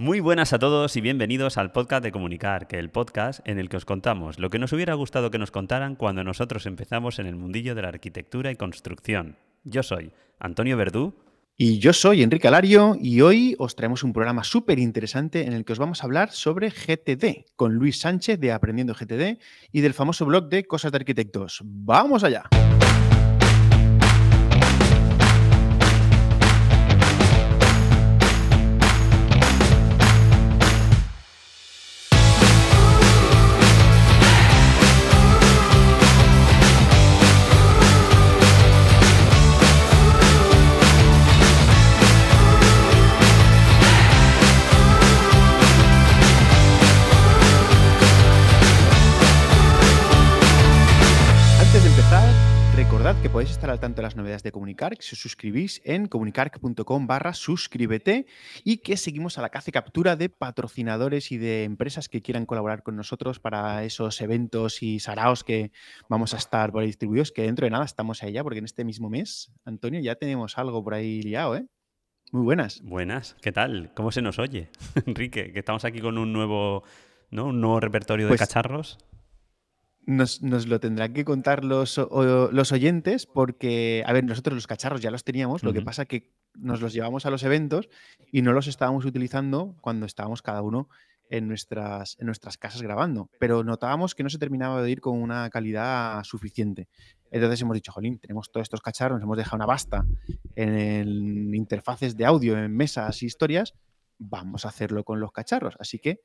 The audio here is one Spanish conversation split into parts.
Muy buenas a todos y bienvenidos al podcast de Comunicar, que el podcast en el que os contamos lo que nos hubiera gustado que nos contaran cuando nosotros empezamos en el mundillo de la arquitectura y construcción. Yo soy Antonio Verdú. Y yo soy Enrique Alario y hoy os traemos un programa súper interesante en el que os vamos a hablar sobre GTD con Luis Sánchez de Aprendiendo GTD y del famoso blog de Cosas de Arquitectos. ¡Vamos allá! Estar al tanto de las novedades de Comunicar, si os suscribís en comunicar.com barra suscríbete y que seguimos a la caza y captura de patrocinadores y de empresas que quieran colaborar con nosotros para esos eventos y saraos que vamos a estar por ahí distribuidos, que dentro de nada estamos ahí ya, porque en este mismo mes, Antonio, ya tenemos algo por ahí liado, ¿eh? Muy buenas. Buenas, ¿qué tal? ¿Cómo se nos oye? Enrique, que estamos aquí con un nuevo, ¿no? un nuevo repertorio de pues cacharros nos, lo tendrán que contar los, los, oyentes porque, a ver, nosotros los cacharros ya los teníamos, lo que pasa que nos los llevamos a los eventos y no los estábamos utilizando cuando estábamos cada uno en nuestras, en nuestras casas grabando, pero notábamos que no se terminaba de ir con una calidad suficiente. Entonces hemos dicho, jolín, tenemos todos estos cacharros, nos hemos dejado una basta en interfaces de audio, en mesas y historias, vamos a hacerlo con los cacharros. Así que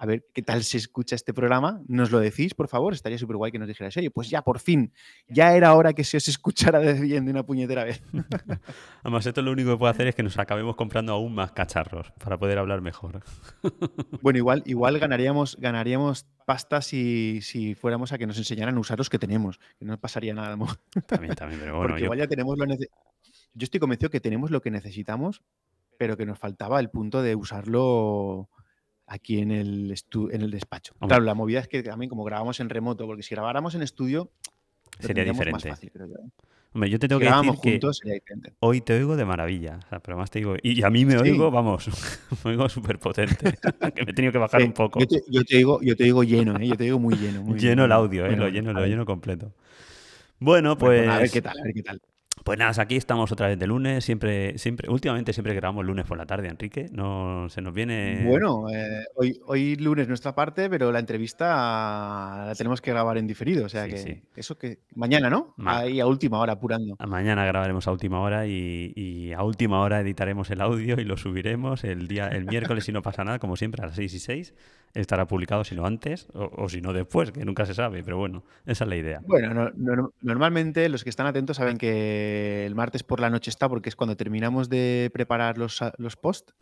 a ver qué tal se escucha este programa. Nos lo decís, por favor. Estaría súper guay que nos dijerais, oye, pues ya por fin, ya era hora que se os escuchara bien de una puñetera vez. Además, esto lo único que puede hacer es que nos acabemos comprando aún más cacharros para poder hablar mejor. bueno, igual, igual ganaríamos, ganaríamos pasta si, si fuéramos a que nos enseñaran a usar los que tenemos, que no pasaría nada. También, también, pero bueno. Porque igual ya tenemos lo Yo estoy convencido que tenemos lo que necesitamos, pero que nos faltaba el punto de usarlo aquí en el, en el despacho. Claro, la movida es que también como grabamos en remoto, porque si grabáramos en estudio sería diferente. Más fácil, creo yo. ¿eh? Hombre, yo te tengo que decir juntos, que hoy te oigo de maravilla, pero más te digo, y a mí me oigo, vamos, me oigo súper potente, que me he tenido que bajar un poco. Yo te, digo, yo te digo lleno, ¿eh? yo te digo muy lleno. Muy lleno el audio, ¿eh? lo lleno, lo lleno completo. Bueno, pues... a ver qué tal, a ver qué tal. Pues nada, aquí estamos otra vez de lunes, siempre, siempre, últimamente siempre grabamos lunes por la tarde, Enrique, no se nos viene... Bueno, eh, hoy, hoy lunes nuestra parte, pero la entrevista la tenemos que grabar en diferido, o sea que eso que mañana, ¿no? Ahí a última hora, apurando. Mañana grabaremos a última hora y, a última hora editaremos el audio y lo subiremos el día, el miércoles si no pasa nada, como siempre, a las 6 y 6 estará publicado si no antes o, si no después, que nunca se sabe, pero bueno, esa es la idea. Bueno, normalmente los que están atentos saben que el martes por la noche está porque es cuando terminamos de preparar los, los posts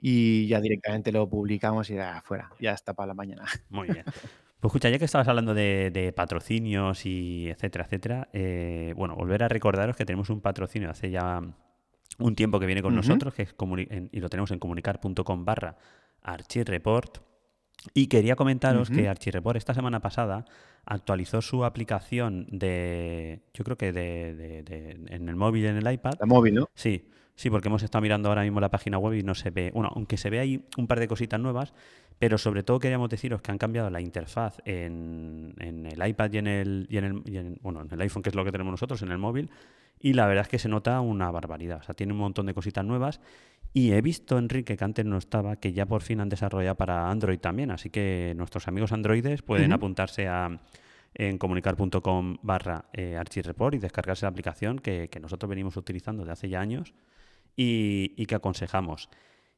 y ya directamente lo publicamos y ya fuera, ya está para la mañana. Muy bien. Pues escucha, ya que estabas hablando de, patrocinios y etcétera, etcétera, eh, bueno, volver a recordaros que tenemos un patrocinio hace ya un tiempo que viene con nosotros, que es y lo tenemos en comunicar.com barra archireport y quería comentaros que Archireport esta semana pasada actualizó su aplicación de, yo creo que de, en el móvil y en el iPad. La móvil, ¿no? Sí, sí, porque hemos estado mirando ahora mismo la página web y no se ve, bueno, aunque se ve ahí un par de cositas nuevas, pero sobre todo queríamos deciros que han cambiado la interfaz en, el iPad y en el, y en el, bueno, en el iPhone, que es lo que tenemos nosotros, en el móvil, y la verdad es que se nota una barbaridad. O sea, tiene un montón de cositas nuevas y he visto, Enrique, que antes no estaba, que ya por fin han desarrollado para Android también. Así que nuestros amigos androides pueden apuntarse a en comunicar.com barra eh, archireport y descargarse la aplicación que, nosotros venimos utilizando de hace ya años y, que aconsejamos.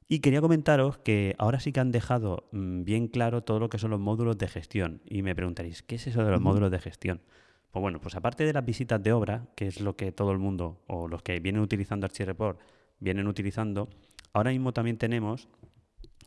Y quería comentaros que ahora sí que han dejado mm, bien claro todo lo que son los módulos de gestión. Y me preguntaréis, ¿qué es eso de los módulos de gestión? Pues bueno, pues aparte de las visitas de obra, que es lo que todo el mundo o los que vienen utilizando Archireport vienen utilizando, ahora mismo también tenemos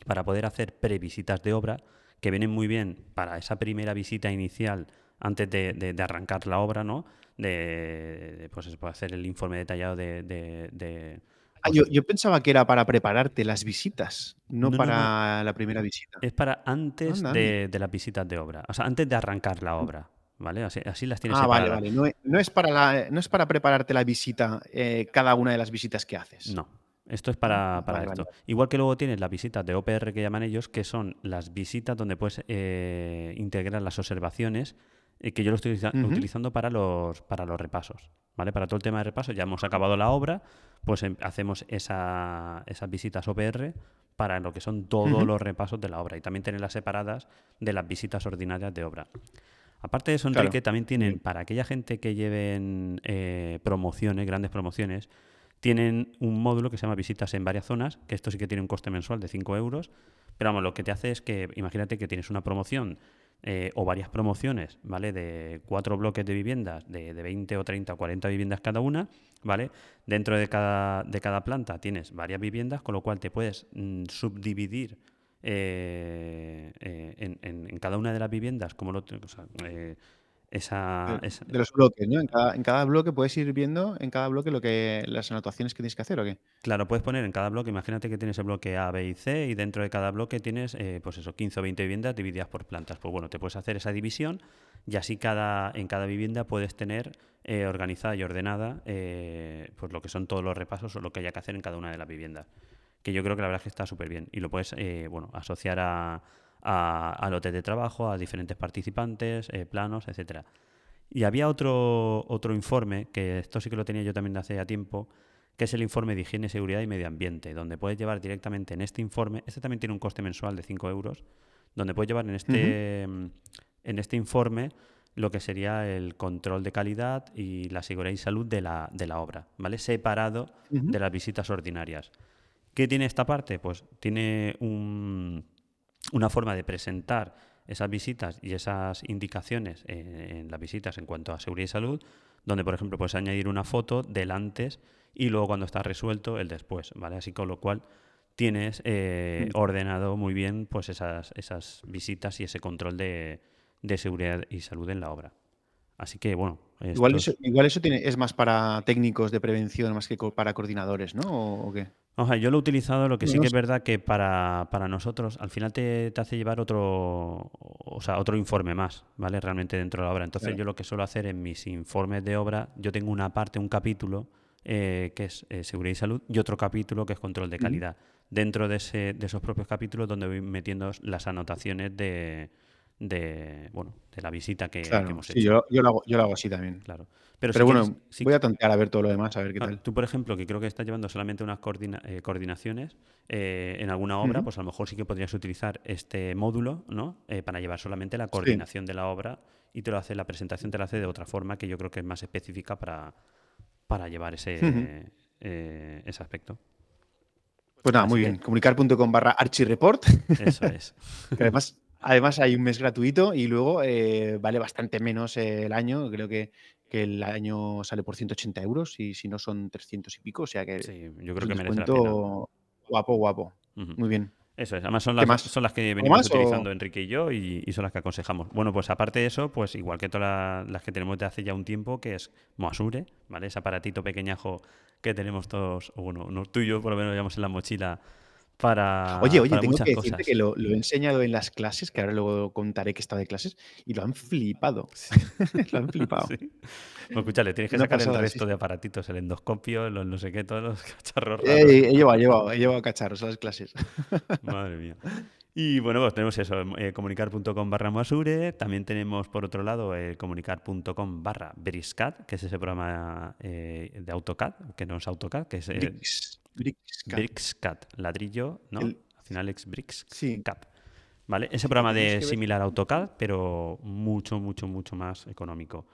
para poder hacer previsitas de obra que vienen muy bien para esa primera visita inicial antes de, arrancar la obra, ¿no? De, pues se puede hacer el informe detallado de... Ah, yo, pensaba que era para prepararte las visitas, no, para la primera visita. Es para antes de, las visitas de obra, o sea, antes de arrancar la obra. ¿Vale? Así, las tienes Ah, vale, vale. No, es para no es para prepararte la visita, eh, cada una de las visitas que haces. No, Esto es para, Ah, para vale, esto. vale. Igual que luego tienes las visitas de OPR que llaman ellos, que son las visitas donde puedes eh, integrar las observaciones, eh, que yo lo estoy utilizando para los, para los repasos. ¿vale? Para todo el tema de repasos, ya hemos acabado la obra, pues em- hacemos esa- esas visitas OPR para lo que son todos los repasos de la obra y también tenerlas separadas de las visitas ordinarias de obra. Aparte de eso, Claro. Enrique, también tienen, para aquella gente que lleven eh, promociones, grandes promociones, tienen un módulo que se llama visitas en varias zonas, que esto sí que tiene un coste mensual de 5 euros, pero vamos, lo que te hace es que, imagínate que tienes una promoción eh, o varias promociones, ¿vale? De cuatro bloques de viviendas, de, de 20 o 30 o 40 viviendas cada una, ¿vale? Dentro de cada, de cada planta tienes varias viviendas, con lo cual te puedes mm, subdividir eh, eh, en, en- en cada una de las viviendas, como lo, o sea, eh, esa, De, esa- de los bloques, ¿no? En cada, en cada bloque puedes ir viendo en cada bloque lo que las anotaciones que tienes que hacer, ¿o qué? Claro, puedes poner en cada bloque, imagínate que tienes el bloque A, B y C y dentro de cada bloque tienes, eh, pues eso, 15 o 20 viviendas divididas por plantas. Pues bueno, te puedes hacer esa división y así cada, en cada vivienda puedes tener eh, organizada y ordenada eh, pues lo que son todos los repasos o lo que haya que hacer en cada una de las viviendas. Que yo creo que la verdad es que está súper bien y lo puedes, eh, bueno, asociar a, a, a lotes de trabajo, a diferentes participantes, eh, planos, etcétera. Y había otro, otro informe, que esto sí que lo tenía yo también de hace ya tiempo, que es el informe de higiene, seguridad y medio ambiente, donde puedes llevar directamente en este informe, este también tiene un coste mensual de 5 euros, donde puedes llevar en este, mm, en este informe lo que sería el control de calidad y la seguridad y salud de la, de la obra, ¿vale? Separado de las visitas ordinarias. ¿Qué tiene esta parte? Pues tiene un, una forma de presentar esas visitas y esas indicaciones en, en las visitas en cuanto a seguridad y salud, donde, por ejemplo, puedes añadir una foto del antes y luego cuando está resuelto el después, ¿vale? Así con lo cual tienes eh, Mm. ordenado muy bien pues esas, esas visitas y ese control de, de seguridad y salud en la obra. Así que, bueno, Igual eso, igual eso tiene, es más para técnicos de prevención más que co- para coordinadores, ¿no? ¿O, o qué? Oja, yo lo he utilizado, lo que No, sí no que es verdad que para, para nosotros al final te, te hace llevar otro, o sea, otro informe más, ¿vale? Realmente dentro de la obra. Entonces Claro. yo lo que suelo hacer en mis informes de obra, yo tengo una parte, un capítulo eh, que es eh, seguridad y salud y otro capítulo que es control de calidad. Dentro de, ese, de esos propios capítulos donde voy metiendo las anotaciones de, de, bueno, de la visita que, hemos sí, hecho. yo, yo lo hago, yo lo hago así también. Claro. Pero, Pero si bueno, quieres- si voy a tontear a ver todo lo demás, a ver qué Ah, tal. Tú, por ejemplo, que creo que estás llevando solamente unas coordina- eh, coordinaciones eh, en alguna obra, pues a lo mejor sí que podrías utilizar este módulo, ¿no? Eh, para llevar solamente la coordinación de la obra y te lo hace, la presentación te la hace de otra forma que yo creo que es más específica para, para llevar ese, ese aspecto. Pues nada, Así muy que- bien. Comunicar.com barra archireport. Eso es. que además, además hay un mes gratuito y luego eh, vale bastante menos el año. Creo que, que el año sale por 180 euros y si no son 300 y pico. O sea que Sí, yo creo que merece la pena. guapo, guapo. Muy bien. Eso es, además son ¿Qué las, más? son las que ¿Algo venimos o- utilizando Enrique y yo y, y son las que aconsejamos. Bueno, pues aparte de eso, pues igual que todas la- las que tenemos de hace ya un tiempo, que es Moasure, ¿vale? Ese aparatito pequeñajo que tenemos todos, o bueno, no, tú y yo por lo menos llevamos en la mochila para, Oye, oye, para tengo muchas que decirte cosas. que lo, lo he enseñado en las clases, que ahora luego contaré que estaba de clases, y lo han flipado. lo han flipado. Sí. Bueno, escucha, le tienes que Una sacar el pasada, resto sí. de aparatitos, el endoscopio, los no sé qué, todos los cacharros raros. Eh, he llevado, he llevado, he llevado cacharros a las clases. Madre mía. Y bueno, pues tenemos eso, eh, comunicar.com barra Masure. También tenemos por otro lado eh, comunicar.com barra Briscat, que es ese programa eh, de AutoCAD, que no es AutoCAD, que es Bricks, Bricks, Cat. BricsCAD, ladrillo, ¿no? El- Al final es BricsCAD. Sí. ¿Vale? Ese programa de similar a AutoCAD, pero mucho, mucho, mucho más económico.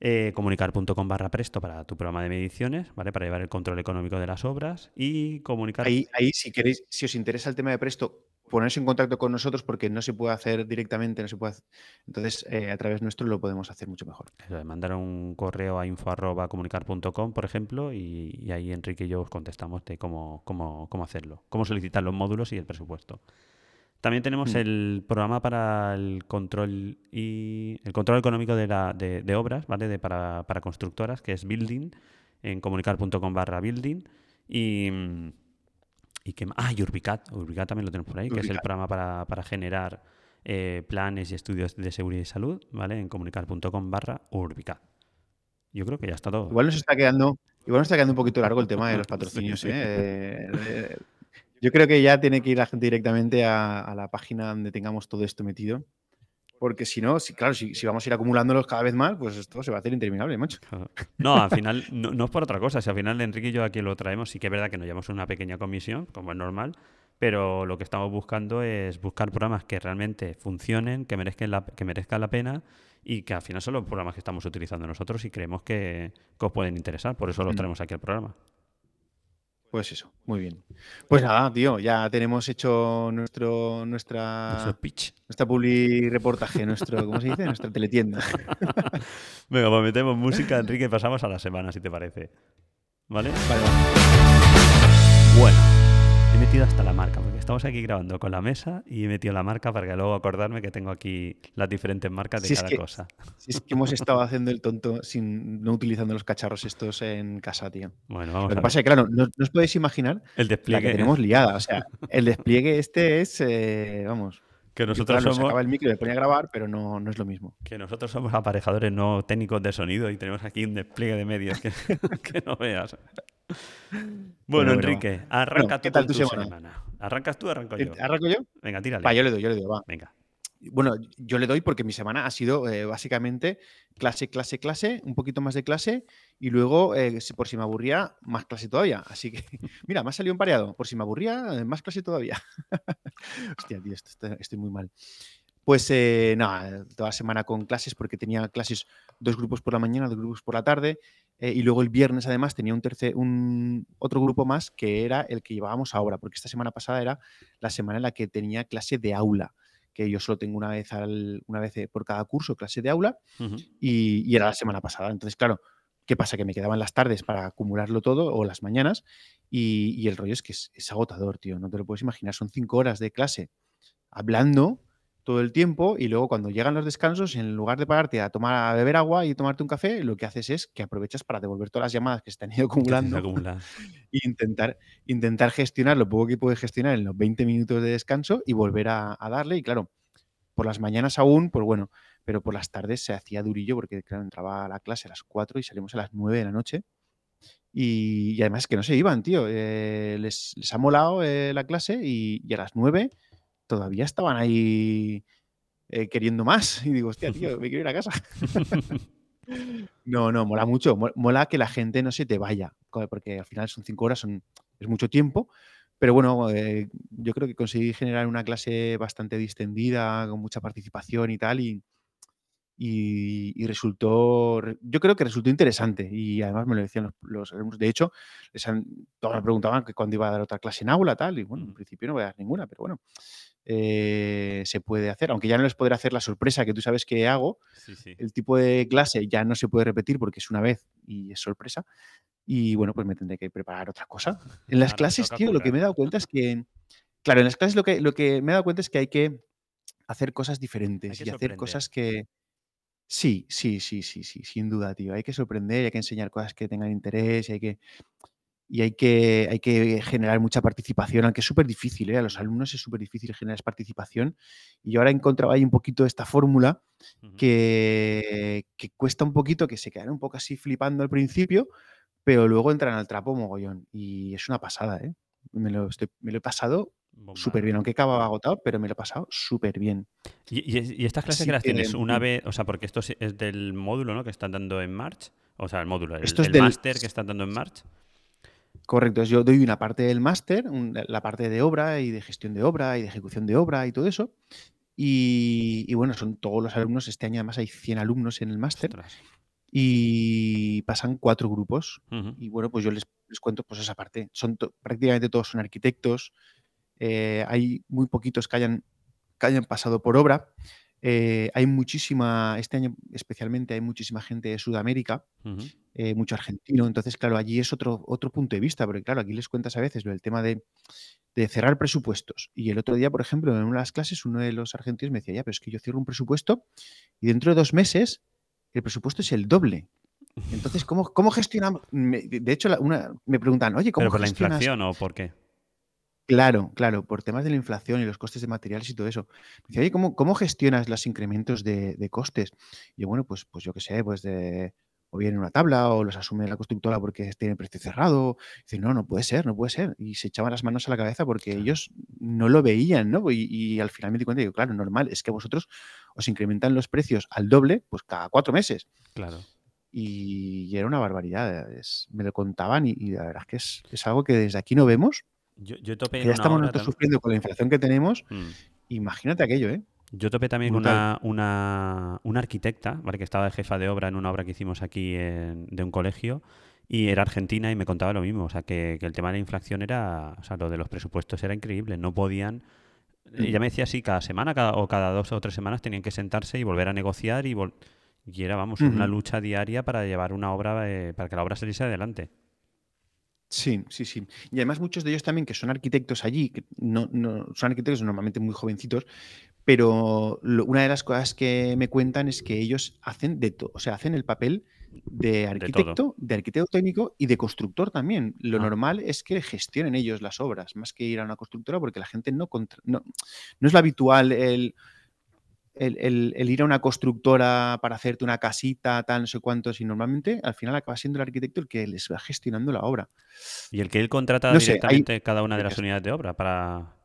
Eh, comunicar.com barra presto para tu programa de mediciones, ¿vale? Para llevar el control económico de las obras y comunicar Ahí, ahí, si queréis, si os interesa el tema de Presto, poneros en contacto con nosotros porque no se puede hacer directamente, no se puede hacer- Entonces, eh, a través nuestro lo podemos hacer mucho mejor. Eso mandar un correo a info.comunicar.com, por ejemplo, y, y ahí Enrique y yo os contestamos de cómo, cómo, cómo hacerlo, cómo solicitar los módulos y el presupuesto. También tenemos Mm. el programa para el control y el control económico de, la, de, de obras, ¿vale? De, para, para constructoras, que es Building, en comunicar.com barra Building. Y, y que, ah, y Urbicat, Urbicat también lo tenemos por ahí, que es el programa para, para generar eh, planes y estudios de seguridad y salud, ¿vale? En comunicar.com barra Urbicat. Yo creo que ya está todo. Igual nos está quedando, Igual nos está quedando un poquito largo el tema de los patrocinios. ¿eh? Eh, yo creo que ya tiene que ir la gente directamente a, la página donde tengamos todo esto metido. Porque si no, si, claro, si, vamos a ir acumulándolos cada vez más, pues esto se va a hacer interminable, macho. No, al final, no, es por otra cosa. Si al final Enrique y yo aquí lo traemos, sí que es verdad que nos llevamos una pequeña comisión, como es normal, pero lo que estamos buscando es buscar programas que realmente funcionen, que merezcan la, que merezcan la pena y que al final son los programas que estamos utilizando nosotros y creemos que, os pueden interesar. Por eso los mm. traemos aquí al programa. Pues eso, muy bien. Pues nada, tío, ya tenemos hecho nuestro nuestra nuestro pitch. Nuestra publi reportaje, nuestro, ¿cómo se dice? Nuestra teletienda. Venga, pues metemos música, Enrique, y pasamos a la semana, si te parece. ¿Vale? Vale, vale. Bueno, he metido hasta la marca, porque estamos aquí grabando con la mesa y he metido la marca para que luego acordarme que tengo aquí las diferentes marcas de cada cosa. Si es que hemos estado haciendo el tonto sin no utilizando los cacharros estos en casa, tío. Bueno, vamos Lo que pasa es que, claro, no, os podéis imaginar el despliegue. la que tenemos liada. O sea, el despliegue este es, eh, vamos, que nosotros somos. acaba el micro y le ponía a grabar, pero no, no, es lo mismo. Que nosotros somos aparejadores, no técnicos de sonido, y tenemos aquí un despliegue de medios que, que no veas. Bueno, Enrique, arranca ¿qué tal tu, semana? ¿Arrancas tú o arranco yo? ¿Arranco yo? Venga, tírale. Va, yo le doy, yo le doy, va. Venga. Bueno, yo le doy porque mi semana ha sido eh, básicamente clase, clase, clase, un poquito más de clase y luego, eh, por si me aburría, más clase todavía. Así que, mira, me ha salido un pareado. Por si me aburría, más clase todavía. Hostia, tío, estoy muy mal. Pues eh, nada, toda la semana con clases porque tenía clases dos grupos por la mañana, dos grupos por la tarde y luego el viernes además tenía un tercer, un otro grupo más que era el que llevábamos ahora, porque esta semana pasada era la semana en la que tenía clase de aula que yo solo tengo una vez, al, una vez eh, por cada curso, clase de aula, y, era la semana pasada. Entonces, claro, ¿qué pasa? Que me quedaban las tardes para acumularlo todo o las mañanas, y, el rollo es que es, es, agotador, tío, no te lo puedes imaginar. Son cinco horas de clase hablando todo el tiempo y luego cuando llegan los descansos, en lugar de pararte a tomar a beber agua y tomarte un café, lo que haces es que aprovechas para devolver todas las llamadas que se te han ido acumulando e intentar, intentar gestionar lo poco que puedes gestionar en los 20 minutos de descanso y volver a, darle. Y claro, por las mañanas aún, pues bueno, pero por las tardes se hacía durillo porque claro, entraba a la clase a las 4 y salimos a las 9 de la noche. Y, además que no se iban, tío. Eh, les, ha molado eh, la clase y, y a las 9 todavía estaban ahí eh, queriendo más. Y digo, hostia, tío, me quiero ir a casa. no, no, mola mucho. Mola que la gente no se te vaya, porque al final son cinco horas, son, es mucho tiempo. Pero bueno, eh, yo creo que conseguí generar una clase bastante distendida, con mucha participación y tal, y, y, resultó, yo creo que resultó interesante y además me lo decían los, alumnos. De hecho, les han, todos me preguntaban que cuándo iba a dar otra clase en aula, tal, y bueno, en principio no voy a dar ninguna, pero bueno, eh, se puede hacer, aunque ya no les podré hacer la sorpresa que tú sabes que hago, el tipo de clase ya no se puede repetir porque es una vez y es sorpresa. Y bueno, pues me tendré que preparar otra cosa. En las clases, tío, lo que me he dado cuenta es que, claro, en las clases lo que, lo que me he dado cuenta es que hay que hacer cosas diferentes y hacer cosas que... Sí, sí, sí, sí, sí, sin duda, tío. Hay que sorprender, hay que enseñar cosas que tengan interés y hay que y hay que, hay que generar mucha participación, aunque es súper difícil, ¿eh? a los alumnos es súper difícil generar participación. Y yo ahora he encontrado ahí un poquito esta fórmula que, que, cuesta un poquito, que se quedan un poco así flipando al principio, pero luego entran al trapo mogollón. Y es una pasada, ¿eh? Me lo, me lo he pasado súper bien, aunque acababa agotado, pero me lo he pasado súper bien. ¿Y, estas clases que las tienes una vez, o sea, porque esto es del módulo, ¿no? Que están dando en March, o sea, el módulo, el, esto es el máster que están dando en March. Correcto, yo doy una parte del máster, la parte de obra y de gestión de obra y de ejecución de obra y todo eso. Y, bueno, son todos los alumnos, este año además hay 100 alumnos en el máster y pasan cuatro grupos. Y bueno, pues yo les, cuento pues esa parte. Son prácticamente todos son arquitectos, eh, hay muy poquitos que hayan, que hayan pasado por obra. Eh, hay muchísima, este año especialmente hay muchísima gente de Sudamérica, eh, mucho argentino, entonces claro, allí es otro, otro punto de vista, porque claro, aquí les cuentas a veces del tema de, cerrar presupuestos. Y el otro día, por ejemplo, en una de las clases, uno de los argentinos me decía, ya, pero es que yo cierro un presupuesto y dentro de dos meses el presupuesto es el doble. Entonces, ¿cómo, cómo gestionamos? De hecho, una, me preguntan, oye, ¿cómo ¿Pero por la inflación o por qué? Claro, claro, por temas de la inflación y los costes de materiales y todo eso. dice, oye, ¿cómo, gestionas los incrementos de, costes? Y yo, bueno, pues, pues yo qué sé, pues de o viene una tabla o los asume la constructora porque tiene precio cerrado. Dicen, no, no puede ser, no puede ser. Y se echaban las manos a la cabeza porque ellos no lo veían, ¿no? Y, al final me di cuenta y digo, claro, normal, es que vosotros os incrementan los precios al doble, pues cada cuatro meses. Claro. Y, era una barbaridad. me lo contaban y, la verdad es que es, algo que desde aquí no vemos. Yo, yo topé ya estamos nosotros sufriendo con la inflación que tenemos. Mm. Imagínate aquello, ¿eh? Yo topé también con una, una, arquitecta, ¿vale? que estaba de jefa de obra en una obra que hicimos aquí de un colegio y era argentina y me contaba lo mismo. O sea, que, el tema de la inflación era, o sea, lo de los presupuestos era increíble. No podían. Mm. Ella me decía así, cada semana cada, o cada dos o tres semanas tenían que sentarse y volver a negociar y, y era, vamos, una lucha diaria para llevar una obra, eh, para que la obra saliese adelante. Sí, sí, sí. Y además muchos de ellos también que son arquitectos allí, que no, no son arquitectos normalmente muy jovencitos, pero una de las cosas que me cuentan es que ellos hacen de todo, o sea, hacen el papel de arquitecto, de, arquitecto técnico y de constructor también. Lo ah. normal es que gestionen ellos las obras, más que ir a una constructora, porque la gente no, no, no es lo habitual el el, ir a una constructora para hacerte una casita, tal, no sé cuántos, y normalmente al final acaba siendo el arquitecto el que les va gestionando la obra. Y el que él contrata directamente cada una de las unidades de obra para.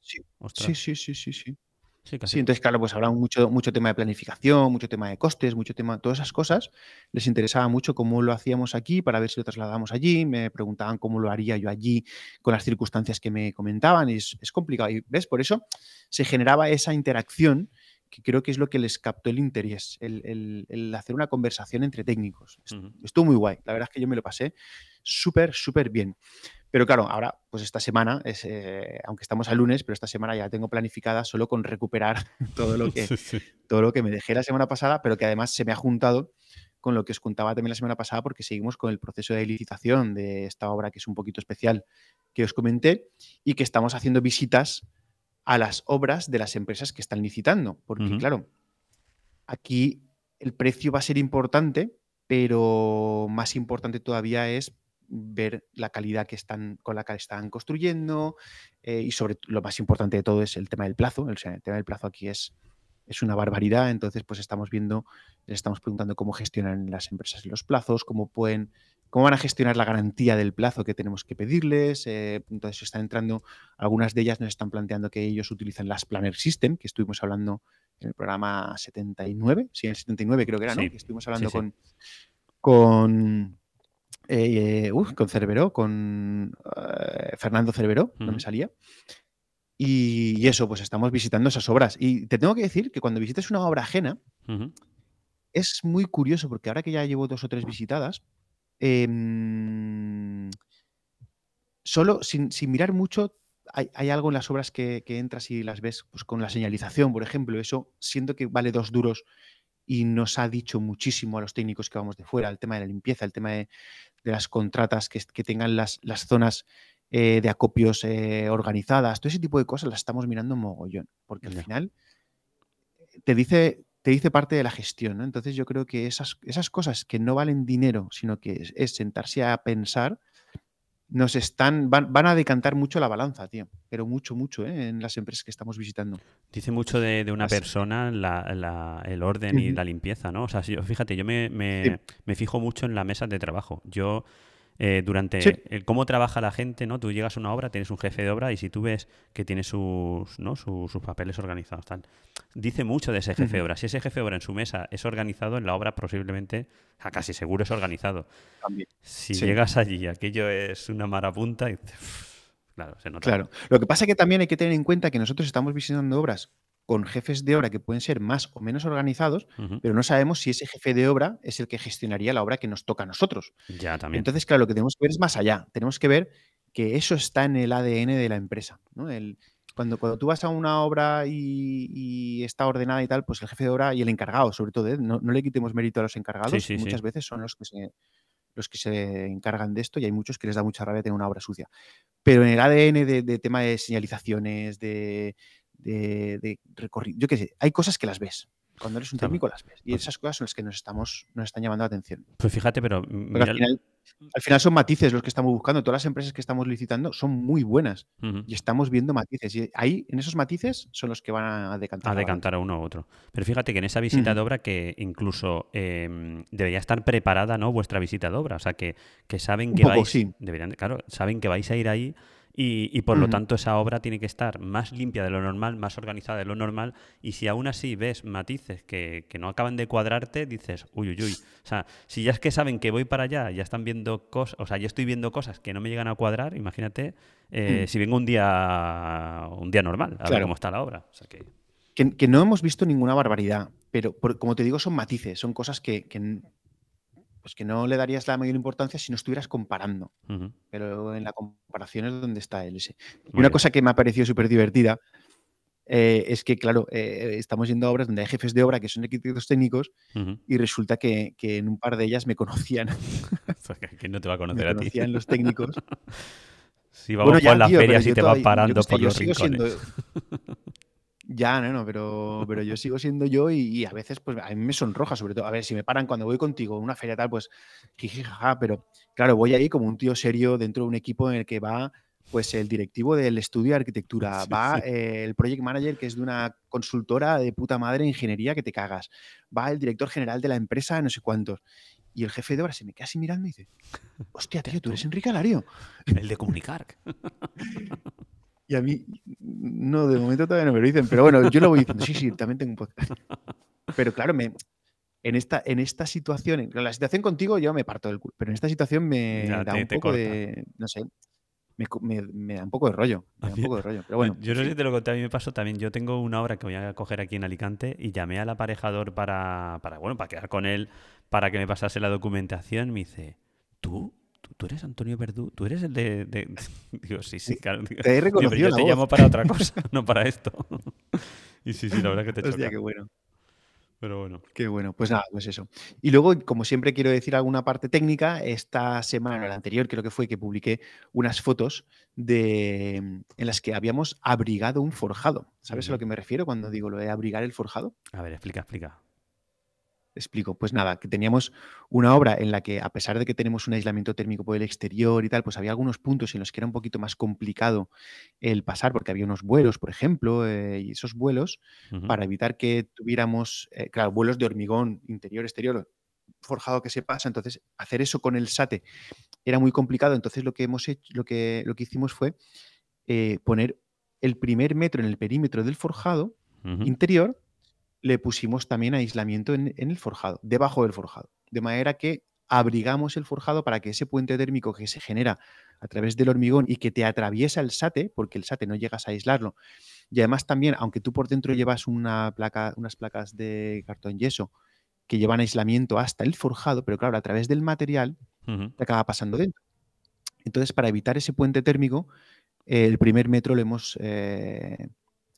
Sí, sí, sí, sí, sí. Sí. entonces, claro, pues habrá mucho, mucho tema de planificación, mucho tema de costes, mucho tema, todas esas cosas. Les interesaba mucho cómo lo hacíamos aquí para ver si lo trasladamos allí. Me preguntaban cómo lo haría yo allí con las circunstancias que me comentaban. Y es, es complicado. Y ves, por eso se generaba esa interacción que creo que es lo que les captó el interés, el, hacer una conversación entre técnicos. Estuvo muy guay, la verdad es que yo me lo pasé súper, súper bien. Pero claro, ahora, pues esta semana, es, eh, aunque estamos a lunes, pero esta semana ya tengo planificada solo con recuperar todo lo, que, todo lo que me dejé la semana pasada, pero que además se me ha juntado con lo que os contaba también la semana pasada, porque seguimos con el proceso de licitación de esta obra que es un poquito especial que os comenté y que estamos haciendo visitas a las obras de las empresas que están licitando. Porque, claro, aquí el precio va a ser importante, pero más importante todavía es ver la calidad que están, con la que están construyendo eh, y sobre lo más importante de todo es el tema del plazo. El, el tema del plazo aquí es, es una barbaridad, entonces pues estamos viendo, les estamos preguntando cómo gestionan las empresas los plazos, cómo pueden cómo van a gestionar la garantía del plazo que tenemos que pedirles. Eh, entonces están entrando, algunas de ellas nos están planteando que ellos utilizan las Planner System, que estuvimos hablando en el programa 79, sí, en el 79 creo que era, ¿no? Que estuvimos hablando con, con, eh, con Cerveró, con eh, Fernando Cerveró, no me salía. Y, eso, pues estamos visitando esas obras. Y te tengo que decir que cuando visites una obra ajena, es muy curioso, porque ahora que ya llevo dos o tres visitadas, Em, solo, sin, mirar mucho, hay, algo en las obras que, entras y las ves pues, con la señalización, por ejemplo. Eso siento que vale dos duros y nos ha dicho muchísimo a los técnicos que vamos de fuera, el tema de la limpieza, el tema de, las contratas que, tengan las, zonas eh, de acopios eh, organizadas, todo ese tipo de cosas las estamos mirando mogollón, porque al final te dice, te dice parte de la gestión. ¿no? Entonces yo creo que esas, esas cosas que no valen dinero, sino que es, sentarse a pensar, nos están, van, a decantar mucho la balanza, tío. Pero mucho, mucho, ¿eh? en las empresas que estamos visitando. Dice mucho de, una persona el orden y la limpieza, ¿no? O sea, fíjate, yo me, me, me, fijo mucho en la mesa de trabajo. Yo eh, durante el, cómo trabaja la gente, ¿no? Tú llegas a una obra, tienes un jefe de obra y si tú ves que tiene sus, ¿no? sus, papeles organizados, tal, dice mucho de ese jefe de obra. Si ese jefe de obra en su mesa es organizado, en la obra posiblemente, casi seguro es organizado. Si llegas allí aquello es una marapunta, y, claro, se nota. Claro. Lo que pasa es que también hay que tener en cuenta que nosotros estamos visitando obras con jefes de obra que pueden ser más o menos organizados, pero no sabemos si ese jefe de obra es el que gestionaría la obra que nos toca a nosotros. Ya, también. Entonces, claro, lo que tenemos que ver es más allá. Tenemos que ver que eso está en el ADN de la empresa. cuando, cuando tú vas a una obra y, está ordenada y tal, pues el jefe de obra y el encargado, sobre todo, ¿eh? no, le quitemos mérito a los encargados, muchas veces son los que, se, los que se encargan de esto y hay muchos que les da mucha rabia tener una obra sucia. Pero en el ADN de tema de señalizaciones, de, de, recorrido. Yo qué sé, hay cosas que las ves. Cuando eres un técnico las ves. Y esas cosas son las que nos, estamos, nos están llamando la atención. Pues fíjate, pero mira, al final, al final son matices los que estamos buscando. Todas las empresas que estamos licitando son muy buenas y estamos viendo matices. Y ahí, en esos matices, son los que van a decantar. a decantar a uno u otro. Pero fíjate que en esa visita de obra que incluso eh, debería estar preparada, ¿no? Vuestra visita de obra. O sea, que, que saben que poco, vais. sí. Deberían, de- claro, saben que vais a ir ahí y, y por lo tanto esa obra tiene que estar más limpia de lo normal, más organizada de lo normal. Y si aún así ves matices que, que no acaban de cuadrarte, dices, uy, uy, uy. O sea, si ya es que saben que voy para allá, ya están viendo cosas, o sea, yo estoy viendo cosas que no me llegan a cuadrar, imagínate eh, Mm. si vengo un día un día normal, a ver cómo está la obra. O sea que, Que, que no hemos visto ninguna barbaridad, pero por- como te digo, son matices, son cosas que, pues que no le darías la mayor importancia si no estuvieras comparando. Pero en la comparación es donde está el ese. Y una bien. cosa que me ha parecido súper divertida eh, es que, claro, eh, estamos yendo a obras donde hay jefes de obra que son arquitectos técnicos y resulta que, que en un par de ellas me conocían, ¿Quién no te va a me conocer a ti? conocían los técnicos. Si vamos Bueno, por las tío, ferias y te vas todavía- parando por yo los rincones. siendo- Ya, no, no, pero, pero yo sigo siendo yo y, y a veces pues a mí me sonroja, sobre todo. A ver, si me paran cuando voy contigo en una feria tal, pues jiji, jaja, pero claro, voy ahí como un tío serio dentro de un equipo en el que va pues el directivo del estudio de arquitectura, Sí, va sí. eh, el project manager que es de una consultora de puta madre de ingeniería que te cagas, va el director general de la empresa, no sé cuántos. Y el jefe de obra se me queda así mirando y dice, hostia, tío, tú eres Enrique Alario. El de comunicar. Y a mí, no, de momento todavía no me lo dicen, pero bueno, yo lo voy diciendo, sí, sí, también tengo un podcast. Pero claro, me, en, esta, en esta situación, en la situación contigo yo me parto del culo, pero en esta situación me Ya, da te- un te poco corta. de, no sé, me, co- me- me da un poco de rollo, me da un poco de rollo, pero bueno. yo no sé si te lo conté, a mí me pasó también. Yo tengo una obra que voy a coger aquí en Alicante y llamé al aparejador para, para, bueno, para quedar con él, para que me pasase la documentación. Me dice, ¿tú? ¿Tú, eres Antonio Verdú? ¿Tú eres el de...? de-?" Digo, sí, sí, claro. Digo, Te he "Digo, pero reconocido yo la te voz. llamo para otra cosa, no para esto. y sí, sí, la verdad que te Hostia, choca. qué bueno. Pero bueno. Qué bueno, pues nada, pues eso. Y luego, como siempre quiero decir alguna parte técnica, esta semana, la anterior creo que fue que publiqué unas fotos de, en las que habíamos abrigado un forjado. ¿Sabes a lo que me refiero cuando digo lo de abrigar el forjado? A ver, explica, explica. Explico. Pues nada, que teníamos una obra en la que, a pesar de que tenemos un aislamiento térmico por el exterior y tal, pues había algunos puntos en los que era un poquito más complicado el pasar, porque había unos vuelos, por ejemplo, eh, y esos vuelos, para evitar que tuviéramos, eh, claro, vuelos de hormigón interior-exterior forjado que se pasa. Entonces, hacer eso con el SATE era muy complicado. Entonces, lo que hemos hecho, lo que, lo que hicimos fue eh, poner el primer metro en el perímetro del forjado interior, le pusimos también aislamiento en, en el forjado, debajo del forjado. De manera que abrigamos el forjado para que ese puente térmico que se genera a través del hormigón y que te atraviesa el SATE, porque el SATE no llegas a aislarlo, y además también, aunque tú por dentro llevas una placa, unas placas de cartón yeso que llevan aislamiento hasta el forjado, pero claro, a través del material te acaba pasando dentro. Entonces, para evitar ese puente térmico, eh, el primer metro lo hemos, eh,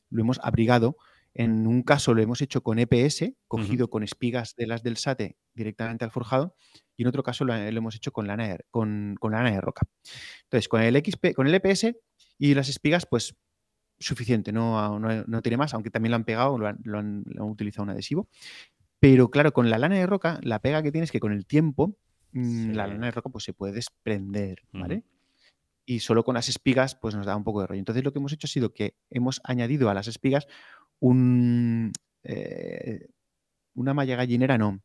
lo hemos abrigado. En un caso lo hemos hecho con EPS, cogido con espigas de las del SATE directamente al forjado, y en otro caso lo, lo hemos hecho con lana, de, con, con lana de roca. Entonces, con el, XP, con el EPS y las espigas, pues suficiente, no, no, no tiene más, aunque también lo han pegado, lo han, lo han- lo han utilizado un adhesivo. Pero claro, con la lana de roca, la pega que tienes es que con el tiempo, mm, la lana de roca pues, se puede desprender, ¿vale? Y solo con las espigas, pues nos da un poco de rollo. Entonces, lo que hemos hecho ha sido que hemos añadido a las espigas un, eh, una malla gallinera, no.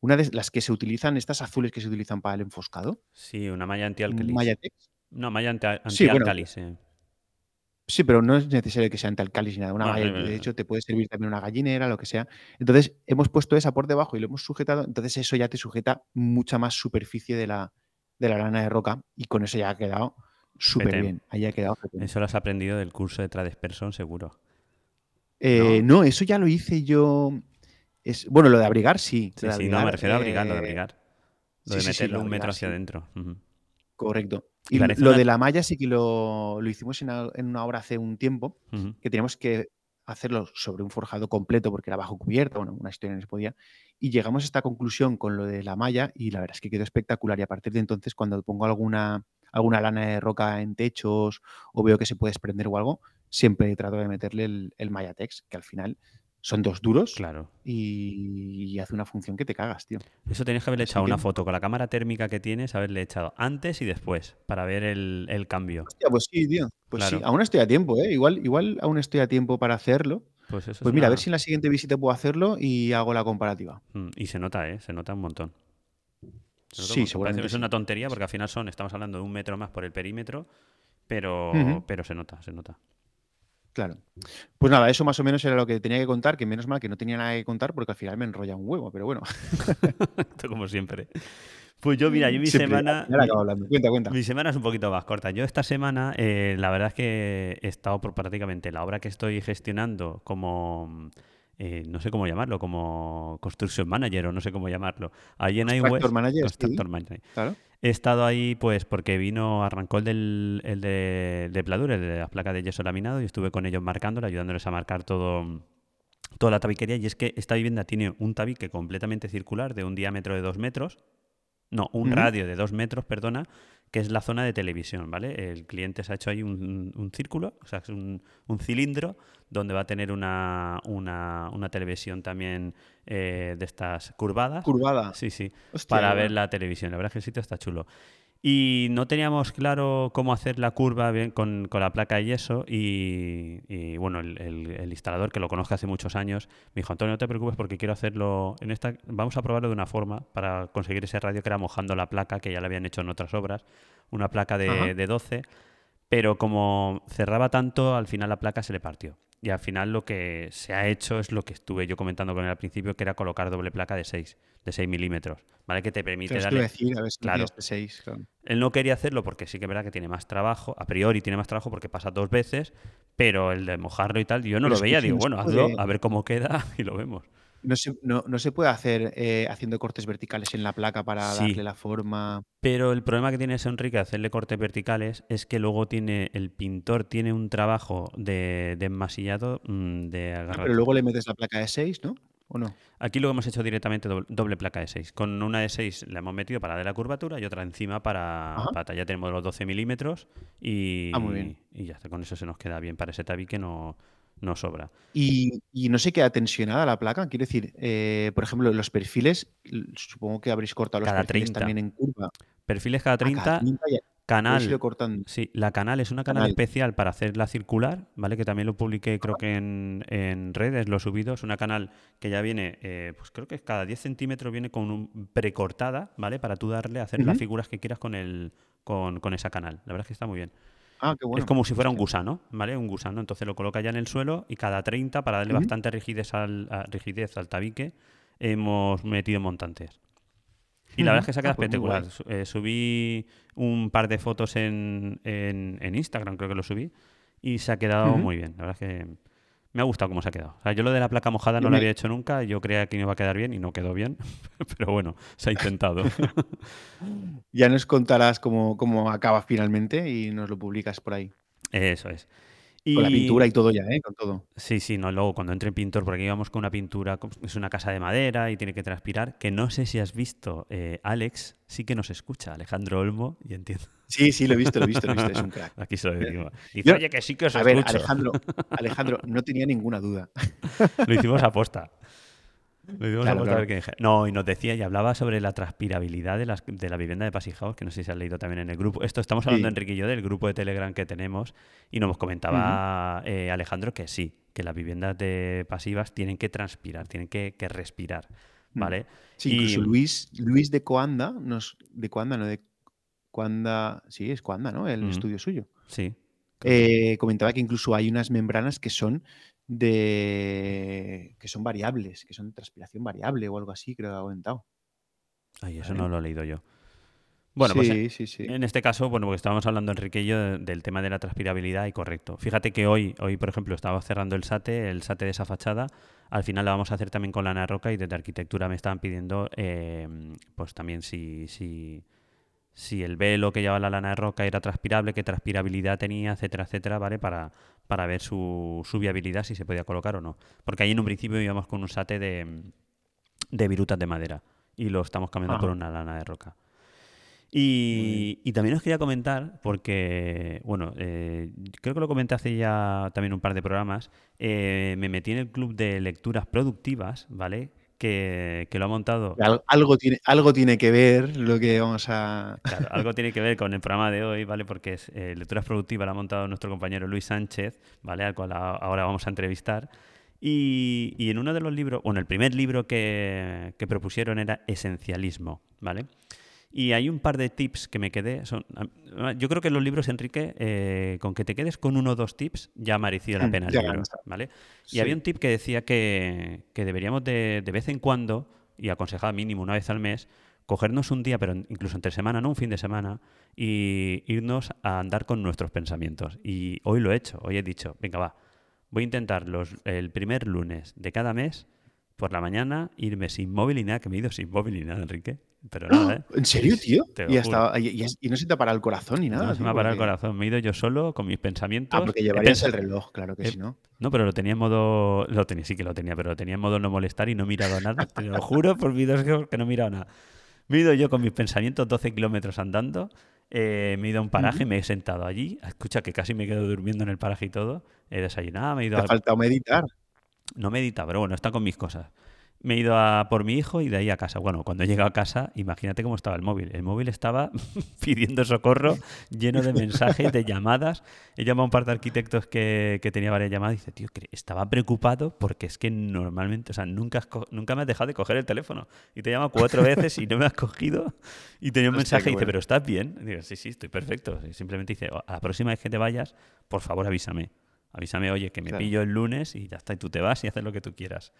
Una de las que se utilizan, estas azules que se utilizan para el enfoscado. Sí, una malla un antialcalis. Mayatex. No, malla anti- Sí, bueno, eh. Sí, pero no es necesario que sea antialcalis ni nada. Una malla, de hecho, te puede servir también una gallinera, lo que sea. Entonces, hemos puesto esa por debajo y lo hemos sujetado. Entonces, eso ya te sujeta mucha más superficie de la, de la lana de roca y con eso ya ha quedado súper bien. Ahí ha quedado. Eso lo has aprendido del curso de Tradesperson, seguro. Eh, no, eso ya lo hice yo. Es, bueno, lo de abrigar, sí. Sí, no, me refiero a abrigar, lo de eh, abrigar. Lo sí, de sí, sí, meterle lo de un metro hacia adentro. Correcto. Y lo una- de la malla sí que lo, lo hicimos en, a- en una obra hace un tiempo, que teníamos que hacerlo sobre un forjado completo porque era bajo cubierta, bueno, una historia no se podía. Y llegamos a esta conclusión con lo de la malla y la verdad es que quedó espectacular. Y a partir de entonces, cuando pongo alguna, alguna lana de roca en techos o veo que se puede desprender o algo, siempre trato de meterle el, el Mayatex, que al final son dos duros Claro. y, y hace una función que te cagas, tío. Eso tenías que haberle echado una foto con la cámara térmica que tienes, haberle echado antes y después para ver el, el cambio. Hostia, pues sí, tío. Pues sí, aún estoy a tiempo, ¿eh? Igual, igual aún estoy a tiempo para hacerlo. Pues eso Pues es mira, a ver si en la siguiente visita puedo hacerlo y hago la comparativa. Mm, Y se nota, ¿eh? Se nota un montón. Se nota un Sí. Parece seguramente es una tontería porque al final son, estamos hablando de un metro más por el perímetro, pero, pero se nota, se nota. Claro. Pues nada, eso más o menos era lo que tenía que contar, que menos mal que no tenía nada que contar porque al final me enrolla un huevo, pero bueno. Esto como siempre. Pues yo, mira, yo mi Siempre, semana... mi- acabo hablando. Cuenta, cuenta. Mi semana es un poquito más corta. Yo esta semana, eh, la verdad es que he estado por prácticamente la obra que estoy gestionando como, eh, no sé cómo llamarlo, como construction manager o no sé cómo llamarlo. Ahí en Constructor iWest, manager, sí. Constructor manager. Claro. He estado ahí pues porque vino, arrancó el, del, el de, de Pladur, el de las placas de yeso laminado y estuve con ellos marcándolo, ayudándoles a marcar todo, toda la tabiquería. Y es que esta vivienda tiene un tabique completamente circular de un diámetro de dos metros, no, un radio de dos metros, perdona, que es la zona de televisión, ¿vale? El cliente se ha hecho ahí un, un círculo, o sea, es un, un cilindro donde va a tener una, una, una televisión también eh, de estas curvadas. Curvada. Sí, sí Hostia, para ver la televisión. La verdad es que el sitio está chulo. Y no teníamos claro cómo hacer la curva bien con, con la placa y eso. Y, y, bueno, el, el- el instalador, que lo conozco hace muchos años, me dijo, Antonio, no te preocupes porque quiero hacerlo en esta... Vamos a probarlo de una forma para conseguir ese radio que era mojando la placa, que ya la habían hecho en otras obras. Una placa de, de 12. Pero como cerraba tanto, al final la placa se le partió. Y al final lo que se ha hecho es lo que estuve yo comentando con él al principio, que era colocar doble placa de 6, de 6 milímetros, ¿vale? Que te permite darle... decir, a ver si Claro. claro. 6. Claro. Él no quería hacerlo porque sí que es verdad que tiene más trabajo, a priori tiene más trabajo porque pasa dos veces, pero el de mojarlo y tal, yo no Pero lo veía, digo, bueno, hazlo, a ver cómo queda y lo vemos. No se, no, no se puede hacer eh, haciendo cortes verticales en la placa para Sí. darle la forma. Pero el problema que tiene ese Enrique de hacerle cortes verticales es que luego tiene, el pintor tiene un trabajo de, de enmasillado mm, de Ah, agarrar. pero luego le metes la placa de 6, ¿no? ¿O no? Aquí lo hemos hecho directamente doble, doble placa de 6. Con una de 6 la hemos metido para dar la curvatura y otra encima para, para ya tenemos los 12 milímetros y, Ah, muy bien. y ya está. Con eso se nos queda bien para ese tabique, no, no sobra. Y, y no se queda tensionada la placa. Quiero decir, eh, por ejemplo, los perfiles, supongo que habréis cortado los Cada perfiles 30. también en curva. Perfiles cada Ah, cada 30, 30 ya- canal. cortando. Sí, la canal es una canal, Canal. especial para hacerla circular, ¿vale? Que también lo publiqué creo que en, en redes, lo he subido. Es una canal que ya viene, eh, pues creo que cada 10 centímetros viene con un precortada, ¿vale? Para tú darle, hacer las figuras que quieras con, el, con, con esa canal. La verdad es que está muy bien. Ah, qué bueno. es como si fuera un gusano, ¿vale? Un gusano. Entonces lo coloca ya en el suelo y cada 30, para darle bastante rigidez al, a- rigidez al tabique, hemos metido montantes. Y la verdad es que se ha Ujú. quedado Ah, pues espectacular. eh, subí un par de fotos en, en- en Instagram, creo que lo subí, y se ha quedado muy bien. La verdad es que me ha gustado cómo se ha quedado. O sea, yo lo de la placa mojada no lo había hecho nunca, yo creía que me iba a quedar bien y no quedó bien, pero bueno, se ha intentado. Ya nos contarás cómo, cómo acaba finalmente y nos lo publicas por ahí. Eso es. Con la Y- pintura y todo ya, ¿eh? Con todo. Sí, sí, no, luego cuando entre pintor, porque aquí vamos con una pintura, es una casa de madera y tiene que transpirar, que no sé si has visto, eh, Alex sí que nos escucha, Alejandro Olmo, y entiendo, Sí, sí, lo he visto, lo he visto, lo he visto. Es un crack. aquí se lo decimos. Dice, Yo- oye, que sí que os A ver. Alejandro, Alejandro, no tenía ninguna duda. Lo hicimos a Claro, a claro. No, y nos decía y hablaba sobre la transpirabilidad de, las- de la vivienda de Pasijaos, que no sé si has leído también en el grupo. Esto estamos hablando, Sí. Enrique y yo, del grupo de Telegram que tenemos, y nos comentaba eh, Alejandro que sí, que las viviendas de pasivas tienen que transpirar, tienen que, que respirar. Mm. ¿Vale? Sí, Y- incluso Luis, Luis de Coanda, nos, de Coanda, no de Coanda, sí, es Coanda, ¿no? El estudio suyo. Sí. Eh, comentaba que incluso hay unas membranas que son de que son variables, que son de transpiración variable o algo así, creo que ha comentado. Ay, eso Vale. no lo he leído yo. Bueno, pues sí, sí, sí. En este caso, bueno, porque estábamos hablando, Enrique y yo, de- del tema de la transpirabilidad y correcto. Fíjate que hoy, hoy por ejemplo, estaba cerrando el SATE, el SATE de esa fachada. Al final la vamos a hacer también con lana de roca y desde arquitectura me estaban pidiendo, eh, pues también si, si, si el velo que llevaba la lana de roca era transpirable, qué transpirabilidad tenía, etcétera, etcétera, ¿vale? Para, para ver su, su viabilidad, si se podía colocar o no. Porque ahí en un principio íbamos con un SATE de, de virutas de madera y lo estamos cambiando por una lana de roca. Y, también os quería comentar, porque, bueno, eh, creo que lo comenté hace ya también un par de programas, eh, me metí en el club de lecturas productivas, ¿vale? Que, lo ha montado. algo, tiene, algo tiene que ver lo que vamos a. Claro, algo tiene que ver con el programa de hoy, ¿vale? Porque es, eh, Lecturas Productivas lo ha montado nuestro compañero Luis Sánchez, ¿vale? Al cual ahora vamos a entrevistar. Y, y, en uno de los libros, bueno, el primer libro que, que propusieron era Esencialismo, ¿vale? Y hay un par de tips que me quedé. Son, yo creo que los libros, Enrique, eh, con que te quedes con uno o dos tips, ya ha merecido la mm, pena el libro. ¿vale? Y había un tip que decía que, deberíamos de, de, vez en cuando, y aconsejaba mínimo una vez al mes, cogernos un día, pero incluso entre semana, no un fin de semana, y irnos a andar con nuestros pensamientos. Y hoy lo he hecho, hoy he dicho, venga, va, voy a intentar los, el primer lunes de cada mes, por la mañana, irme sin móvil y nada, que me he ido sin móvil y nada, Enrique. Pero nada, ¿eh? ¿En serio, tío? y, no se te ha parado el corazón ni nada. No se me ha parado el corazón. Me he ido yo solo con mis pensamientos. Ah, porque llevarías el reloj, claro que sí, ¿no? No, pero lo tenía en modo. Lo tenía, sí que lo tenía, pero lo tenía en modo no molestar y no he mirado nada. Te lo juro por mi que no he mirado nada. Me he ido yo con mis pensamientos 12 kilómetros andando. Eh, me he ido a un paraje, me he sentado allí. Escucha que casi me quedo durmiendo en el paraje y todo. He desayunado, me he ido Te ha faltado meditar. No medita, pero bueno, está con mis cosas me he ido a por mi hijo y de ahí a casa. Bueno, cuando he llegado a casa, imagínate cómo estaba el móvil. El móvil estaba pidiendo socorro, lleno de mensajes, de llamadas. He llamado a un par de arquitectos que, que tenía varias llamadas y dice, tío, estaba preocupado porque es que normalmente, o sea, nunca, nunca me has dejado de coger el teléfono. Y te llama cuatro veces y no me has cogido. Y tenía un mensaje y dice, pero ¿estás bien? digo, sí, sí, estoy perfecto. Y simplemente dice, a la próxima vez que te vayas, por favor avísame. Avísame, oye, que me pillo el lunes y ya está, y tú te vas y haces lo que tú quieras.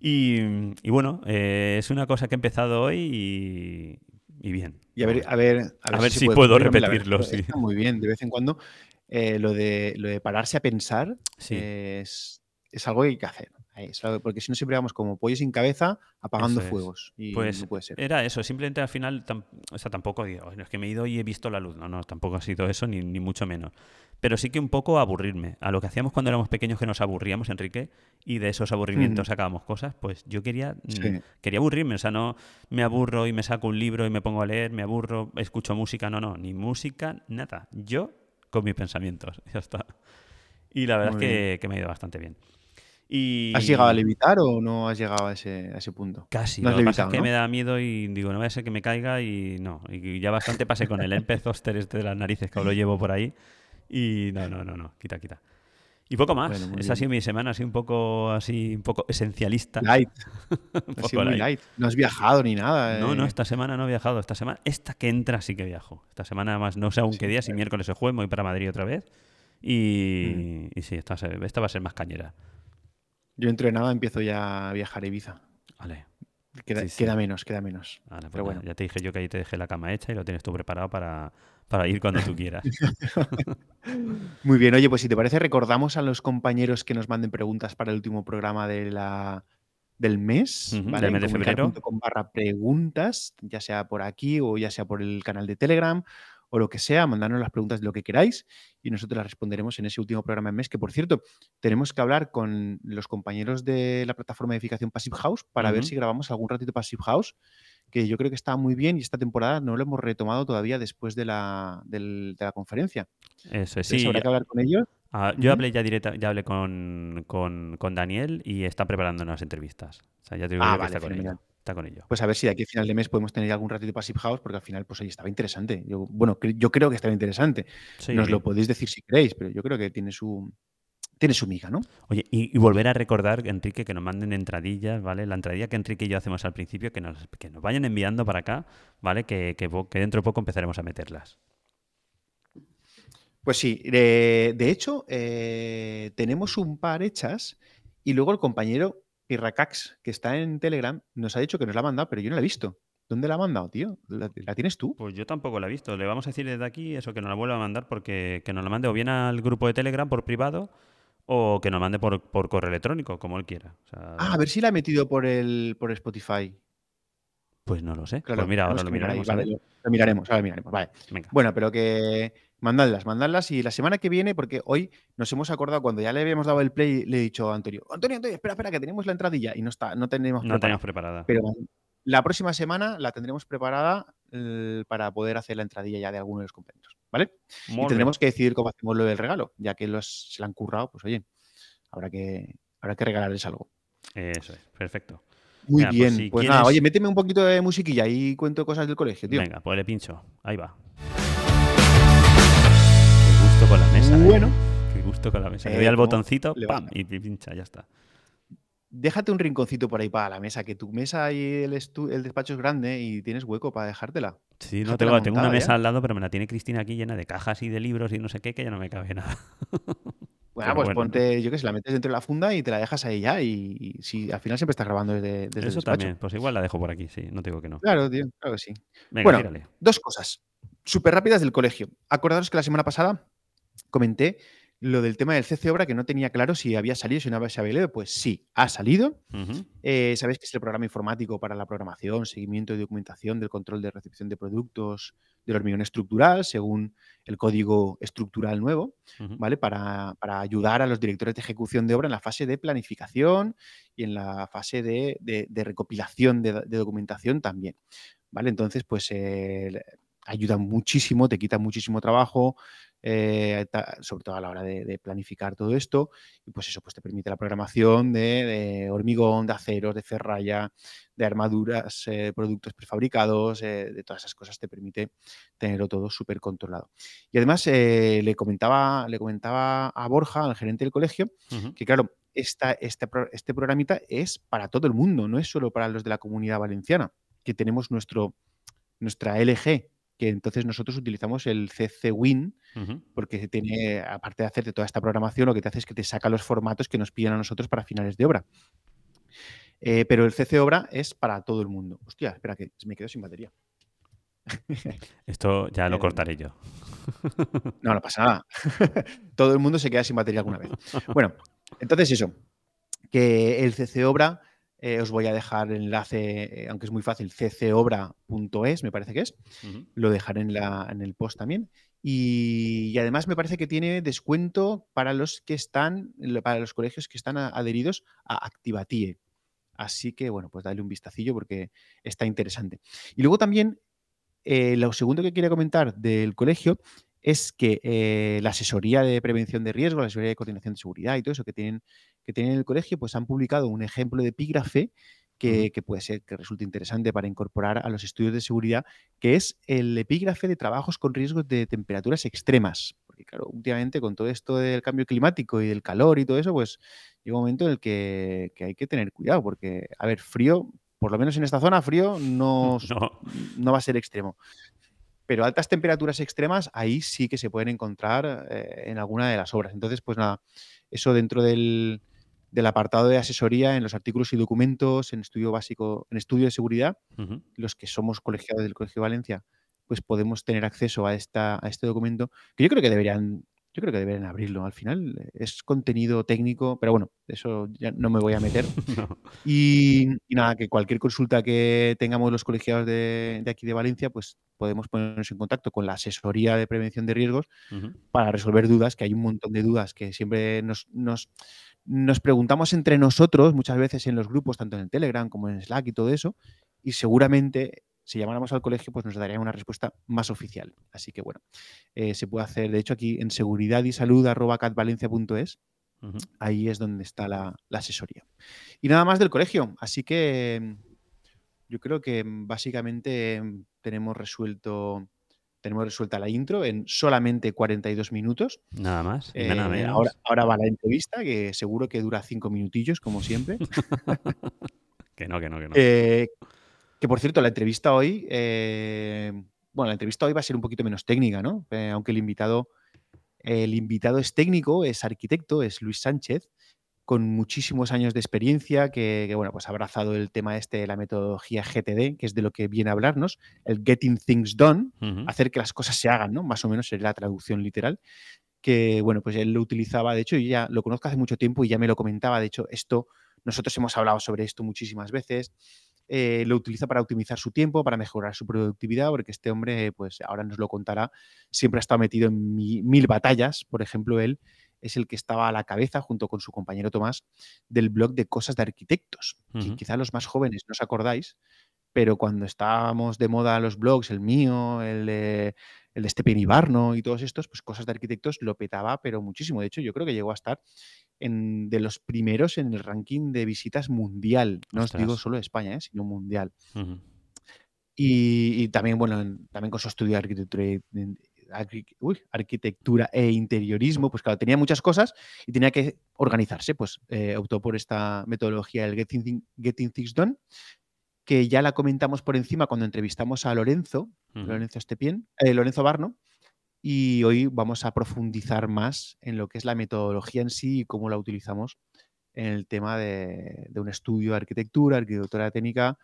Y, bueno, eh, es una cosa que he empezado hoy y, bien. Y a ver, a ver, a ver, si, puedo repetirlo. Sí. muy bien, de vez en cuando. Eh, lo, de, lo de pararse a pensar es, es algo que hay que hacer porque si no siempre vamos como pollo sin cabeza apagando fuegos. Y pues no puede ser. era eso, simplemente al final, o sea, tampoco digo, es que me he ido y he visto la luz. No, no, tampoco ha sido eso, ni, ni, mucho menos. Pero sí que un poco aburrirme. A lo que hacíamos cuando éramos pequeños que nos aburríamos, Enrique, y de esos aburrimientos sacábamos cosas, pues yo quería, mm, quería aburrirme. O sea, no me aburro y me saco un libro y me pongo a leer, me aburro, escucho música, no, no, ni música, nada. Yo con mis pensamientos, ya está. Y la verdad es que, que me ha ido bastante bien. ¿Has llegado a levitar o no has llegado a ese, punto? Casi. No lo que pasa es que me da miedo y digo, no voy a ser que me caiga y no. Y ya bastante pasé con el Empezoster este de las narices que lo llevo por ahí. Y no, no, no, no, quita, quita. Y poco más. Esa ha sido mi semana, así un poco así, un poco esencialista. Light. muy light. No has viajado ni nada. No, no, eh. esta semana no he viajado. Esta semana, esta que entra sí que viajo. Esta semana además no sé aún qué día, si miércoles o jueves, me voy para Madrid otra vez. Y, mm. y sí, esta, esta va a ser más cañera. Yo entrenaba, empiezo ya a viajar a Ibiza. Vale. Queda, menos, queda menos. Pues Pero bueno. Ya te dije yo que ahí te dejé la cama hecha y lo tienes tú preparado para, ir cuando tú quieras. Muy bien, oye, pues si te parece, recordamos a los compañeros que nos manden preguntas para el último programa de la, del mes, Del mes de febrero. Con barra preguntas, ya sea por aquí o ya sea por el canal de Telegram o lo que sea, mandarnos las preguntas de lo que queráis y nosotros las responderemos en ese último programa del mes, que por cierto, tenemos que hablar con los compañeros de la plataforma de edificación Passive House para ver si grabamos algún ratito Passive House, que yo creo que está muy bien y esta temporada no lo hemos retomado todavía después de la, de la conferencia. Eso es, sí. Habrá que hablar con ellos. Ah, yo hablé ya directa, ya hablé con, Daniel y está preparando unas entrevistas. O sea, ya te digo ah, que está con ellos con ello. Pues a ver si de aquí a final de mes podemos tener algún ratito de Passive House, porque al final, pues ahí estaba interesante. Yo, bueno, yo creo que estaba interesante. Nos lo podéis decir si queréis, pero yo creo que tiene su, tiene su miga, ¿no? Oye, y, volver a recordar, Enrique, que nos manden entradillas, ¿vale? La entradilla que Enrique y yo hacemos al principio, que nos, que nos vayan enviando para acá, ¿vale? Que, dentro de poco empezaremos a meterlas. Pues sí, de, hecho, eh, tenemos un par hechas y luego el compañero y Rakax, que está en Telegram, nos ha dicho que nos la ha mandado, pero yo no la he visto. ¿Dónde la ha mandado, tío? ¿La, tienes tú? Pues yo tampoco la he visto. Le vamos a decir desde aquí eso, que nos la vuelva a mandar porque que nos la mande o bien al grupo de Telegram por privado o que nos mande por, correo electrónico, como él quiera. ah, a ver si la ha metido por el por Spotify. Pues no lo sé. Claro, pues mira, ahora lo miraremos. lo miraremos, ahora lo miraremos. Vale. Bueno, pero que mandadlas, mandadlas y la semana que viene, porque hoy nos hemos acordado cuando ya le habíamos dado el play, le he dicho a Antonio, Antonio, Antonio, espera, espera, que tenemos la entradilla y no está, no tenemos No tenemos preparada. Pero la próxima semana la tendremos preparada para poder hacer la entradilla ya de alguno de los compañeros, ¿vale? y tendremos que decidir cómo hacemos lo del regalo, ya que los, se lo han currado, pues oye, habrá que, habrá que regalarles algo. Eso es, perfecto. Muy pues bien, pues, nada, oye, méteme un poquito de musiquilla y cuento cosas del colegio, tío. Venga, pues le pincho, ahí va. Qué gusto con la mesa. ¿eh? Bueno. Qué gusto con la mesa. Le doy al botoncito, pam, y pincha, ya está déjate un rinconcito por ahí para la mesa, que tu mesa y el, el despacho es grande y tienes hueco para dejártela. Sí, no tengo, tengo una mesa al lado, pero me la tiene Cristina aquí llena de cajas y de libros y no sé qué, que ya no me cabe nada. Bueno, pues ponte, yo que sé, la metes dentro de la funda y te la dejas ahí ya. Y, si al final siempre estás grabando desde, desde Eso también, pues igual la dejo por aquí, sí, no digo que no. Claro, tío, claro que sí. bueno, dos cosas súper rápidas del colegio. Acordaros que la semana pasada comenté lo del tema del CC Obra, que no tenía claro si había salido, si no había salido, pues sí, ha salido. Eh, sabéis que es el programa informático para la programación, seguimiento y documentación del control de recepción de productos del hormigón estructural, según el código estructural nuevo, ¿vale? Para, ayudar a los directores de ejecución de obra en la fase de planificación y en la fase de, recopilación de, documentación también, ¿vale? Entonces, pues eh, ayuda muchísimo, te quita muchísimo trabajo, eh, sobre todo a la hora de, planificar todo esto. Y pues eso pues te permite la programación de, hormigón, de aceros, de ferralla, de armaduras, eh, productos prefabricados, eh, de todas esas cosas te permite tenerlo todo súper controlado. Y además le, comentaba, le comentaba a Borja, al gerente del colegio, que claro, esta, este, este programita es para todo el mundo, no es solo para los de la comunidad valenciana, que tenemos nuestro, nuestra LG que entonces nosotros utilizamos el CC Win, porque tiene, aparte de hacerte toda esta programación, lo que te hace es que te saca los formatos que nos piden a nosotros para finales de obra. Eh, pero el CC Obra es para todo el mundo. Hostia, espera, que me quedo sin batería. Esto ya lo eh, cortaré yo. No, no pasa nada. todo el mundo se queda sin batería alguna vez. Bueno, entonces eso, que el CC Obra eh, os voy a dejar el enlace, eh, aunque es muy fácil, ccobra.es, me parece que es. Lo dejaré en, la, en, el post también. Y, además me parece que tiene descuento para los que están, para los colegios que están adheridos a Activatie. Así que, bueno, pues dale un vistacillo porque está interesante. Y luego también, eh, lo segundo que quería comentar del colegio es que la asesoría de prevención de riesgo, la asesoría de coordinación de seguridad y todo eso que tienen que tienen en el colegio, pues han publicado un ejemplo de epígrafe que, puede ser que resulte interesante para incorporar a los estudios de seguridad, que es el epígrafe de trabajos con riesgos de temperaturas extremas. Porque claro, últimamente con todo esto del cambio climático y del calor y todo eso, pues llega un momento en el que, hay que tener cuidado, porque, a ver, frío, por lo menos en esta zona, frío no, no. va a ser extremo. Pero altas temperaturas extremas, ahí sí que se pueden encontrar eh, en alguna de las obras. Entonces, pues nada, eso dentro del, del apartado de asesoría en los artículos y documentos, en estudio básico, en estudio de seguridad, los que somos colegiados del Colegio de Valencia, pues podemos tener acceso a, esta, a este documento, que yo creo que deberían, yo creo que deberían abrirlo. Al final es contenido técnico, pero bueno, eso ya no me voy a meter. y, nada, que cualquier consulta que tengamos los colegiados de, aquí de Valencia, pues podemos ponernos en contacto con la asesoría de prevención de riesgos para resolver dudas, que hay un montón de dudas que siempre nos, nos nos preguntamos entre nosotros muchas veces en los grupos, tanto en el Telegram como en Slack y todo eso, y seguramente si llamáramos al colegio, pues nos darían una respuesta más oficial. Así que bueno, eh, se puede hacer, de hecho, aquí en seguridad y salud ahí es donde está la, asesoría. Y nada más del colegio, así que yo creo que básicamente tenemos resuelto tenemos resuelta la intro en solamente 42 minutos. Nada más. Eh, ahora, ahora, va la entrevista, que seguro que dura cinco minutillos, como siempre. que no, que no, que no. Eh, que por cierto, la entrevista hoy, eh, bueno, la entrevista hoy va a ser un poquito menos técnica, ¿no? aunque el invitado, el invitado es técnico, es arquitecto, es Luis Sánchez, con muchísimos años de experiencia, que, bueno, pues ha abrazado el tema este de la metodología GTD, que es de lo que viene a hablarnos, el Getting Things Done, hacer que las cosas se hagan, ¿no? Más o menos es la traducción literal, que bueno, pues él lo utilizaba, de hecho, yo ya lo conozco hace mucho tiempo y ya me lo comentaba, de hecho, esto, nosotros hemos hablado sobre esto muchísimas veces, eh, lo utiliza para optimizar su tiempo, para mejorar su productividad, porque este hombre, pues ahora nos lo contará, siempre ha estado metido en mil batallas, por ejemplo, él es el que estaba a la cabeza, junto con su compañero Tomás, del blog de cosas de arquitectos. Quizá los más jóvenes no os acordáis, pero cuando estábamos de moda los blogs, el mío, el de, el de Stepen Ibarno y todos estos, pues cosas de arquitectos lo petaba, pero muchísimo. De hecho, yo creo que llegó a estar en, de los primeros en el ranking de visitas mundial. No os digo solo de España, ¿eh? sino mundial. y, también, bueno, también con su estudio de arquitectura, arquitectura e interiorismo, pues claro, tenía muchas cosas y tenía que organizarse. Pues eh, optó por esta metodología, el Getting, Getting Things Done, que ya la comentamos por encima cuando entrevistamos a Lorenzo, Lorenzo Estepien, eh, Lorenzo Barno, y hoy vamos a profundizar más en lo que es la metodología en sí y cómo la utilizamos en el tema de, un estudio de arquitectura, arquitectura técnica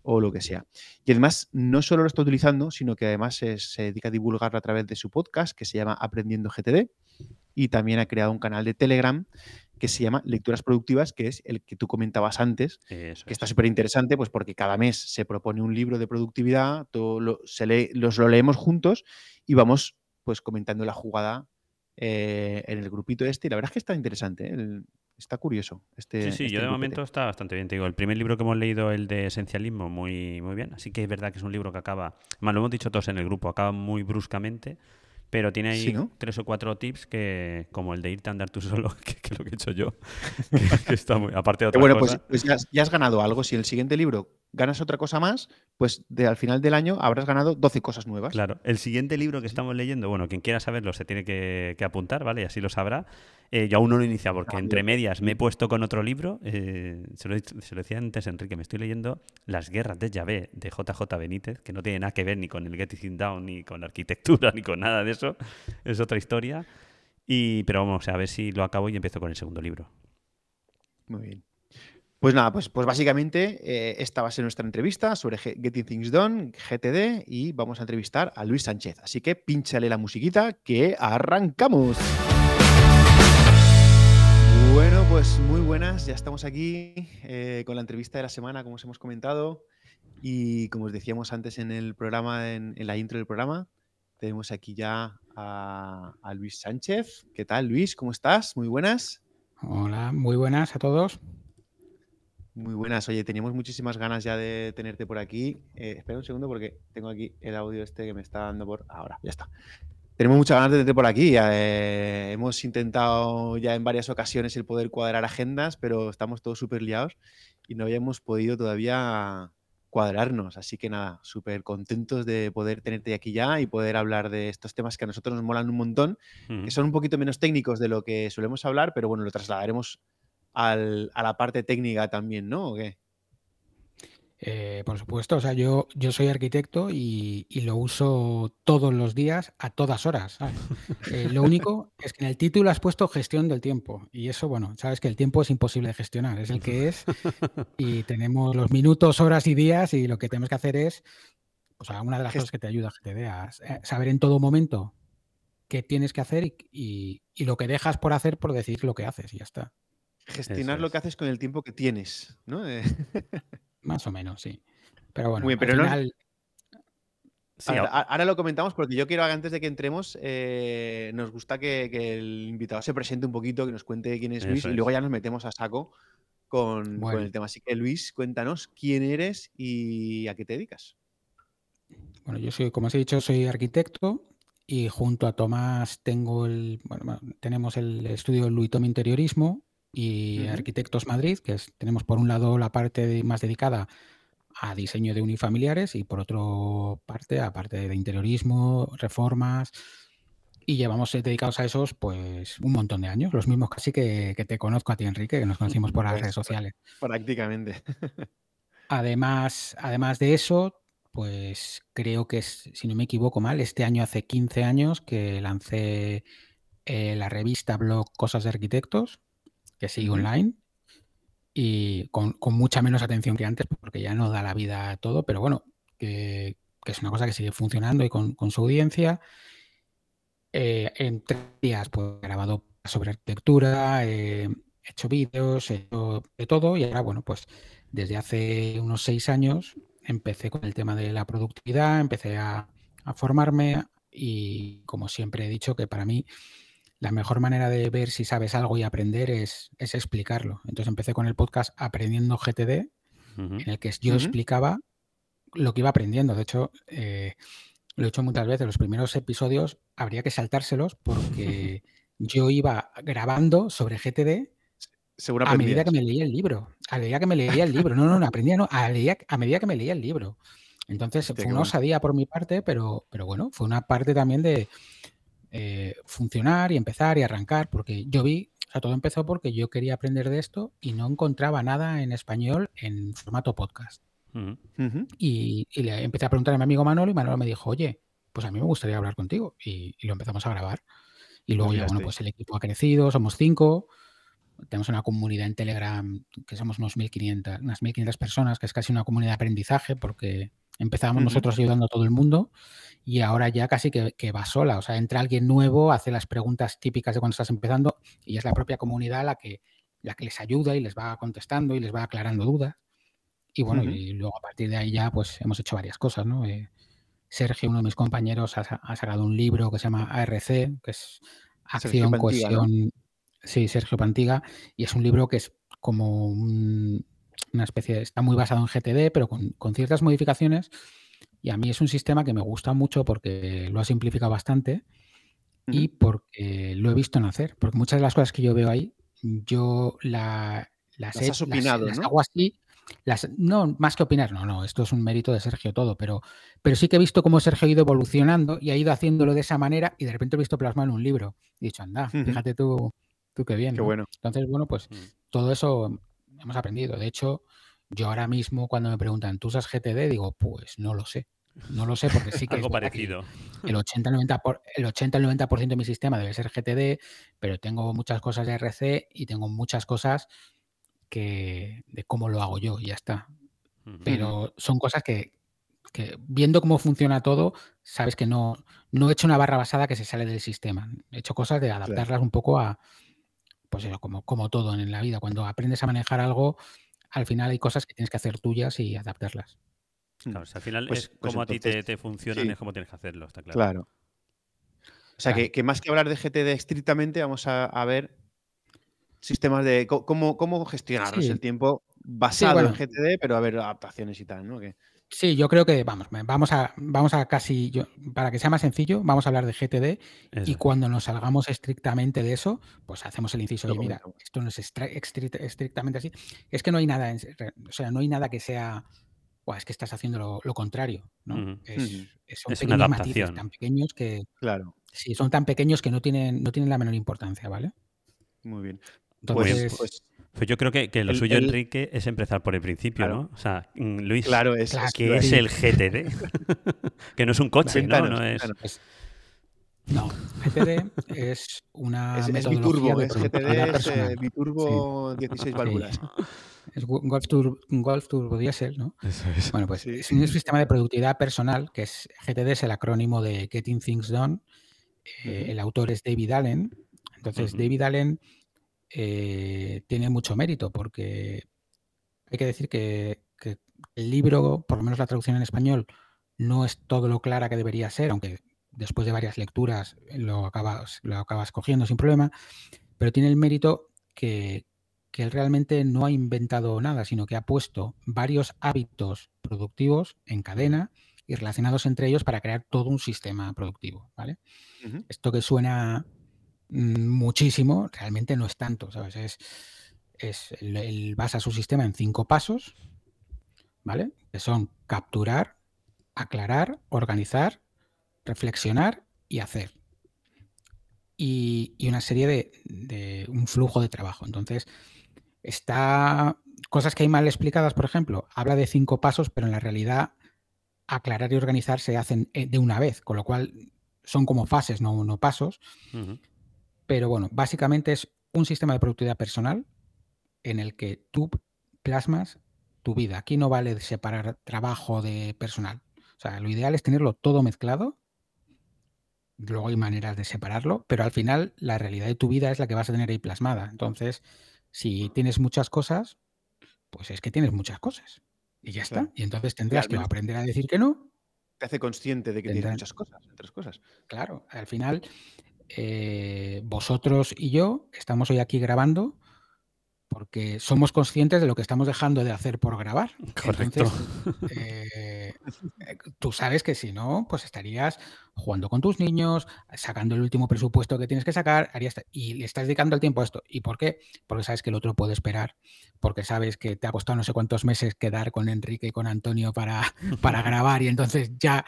o lo que sea. Y además, no solo lo está utilizando, sino que además se, se dedica a divulgarlo a través de su podcast que se llama Aprendiendo GTD y también ha creado un canal de Telegram que se llama Lecturas Productivas, que es el que tú comentabas antes, que está súper interesante, pues porque cada mes se propone un libro de productividad, todo lo, se lee, los lo leemos juntos y vamos pues comentando la jugada eh, en el grupito este. Y la verdad es que está interesante, ¿eh? está curioso. Este, sí, sí, yo de momento está bastante bien. Te digo, el primer libro que hemos leído, el de Esencialismo, muy, muy bien. Así que es verdad que es un libro que acaba, más lo hemos dicho todos en el grupo, acaba muy bruscamente pero tiene ahí tres o cuatro tips que, como el de irte a andar tú solo, que, es lo que he hecho yo, que, está muy, aparte de otra bueno, pues, pues ya, has ganado algo. Si el siguiente libro ganas otra cosa más, pues de, al final del año habrás ganado 12 cosas nuevas. Claro, el siguiente libro que estamos leyendo, bueno, quien quiera saberlo se tiene que, apuntar, ¿vale? Y así lo sabrá. Eh, yo aún no lo he iniciado porque entre medias me he puesto con otro libro. Eh, se, lo, decía antes Enrique, me estoy leyendo Las guerras de Yahvé de JJ Benítez, que no tiene nada que ver ni con el Getting Down, ni con la arquitectura, ni con nada de eso. Es otra historia. Y, pero vamos a ver si lo acabo y empiezo con el segundo libro. Muy bien. Pues nada, pues, pues básicamente eh, esta va a ser nuestra entrevista sobre Getting Things Done, GTD, y vamos a entrevistar a Luis Sánchez. Así que pínchale la musiquita que arrancamos. Bueno, pues muy buenas, ya estamos aquí eh, con la entrevista de la semana, como os hemos comentado, y como os decíamos antes en el programa, en, la intro del programa, tenemos aquí ya a, a Luis Sánchez. ¿Qué tal, Luis? ¿Cómo estás? Muy buenas. Hola, muy buenas a todos. Muy buenas. Oye, teníamos muchísimas ganas ya de tenerte por aquí. Eh, espera un segundo porque tengo aquí el audio este que me está dando por ahora. Ya está. Tenemos muchas ganas de tenerte por aquí. Eh, hemos intentado ya en varias ocasiones el poder cuadrar agendas, pero estamos todos súper liados y no habíamos podido todavía cuadrarnos. Así que nada, súper contentos de poder tenerte aquí ya y poder hablar de estos temas que a nosotros nos molan un montón, que son un poquito menos técnicos de lo que solemos hablar, pero bueno, lo trasladaremos al, a la parte técnica también, ¿no? ¿O qué? Eh, por supuesto, o sea, yo, yo soy arquitecto y, lo uso todos los días a todas horas. Eh, lo único es que en el título has puesto gestión del tiempo y eso, bueno, sabes que el tiempo es imposible de gestionar, es el que es y tenemos los minutos, horas y días y lo que tenemos que hacer es, o sea, una de las cosas que te ayuda a GTD a eh, saber en todo momento qué tienes que hacer y, y lo que dejas por hacer por decidir lo que haces y ya está. Gestionar lo que haces con el tiempo que tienes, ¿no? Más o menos, sí. Pero bueno, pero al final... ahora, lo comentamos porque yo quiero, antes de que entremos, eh, nos gusta que, el invitado se presente un poquito, que nos cuente quién es Luis y luego ya nos metemos a saco con, el tema. Así que Luis, cuéntanos quién eres y a qué te dedicas. Bueno, yo soy, como os he dicho, soy arquitecto y junto a Tomás tengo el, tenemos el estudio Luitom Interiorismo, y Arquitectos Madrid, que tenemos por un lado la parte más dedicada a diseño de unifamiliares y por otro parte a parte de interiorismo, reformas y llevamos eh, dedicados a esos pues un montón de años, los mismos casi que, te conozco a ti Enrique, que nos conocimos por las pues, redes sociales. Prácticamente. Además, además de eso, pues creo que si no me equivoco mal, este año hace 15 años que lancé eh, la revista blog Cosas de Arquitectos, que sigue online y con, mucha menos atención que antes, porque ya no da la vida a todo, pero bueno, que, es una cosa que sigue funcionando y con, su audiencia. Eh, en tres días, pues he grabado sobre arquitectura, he hecho vídeos, he hecho de todo y ahora, bueno, pues desde hace unos seis años empecé con el tema de la productividad, empecé a, a formarme y como siempre he dicho que para mí la mejor manera de ver si sabes algo y aprender es, explicarlo. Entonces empecé con el podcast Aprendiendo GTD, en el que yo explicaba lo que iba aprendiendo. De hecho, eh, lo he hecho muchas veces. Los primeros episodios habría que saltárselos porque yo iba grabando sobre GTD a medida que me leía el libro. A medida que me leía el libro. No, no, no aprendía, no. A, a medida que me leía el libro. Entonces fue una osadía por mi parte, pero, pero bueno, fue una parte también de eh, funcionar y empezar y arrancar, porque yo vi, o sea, todo empezó porque yo quería aprender de esto y no encontraba nada en español en formato podcast. y, le empecé a preguntar a mi amigo Manolo y Manolo me dijo, oye, pues a mí me gustaría hablar contigo. Y, lo empezamos a grabar. Y luego ya, bueno, pues el equipo ha crecido, somos cinco, tenemos una comunidad en Telegram que somos unos 1500, unas 1500 personas, que es casi una comunidad de aprendizaje porque Empezábamos nosotros ayudando a todo el mundo y ahora ya casi que, va sola. O sea, entra alguien nuevo, hace las preguntas típicas de cuando estás empezando y es la propia comunidad la que, la que les ayuda y les va contestando y les va aclarando dudas. Y bueno, y luego a partir de ahí ya pues hemos hecho varias cosas, ¿no? Eh, Sergio, uno de mis compañeros, ha, sacado un libro que se llama ARC, que es Acción, Cohesión. Sí, Sergio Pantiga, y es un libro que es como un, una especie, está muy basado en GTD, pero con, ciertas modificaciones. Y a mí es un sistema que me gusta mucho porque lo ha simplificado bastante y porque lo he visto nacer. Porque muchas de las cosas que yo veo ahí, yo la, las, has opinado, ¿no? hago así. Las, no, más que opinar, no, no, esto es un mérito de Sergio todo, pero, pero sí que he visto cómo Sergio ha ido evolucionando y ha ido haciéndolo de esa manera y de repente he visto plasmado en un libro. He dicho, anda, fíjate tú, tú qué bien. Qué bueno. Entonces, bueno, pues mm. todo eso hemos aprendido. De hecho, yo ahora mismo cuando me preguntan, ¿tú usas GTD? Digo, pues no lo sé. No lo sé porque sí que Algo parecido. El 80-90% por, el 80 90% de mi sistema debe ser GTD, pero tengo muchas cosas de RC y tengo muchas cosas que de cómo lo hago yo y ya está. Pero son cosas que, viendo cómo funciona todo, sabes que no, no he hecho una barra basada que se sale del sistema. He hecho cosas de adaptarlas un poco a, pues eso, como, como todo en la vida. Cuando aprendes a manejar algo, al final hay cosas que tienes que hacer tuyas y adaptarlas. Claro, al final pues, es pues como a ti te, funcionan, es como tienes que hacerlo, está claro. Claro. O sea, que, más que hablar de GTD estrictamente, vamos a, ver sistemas de cómo, cómo gestionarnos el tiempo basado en GTD, pero a ver adaptaciones y tal, ¿no? Sí, yo creo que vamos, vamos a, vamos a casi, para que sea más sencillo, vamos a hablar de GTD y cuando nos salgamos estrictamente de eso, pues hacemos el inciso y mira, esto no es estrictamente así. Es que no hay nada, o sea, no hay nada que sea, es que estás haciendo lo, contrario, ¿no? es, son pequeños matices tan pequeños que, claro, sí, son tan pequeños que no tienen, no tienen la menor importancia, ¿vale? Muy bien. Entonces, pues, pues yo creo que, lo suyo, Enrique, es empezar por el principio, ¿no? O sea, mm, Luis, claro, es, que es el GTD? que no es un coche, ¿no? No, es... no, GTD es una es, metodología es GTD es eh, biturbo 16 válvulas. Es Golf, Golf Turbo Diesel, ¿no? Bueno, pues es un sistema de productividad personal, que es GTD, es el acrónimo de Getting Things Done. Eh, el autor es David Allen. Entonces, David Allen eh, tiene mucho mérito porque hay que decir que, el libro, por lo menos la traducción en español, no es todo lo clara que debería ser, aunque después de varias lecturas lo acabas, lo acabas cogiendo sin problema, pero tiene el mérito que, que él realmente no ha inventado nada, sino que ha puesto varios hábitos productivos en cadena y relacionados entre ellos para crear todo un sistema productivo. ¿vale? Esto que suena muchísimo, realmente no es tanto, ¿sabes? Es, es él, basa su sistema en cinco pasos, ¿vale? Que son capturar, aclarar, organizar, reflexionar y hacer. Y, una serie de, de, un flujo de trabajo. Entonces, está cosas que hay mal explicadas, por ejemplo, habla de cinco pasos, pero en la realidad aclarar y organizar se hacen eh, de una vez, con lo cual son como fases, no, no pasos. Pero bueno, básicamente es un sistema de productividad personal en el que tú plasmas tu vida. Aquí no vale separar trabajo de personal. O sea, lo ideal es tenerlo todo mezclado. Luego hay maneras de separarlo, pero al final la realidad de tu vida es la que vas a tener ahí plasmada. Entonces, si tienes muchas cosas, pues es que tienes muchas cosas. Y ya está. Y entonces tendrás que aprender a decir que no. Te hace consciente de que tienes muchas cosas, otras cosas. Claro, al final eh, vosotros y yo estamos hoy aquí grabando porque somos conscientes de lo que estamos dejando de hacer por grabar. Correcto. Eh, eh, tú sabes que si no, pues estarías jugando con tus niños, sacando el último presupuesto que tienes que sacar, harías, y le estás dedicando el tiempo a esto. ¿Y por qué? Porque sabes que el otro puede esperar, porque sabes que te ha costado no sé cuántos meses quedar con Enrique y con Antonio para, para grabar y entonces ya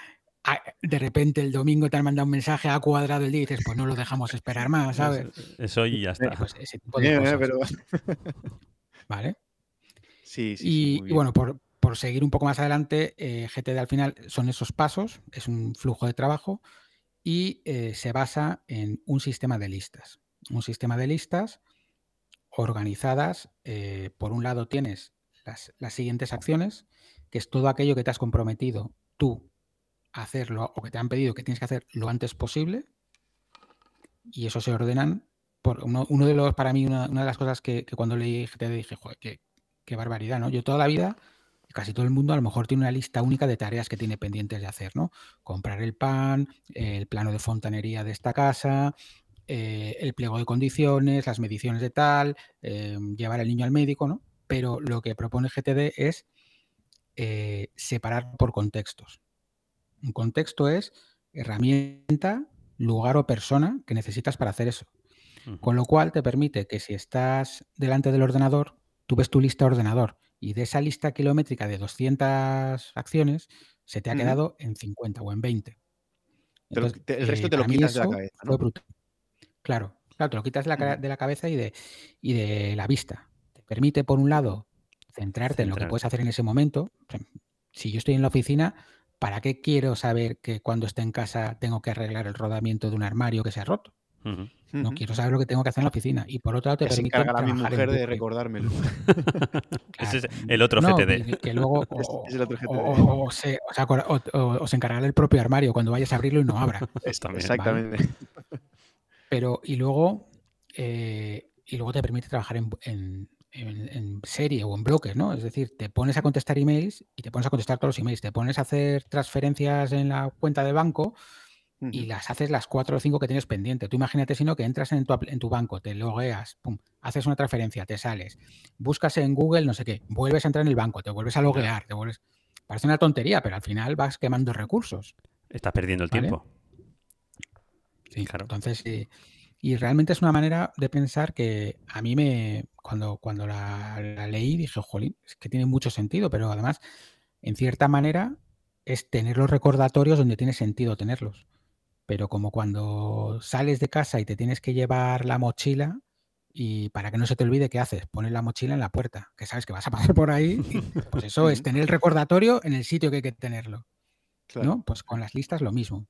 de repente el domingo te han mandado un mensaje a cuadrado el día y dices, pues no lo dejamos esperar más, ¿sabes? Eso y ya está. Pues ese tipo de cosas. pero... ¿Vale? Sí, sí, Y, bueno, por, por seguir un poco más adelante, eh, GTD al final son esos pasos, es un flujo de trabajo y eh, se basa en un sistema de listas. Un sistema de listas organizadas. eh, por un lado tienes las, las siguientes acciones, que es todo aquello que te has comprometido tú hacerlo o que te han pedido que tienes que hacer lo antes posible. Y eso se ordenan por uno, de los, para mí, una, de las cosas que, cuando leí GTD dije, joder, qué, qué barbaridad, ¿no? Yo toda la vida, casi todo el mundo a lo mejor tiene una lista única de tareas que tiene pendientes de hacer, ¿no? Comprar el pan, el plano de fontanería de esta casa, eh, el pliego de condiciones, las mediciones de tal, eh, llevar al niño al médico, ¿no? Pero lo que propone GTD es eh, separar por contextos. Un contexto es herramienta, lugar o persona que necesitas para hacer eso. Con lo cual te permite que si estás delante del ordenador, tú ves tu lista de ordenador y de esa lista kilométrica de 200 acciones, se te ha quedado en 50 o en 20. Te lo- Entonces, te- el resto te lo quitas de la cabeza. Claro, claro, te lo quitas de la, de la cabeza y de, y de la vista. Te permite, por un lado, centrarte en lo que puedes hacer en ese momento. Si yo estoy en la oficina, ¿para qué quiero saber que cuando esté en casa tengo que arreglar el rodamiento de un armario que se ha roto? No quiero saber lo que tengo que hacer en la oficina. Y por otro lado, te Ya se permite encarga la mi mujer de recordármelo. Ese es el otro No, GTD. que luego o, Es, el otro o- GTD. o- o se, o se acor- o- o- o se encargará el propio armario cuando vayas a abrirlo y no abra. Exactamente. Pero, y luego, eh, y luego te permite trabajar en, en- en- en serie o en bloques, ¿no? Es decir, te pones a contestar emails y te pones a contestar todos los emails, te pones a hacer transferencias en la cuenta de banco y las haces las cuatro o cinco que tienes pendiente. Tú imagínate si no que entras en tu, apl- en tu banco, te logueas, pum, haces una transferencia, te sales, buscas en Google, no sé qué, vuelves a entrar en el banco, te vuelves a loguear, te vuelves... Parece una tontería, pero al final vas quemando recursos. Estás perdiendo el ¿Vale? tiempo. Sí, Claro. Entonces, eh, y realmente es una manera de pensar que a mí me, cuando, cuando la, la leí, dije, jolín, es que tiene mucho sentido, pero además, en cierta manera, es tener los recordatorios donde tiene sentido tenerlos. Pero como cuando sales de casa y te tienes que llevar la mochila y para que no se te olvide, ¿qué haces? Pones la mochila en la puerta, que sabes que vas a pasar por ahí. y, pues eso es tener el recordatorio en el sitio que hay que tenerlo. Claro. ¿No? Pues con las listas lo mismo.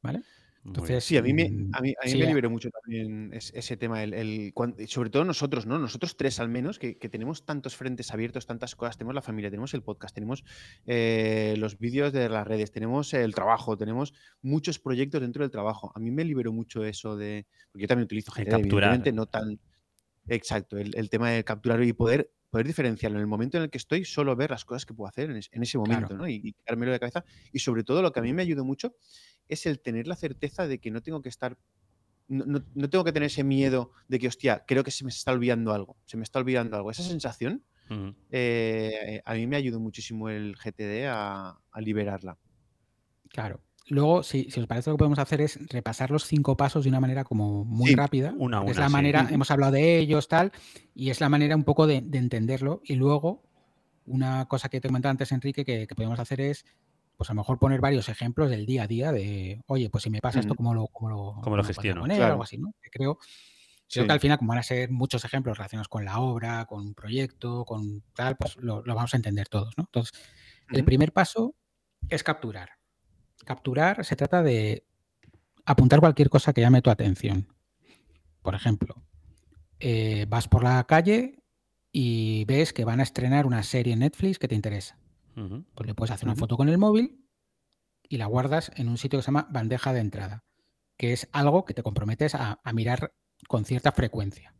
¿Vale? Entonces, Sí, a mí me, mm, a mí, a mí sí, me liberó mucho también es- ese tema, el, sobre todo nosotros, ¿no? Nosotros tres al menos, que, que tenemos tantos frentes abiertos, tantas cosas, tenemos la familia, tenemos el podcast, tenemos eh, los vídeos de las redes, tenemos el trabajo, tenemos muchos proyectos dentro del trabajo. A mí me liberó mucho eso de, porque yo también utilizo GTD, capturar. evidentemente, no tan, exacto, el, el tema de capturar y poder, poder diferenciarlo en el momento en el que estoy, solo ver las cosas que puedo hacer en, es- en ese momento, Claro. ¿no? Y, y quedármelo de cabeza. Y sobre todo lo que a mí me ayudó mucho es el tener la certeza de que no tengo que estar, no, no- no tengo que tener ese miedo de que, hostia, creo que se me está olvidando algo, se me está olvidando algo. Esa sensación eh, a mí me ayudó muchísimo el GTD a, a liberarla. Claro. Luego, si, si os parece, lo que podemos hacer es repasar los cinco pasos de una manera como muy Sí, rápida. una a porque es una, la sí. manera, hemos hablado de ellos, tal, y es la manera un poco de, de entenderlo. Y luego, una cosa que te comentaba antes, Enrique, que, que podemos hacer es, pues a lo mejor poner varios ejemplos del día a día de, oye, pues si me pasa esto. ¿cómo lo, cómo lo, ¿Cómo lo cómo podría gestiono? poner? Claro. Algo así, ¿no? Que creo, creo Sí. que al final, como van a ser muchos ejemplos relacionados con la obra, con un proyecto, con tal, pues lo, lo vamos a entender todos, ¿no? Entonces, el primer paso es capturar. Capturar se trata de apuntar cualquier cosa que llame tu atención. Por ejemplo, eh, vas por la calle y ves que van a estrenar una serie en Netflix que te interesa. Ujú. Pues le puedes hacer una foto con el móvil y la guardas en un sitio que se llama bandeja de entrada, que es algo que te comprometes a, a mirar con cierta frecuencia.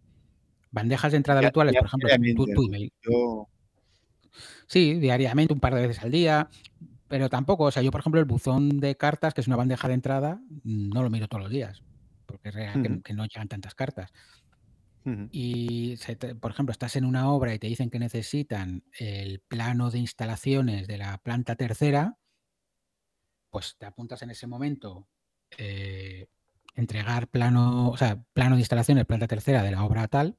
Bandejas de entrada habituales, dia- por ejemplo, tu, email. Yo, Sí, diariamente, un par de veces al día, pero tampoco, o sea, yo por ejemplo el buzón de cartas, que es una bandeja de entrada, no lo miro todos los días, porque es real que no llegan tantas cartas. Y, por ejemplo, estás en una obra y te dicen que necesitan el plano de instalaciones de la planta tercera, pues te apuntas en ese momento eh, entregar plano, o sea, plano de instalaciones, planta tercera de la obra tal,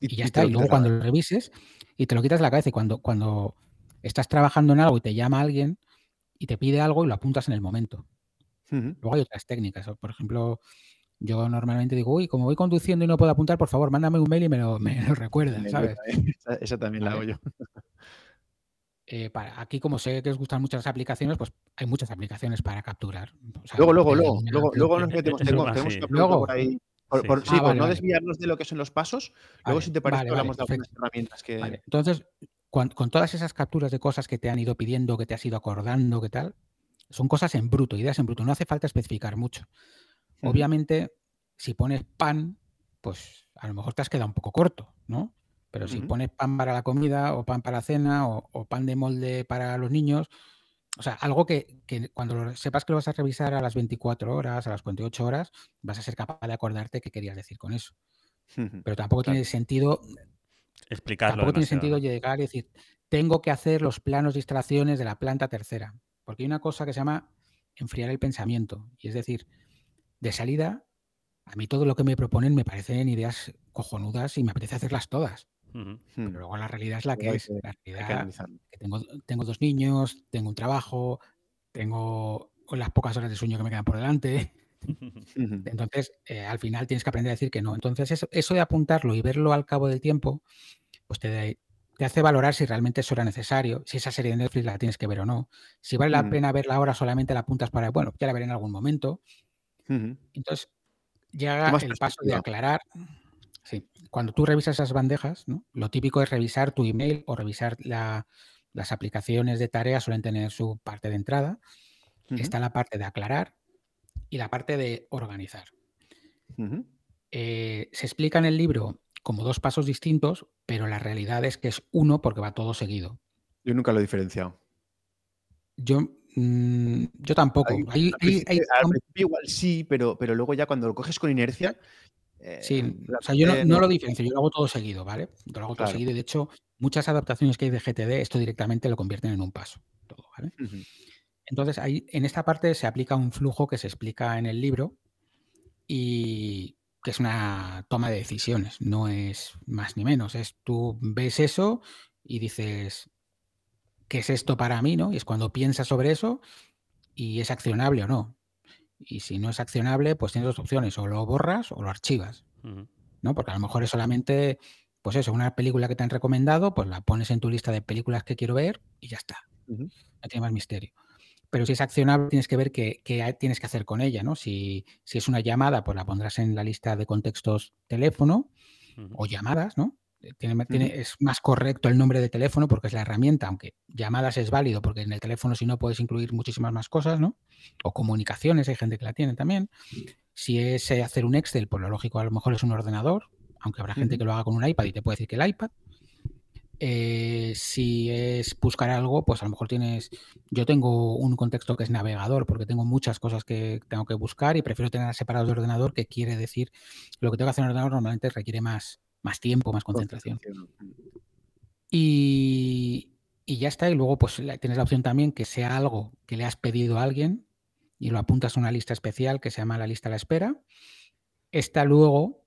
y, ya está. Y luego cuando lo revises y te lo quitas de la cabeza y cuando, cuando estás trabajando en algo y te llama alguien y te pide algo y lo apuntas en el momento. Luego hay otras técnicas. Por ejemplo, yo normalmente digo, uy, como voy conduciendo y no puedo apuntar, por favor, mándame un mail y me lo, me recuerda, ¿sabes? Esa, también la hago yo. Eh, para, aquí, como sé que os gustan muchas aplicaciones, pues hay muchas aplicaciones para capturar. luego, luego, luego, luego, luego, nos metemos. Tengo, tenemos una pregunta por ahí. Por, sí, ah, no desviarnos de lo que son los pasos. Luego, si te parece, hablamos de algunas herramientas que. Entonces, con, todas esas capturas de cosas que te han ido pidiendo, que te has ido acordando, que tal, son cosas en bruto, ideas en bruto. No hace falta especificar mucho. Obviamente, si pones pan, pues a lo mejor te has quedado un poco corto, ¿no? Pero si pones pan para la comida o pan para la cena o, pan de molde para los niños, o sea, algo que, cuando sepas que lo vas a revisar a las 24 horas, a las 48 horas, vas a ser capaz de acordarte qué querías decir con eso. Pero tampoco tiene sentido explicarlo. Tampoco tiene sentido llegar y decir, tengo que hacer los planos de instalaciones de la planta tercera. Porque hay una cosa que se llama enfriar el pensamiento. Y es decir, de salida, a mí todo lo que me proponen me parecen ideas cojonudas y me apetece hacerlas todas. Pero hmm. luego la realidad es la que es. La realidad que tengo, tengo dos niños, tengo un trabajo, tengo las pocas horas de sueño que me quedan por delante. Entonces, eh, al final tienes que aprender a decir que no. Entonces, eso, eso, de apuntarlo y verlo al cabo del tiempo, pues te, te, hace valorar si realmente eso era necesario, si esa serie de Netflix la tienes que ver o no. Si vale la mm. pena verla ahora, solamente la apuntas para, bueno, ya la veré en algún momento. Entonces, llega el paso de aclarar. Sí, cuando tú revisas esas bandejas, lo típico es revisar tu email o revisar las aplicaciones de tareas, suelen tener su parte de entrada. Está la parte de aclarar y la parte de organizar. Eh, se explica en el libro como dos pasos distintos, pero la realidad es que es uno porque va todo seguido. Yo nunca lo he diferenciado. Yo, mm, yo tampoco. al, principio, igual sí, pero, pero luego ya cuando lo coges con inercia. sí, eh, o sea, yo no, lo diferencio, yo lo hago todo seguido, ¿vale? Yo lo hago todo seguido y de hecho, muchas adaptaciones que hay de GTD, esto directamente lo convierten en un paso. Todo, ¿vale? Entonces, ahí, en esta parte se aplica un flujo que se explica en el libro y que es una toma de decisiones, no es más ni menos. Es tú ves eso y dices, ¿qué es esto para mí? ¿no? Y es cuando piensas sobre eso y es accionable o no. Y si no es accionable, pues tienes dos opciones, o lo borras o lo archivas. ¿no? Porque a lo mejor es solamente, pues eso, una película que te han recomendado, pues la pones en tu lista de películas que quiero ver y ya está. No tiene más misterio pero si es accionable tienes que ver qué, tienes que hacer con ella, ¿no? Si, es una llamada, pues la pondrás en la lista de contextos teléfono o llamadas, ¿no? Eh, tiene, Es más correcto el nombre de teléfono porque es la herramienta, aunque llamadas es válido porque en el teléfono si no puedes incluir muchísimas más cosas, ¿no? O comunicaciones, hay gente que la tiene también. Si es eh, hacer un Excel, pues lo lógico a lo mejor es un ordenador, aunque habrá gente que lo haga con un iPad y te puede decir que el iPad. Eh, si es buscar algo, pues a lo mejor tienes. Yo tengo un contexto que es navegador, porque tengo muchas cosas que tengo que buscar y prefiero tener separados de ordenador, que quiere decir lo que tengo que hacer en ordenador normalmente requiere más, más tiempo, más concentración. Y, y ya está. Y luego, pues tienes la opción también que sea algo que le has pedido a alguien y lo apuntas a una lista especial que se llama la lista a la espera. Esta luego,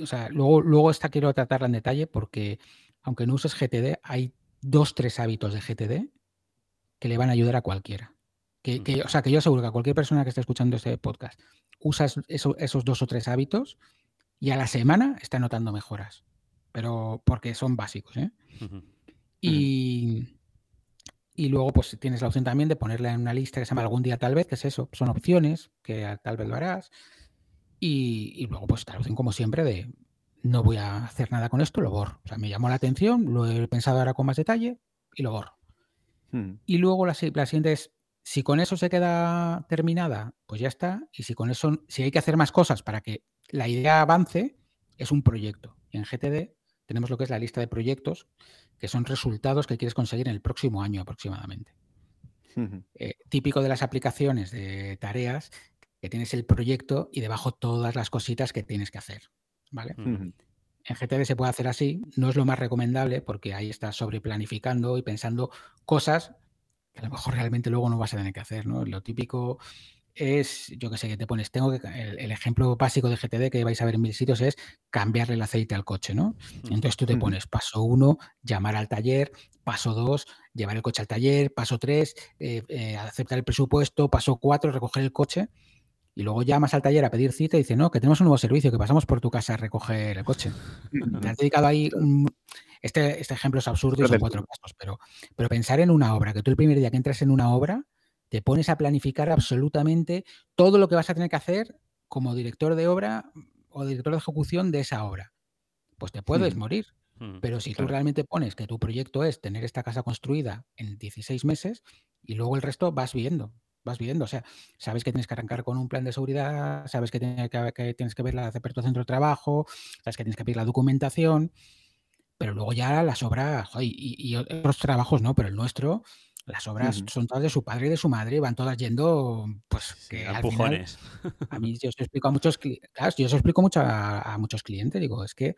o sea, luego, luego esta quiero tratarla en detalle porque aunque no uses GTD, hay dos, tres hábitos de GTD que le van a ayudar a cualquiera. Que, o sea, que yo aseguro que a cualquier persona que esté escuchando este podcast usa esos dos o tres hábitos y a la semana está notando mejoras. Pero porque son básicos. ¿eh? y, y, luego, pues tienes la opción también de ponerla en una lista que se llama algún día tal vez, que es eso, son opciones que tal vez lo harás. Y, y luego, pues la opción, como siempre, de no voy a hacer nada con esto, lo borro. O sea, me llamó la atención, lo he pensado ahora con más detalle y lo borro. Hmm. Y luego la, siguiente es, si con eso se queda terminada, pues ya está. Y si con eso, si hay que hacer más cosas para que la idea avance, es un proyecto. Y en GTD tenemos lo que es la lista de proyectos, que son resultados que quieres conseguir en el próximo año aproximadamente. Eh, típico de las aplicaciones de tareas, que tienes el proyecto y debajo todas las cositas que tienes que hacer. ¿vale? En GTD se puede hacer así, no es lo más recomendable porque ahí estás sobreplanificando y pensando cosas que a lo mejor realmente luego no vas a tener que hacer, ¿no? Lo típico es, yo que sé, que te pones, tengo que, el, ejemplo básico de GTD que vais a ver en mil sitios es cambiarle el aceite al coche, ¿no? Entonces tú te pones paso uno, llamar al taller, paso dos, llevar el coche al taller, paso tres, eh, eh, aceptar el presupuesto, paso cuatro, recoger el coche. Y luego llamas al taller a pedir cita y dice, no, que tenemos un nuevo servicio, que pasamos por tu casa a recoger el coche. Te has dedicado ahí este, este, ejemplo es absurdo y son cuatro pasos, pero, pero pensar en una obra, que tú el primer día que entras en una obra, te pones a planificar absolutamente todo lo que vas a tener que hacer como director de obra o director de ejecución de esa obra. Pues te puedes morir. Pero si tú realmente pones que tu proyecto es tener esta casa construida en 16 meses y luego el resto vas viendo, vas viendo. O sea, sabes que tienes que arrancar con un plan de seguridad, sabes que tienes que, tienes que ver la de centro de trabajo, sabes que tienes que pedir la documentación, pero luego ya las obras, y, y, otros trabajos no, pero el nuestro, las obras son todas de su padre y de su madre, van todas yendo, pues, que a empujones. a mí yo os explico a muchos, claro, yo explico mucho a, muchos clientes, digo, es que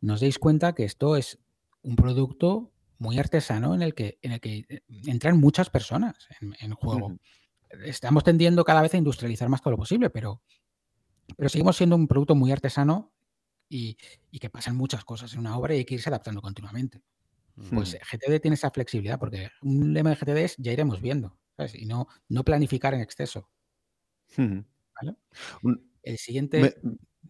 nos deis cuenta que esto es un producto muy artesano en el que, en el que eh, entran muchas personas en, juego. Estamos tendiendo cada vez a industrializar más todo lo posible, pero, pero seguimos siendo un producto muy artesano y, y que pasan muchas cosas en una obra y hay que irse adaptando continuamente. Pues GTD tiene esa flexibilidad, porque un lema de GTD es ya iremos viendo, Y no, no planificar en exceso. el siguiente.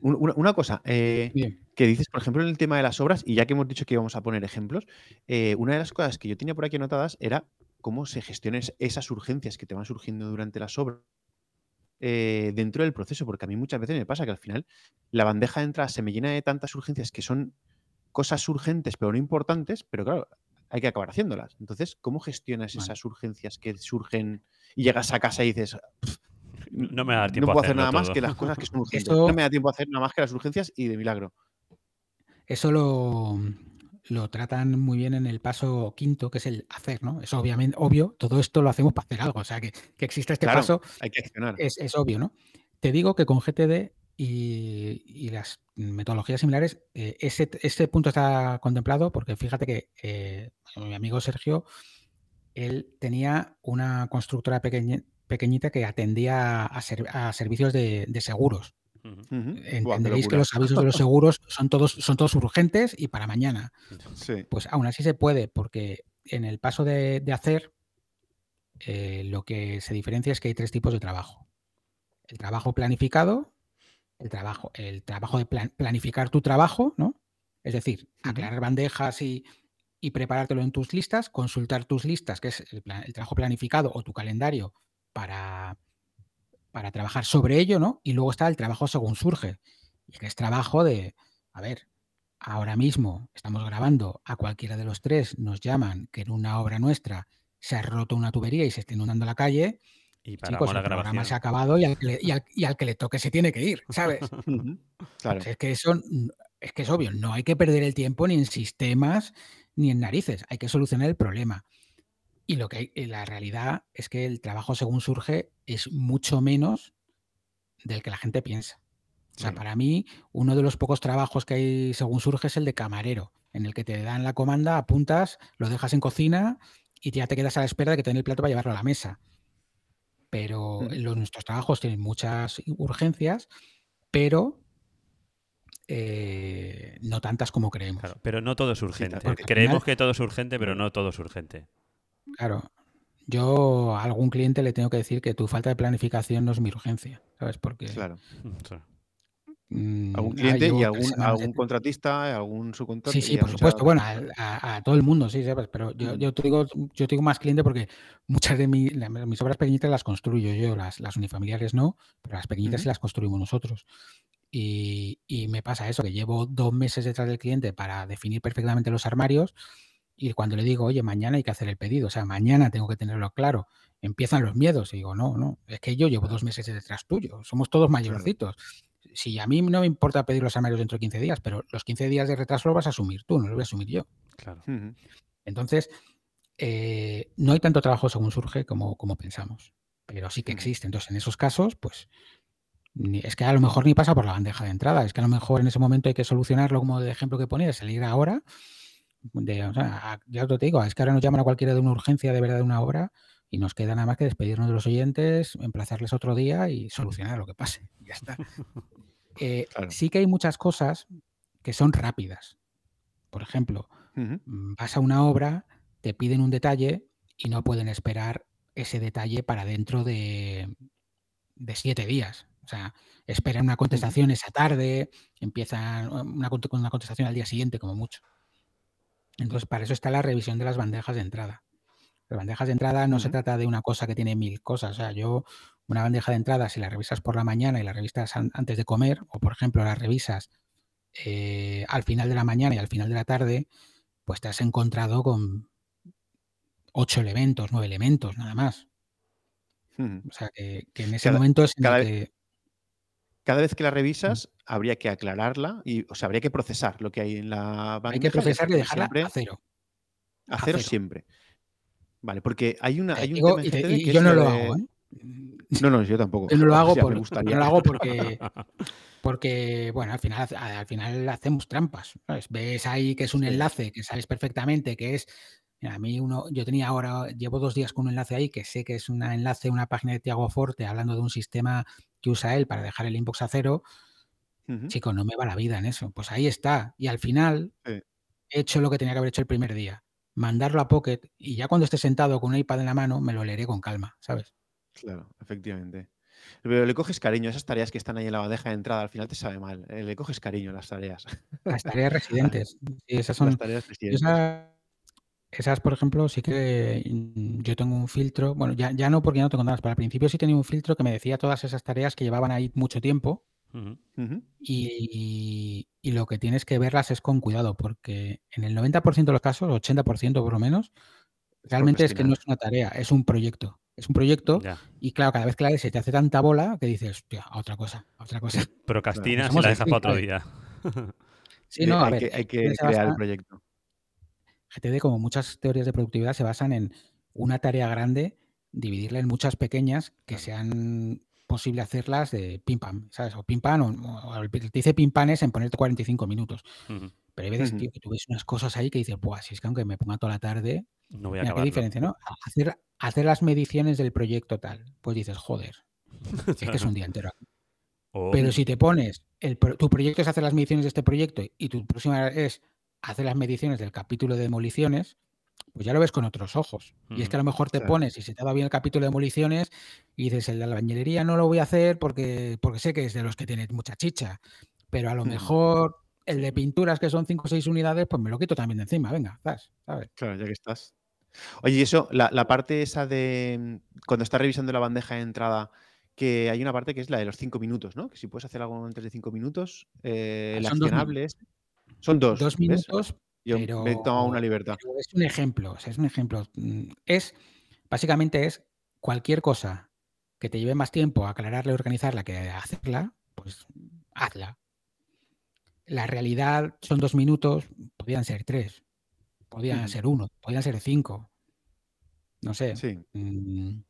una, cosa, eh, que dices, por ejemplo, en el tema de las obras, y ya que hemos dicho que íbamos a poner ejemplos, eh, una de las cosas que yo tenía por aquí anotadas era cómo se gestionan esas urgencias que te van surgiendo durante las obras eh, dentro del proceso, porque a mí muchas veces me pasa que al final la bandeja de entrada se me llena de tantas urgencias que son cosas urgentes pero no importantes, pero claro, hay que acabar haciéndolas. Entonces, ¿cómo gestionas esas urgencias que surgen y llegas a casa y dices, no me da tiempo no puedo hacer nada más que las cosas que son urgentes. no me da tiempo a hacer nada más que las urgencias y de milagro. Eso lo, lo tratan muy bien en el paso quinto, que es el hacer, ¿no? Es obviamente obvio, todo esto lo hacemos para hacer algo. O sea, que, que existe este paso hay que accionar. Es, es, obvio, ¿no? Te digo que con GTD y, las metodologías similares, eh, ese, punto está contemplado porque fíjate que eh, mi amigo Sergio, él tenía una constructora pequeñita que atendía a, servicios de, seguros. Entenderéis que los avisos de los seguros son todos, son todos urgentes y para mañana. Pues aún así se puede, porque en el paso de, hacer, eh, lo que se diferencia es que hay tres tipos de trabajo. El trabajo planificado, el trabajo, el trabajo de planificar tu trabajo, ¿no? Es decir, aclarar bandejas y, preparártelo en tus listas, consultar tus listas, que es el, trabajo planificado o tu calendario para, para trabajar sobre ello, ¿no? Y luego está el trabajo según surge, y que es trabajo de, a ver, ahora mismo estamos grabando, a cualquiera de los tres nos llaman que en una obra nuestra se ha roto una tubería y se está inundando la calle, y para Chicos, el programa se ha acabado y al, que le, y, al, que le, toque se tiene que ir, ¿sabes? claro. es, que eso, es que es obvio, no hay que perder el tiempo ni en sistemas ni en narices, hay que solucionar el problema. Y lo que hay, la realidad es que el trabajo según surge es mucho menos del que la gente piensa. O sea, para mí, uno de los pocos trabajos que hay según surge es el de camarero, en el que te dan la comanda, apuntas, lo dejas en cocina y ya te quedas a la espera de que te den el plato para llevarlo a la mesa pero los, nuestros trabajos tienen muchas urgencias, pero eh, no tantas como creemos. pero no todo es urgente. Creemos que todo es urgente, pero no todo es urgente. Claro. Yo a algún cliente le tengo que decir que tu falta de planificación no es mi urgencia, ¿sabes? Porque claro. Mm, Mm, ¿Algún cliente y algún, algún contratista, algún subcontracista? Sí, sí, por supuesto. Bueno, a, todo el mundo, sí, ¿sabes? Pero yo, mm. yo, te digo, yo te digo más cliente porque muchas de mis obras pequeñitas las construyo yo, las, las unifamiliares no, pero las pequeñitas sí las construimos nosotros. Y, y, me pasa eso, que llevo dos meses detrás del cliente para definir perfectamente los armarios y cuando le digo, oye, mañana hay que hacer el pedido, o sea, mañana tengo que tenerlo claro, empiezan los miedos y digo, no, no, es que yo llevo dos meses detrás tuyo, somos todos mayorcitos si a mí no me importa pedir los armarios dentro de 15 días, pero los 15 días de retraso lo vas a asumir tú, no lo voy a asumir yo. Claro. Entonces, eh, no hay tanto trabajo según surge como, como pensamos, pero sí que existe. Entonces, en esos casos, pues es que a lo mejor ni pasa por la bandeja de entrada, es que a lo mejor en ese momento hay que solucionarlo como el ejemplo que ponía, salir ahora. De, o sea, ya te digo, es que ahora nos llaman a cualquiera de una urgencia de verdad de una hora y nos queda nada más que despedirnos de los oyentes, emplazarles otro día y solucionar lo que pase. Ya está. Eh, sí que hay muchas cosas que son rápidas. Por ejemplo, mm, vas a una obra, te piden un detalle y no pueden esperar ese detalle para dentro de, de siete días. O sea, esperan una contestación esa tarde, empiezan una, una contestación al día siguiente, como mucho. Entonces, para eso está la revisión de las bandejas de entrada. Las bandejas de entrada no se trata de una cosa que tiene mil cosas. O sea, yo, una bandeja de entrada, si la revisas por la mañana y la revisas antes de comer, o por ejemplo, la revisas eh, al final de la mañana y al final de la tarde, pues te has encontrado con ocho elementos, nueve elementos, nada más. O sea, que, en ese momento es en cada, que... cada vez que la revisas, habría que aclararla y, o sea, habría que procesar lo que hay en la bandeja. Hay que procesar y dejarla a cero. A, cero, siempre. Vale, porque hay una. Hay un tema y, yo no lo hago, ¿eh? No, no, yo tampoco. Yo no lo hago, por, no lo hago porque, porque, bueno, al final, al final hacemos trampas. Ves ahí que es un enlace que sabes perfectamente que es a mí uno, yo tenía ahora, llevo dos días con un enlace ahí que sé que es un enlace, una página de Tiago Forte hablando de un sistema que usa él para dejar el inbox a cero. Chico, no me va la vida en eso. Pues ahí está. Y al final he hecho lo que tenía que haber hecho el primer día. Mandarlo a Pocket y ya cuando esté sentado con un iPad en la mano me lo leeré con calma, ¿sabes? Claro, efectivamente. Pero le coges cariño a esas tareas que están ahí en la bandeja de entrada, al final te sabe mal. Eh, le coges cariño a las tareas. Las tareas residentes. Sí, esas son. Las tareas residentes. Esas, por ejemplo, sí que mm, yo tengo un filtro, bueno, ya, ya no porque no tengo nada, pero al principio sí tenía un filtro que me decía todas esas tareas que llevaban ahí mucho tiempo y, lo que tienes que verlas es con cuidado, porque en el 90% de los casos, 80% por lo menos, realmente es que no es una tarea, es un proyecto. Es un proyecto y claro, cada vez que la se te hace tanta bola que dices, hostia, a otra cosa, a otra cosa. Procrastinas y la dejas para otro día. sí, no, a hay ver. Que, hay que crear el proyecto. GTD, como muchas teorías de productividad, se basan en una tarea grande, dividirla en muchas pequeñas que sean posible hacerlas de pim pam, ¿sabes? O pim pam, o, te dice pim pam es en ponerte 45 minutos. Pero hay veces, tío, que tú ves unas cosas ahí que dices, Buah, si es que aunque me ponga toda la tarde, no voy a mira, qué diferencia, ¿no? Hacer, hacer las mediciones del proyecto tal, pues dices, joder, es que es un día entero. Pero si te pones, el, tu proyecto es hacer las mediciones de este proyecto y tu próxima es hacer las mediciones del capítulo de demoliciones, pues ya lo ves con otros ojos. y es que a lo mejor te pones y se te va bien el capítulo de demoliciones y dices, el de la bañilería no lo voy a hacer porque, porque sé que es de los que tienen mucha chicha. Pero a lo mejor el de pinturas, que son 5 o 6 unidades, pues me lo quito también de encima. Venga, ¿sabes? Claro, ya que estás. Oye, y eso, la, parte esa de mm, cuando estás revisando la bandeja de entrada, que hay una parte que es la de los 5 minutos, ¿no? Que si puedes hacer algo antes de 5 minutos, eh, el accionable es son dos. Dos minutos. Yo pero, me he tomado una libertad. Es un ejemplo, es un ejemplo. Mm, es, básicamente es cualquier cosa que te lleve más tiempo a aclararla y organizarla que hacerla, pues hazla. La realidad son dos minutos, podrían ser tres, podrían ser uno, podrían ser cinco. No sé. Sí. Mm,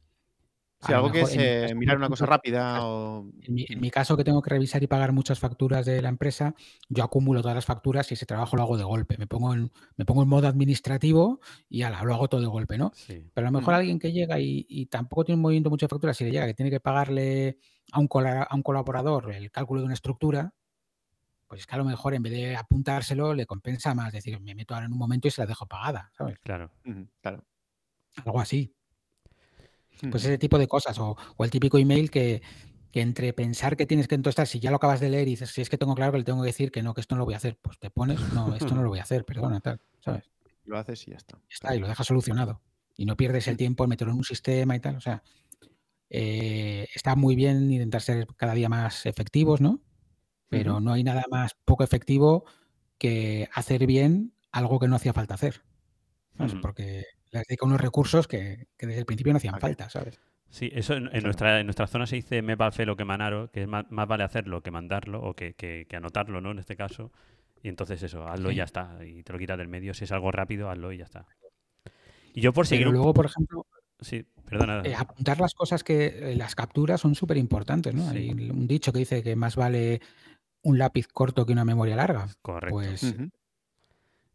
si algo que es eh, mirar una cosa rápida o... En mi, caso, que tengo que revisar y pagar muchas facturas de la empresa, yo acumulo todas las facturas y ese trabajo lo hago de golpe. Me pongo en, me pongo en modo administrativo y ala, lo hago todo de golpe, ¿no? Pero a lo mejor alguien que llega y, tampoco tiene un movimiento muchas facturas, si le llega que tiene que pagarle a un, a un colaborador el cálculo de una estructura, pues es que a lo mejor en vez de apuntárselo le compensa más decir, me meto ahora en un momento y se la dejo pagada, ¿sabes? Claro. claro. Algo así. Pues ese tipo de cosas. O, el típico email que, entre pensar que tienes que entonces, si ya lo acabas de leer y dices, si es que tengo claro que le tengo que decir que no, que esto no lo voy a hacer, pues te pones, no, esto no lo voy a hacer, perdona, tal, ¿sabes? Lo haces y ya está. está, y lo dejas solucionado. Y no pierdes el tiempo en meterlo en un sistema y tal. O sea, eh, está muy bien intentar ser cada día más efectivos, ¿no? Pero no hay nada más poco efectivo que hacer bien algo que no hacía falta hacer. Porque les dedica unos recursos que, desde el principio no hacían falta, ¿sabes? Sí, eso en, nuestra, en nuestra zona se dice me vale lo que manaro, que es más, vale hacerlo que mandarlo o que, anotarlo, ¿no? En este caso. Y entonces eso, hazlo y ya está. Y te lo quitas del medio. Si es algo rápido, hazlo y ya está. Y yo por seguir. Pero luego, por ejemplo. Sí, perdona. Eh, apuntar las cosas que. eh, las capturas son súper importantes, ¿no? Sí. Hay un dicho que dice que más vale un lápiz corto que una memoria larga. Correcto. Pues.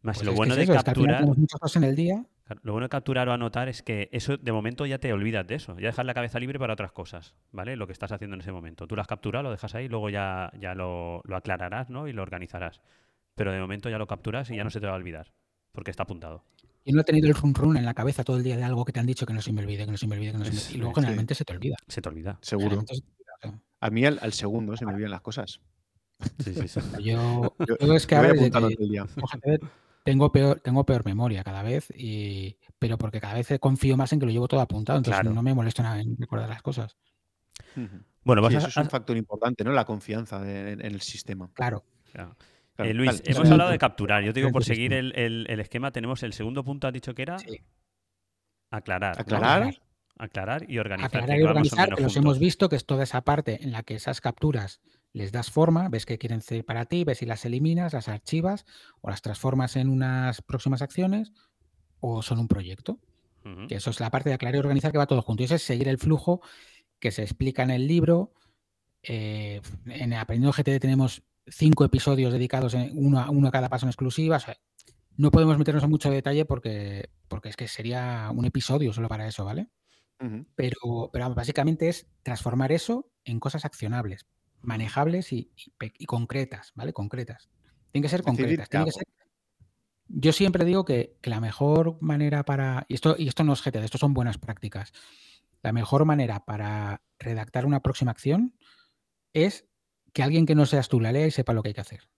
Más pues lo es que bueno es de eso, es que al final capturar. tenemos muchas cosas en el día. Claro, Lo bueno de capturar o anotar es que eso de momento ya te olvidas de eso. Ya dejas la cabeza libre para otras cosas, ¿vale? Lo que estás haciendo en ese momento. Tú lo has capturado, lo dejas ahí, luego ya, ya lo, lo aclararás, ¿no? Y lo organizarás. Pero de momento ya lo capturas y ya no se te va a olvidar, porque está apuntado. Y no he tenido el run run en la cabeza todo el día de algo que te han dicho que no se me olvide, que no se me olvide, que no se me olvide. Y luego Sí. generalmente se te olvida. Se te olvida. Seguro. Se te olvida, A mí al, al segundo se me olvidan las cosas. Sí, sí, sí. Yo, Yo- yo es que voy ahora desde apuntando que todo el día. fíjate, tengo peor, tengo peor memoria cada vez, y, pero porque cada vez confío más en que lo llevo todo apuntado, entonces Claro. no me molesto nada en recordar las cosas. Bueno, vas Sí, a, eso es un factor importante, ¿no? La confianza de- en, en el sistema. Claro. Eh, Luis, hemos hablado de capturar. Yo te digo, por seguir el, el- el esquema, tenemos el segundo punto, has dicho que era Sí. aclarar. ¿no? Aclarar. Aclarar y organizar. Aclarar y organizar, que los juntos. hemos visto, que es toda esa parte en la que esas capturas les das forma, ves qué quieren ser para ti, ves si las eliminas, las archivas o las transformas en unas próximas acciones o son un proyecto. Que eso es la parte de aclarar y organizar que va todo junto. Y eso es seguir el flujo que se explica en el libro. Eh, en Aprendiendo GTD tenemos cinco episodios dedicados en uno, a- uno a cada paso en exclusiva. o sea, no podemos meternos en mucho detalle porque, porque es que sería un episodio solo para eso, ¿vale? Pero, pero básicamente es transformar eso en cosas accionables, manejables y, y pe- y concretas, ¿vale? Concretas. Tienen que ser concretas. qué tienen que hago. ser... Yo siempre digo que, que la mejor manera para. Y esto, y esto no es GTD, esto son buenas prácticas. La mejor manera para redactar una próxima acción es que alguien que no seas tú la lea y sepa lo que hay que hacer.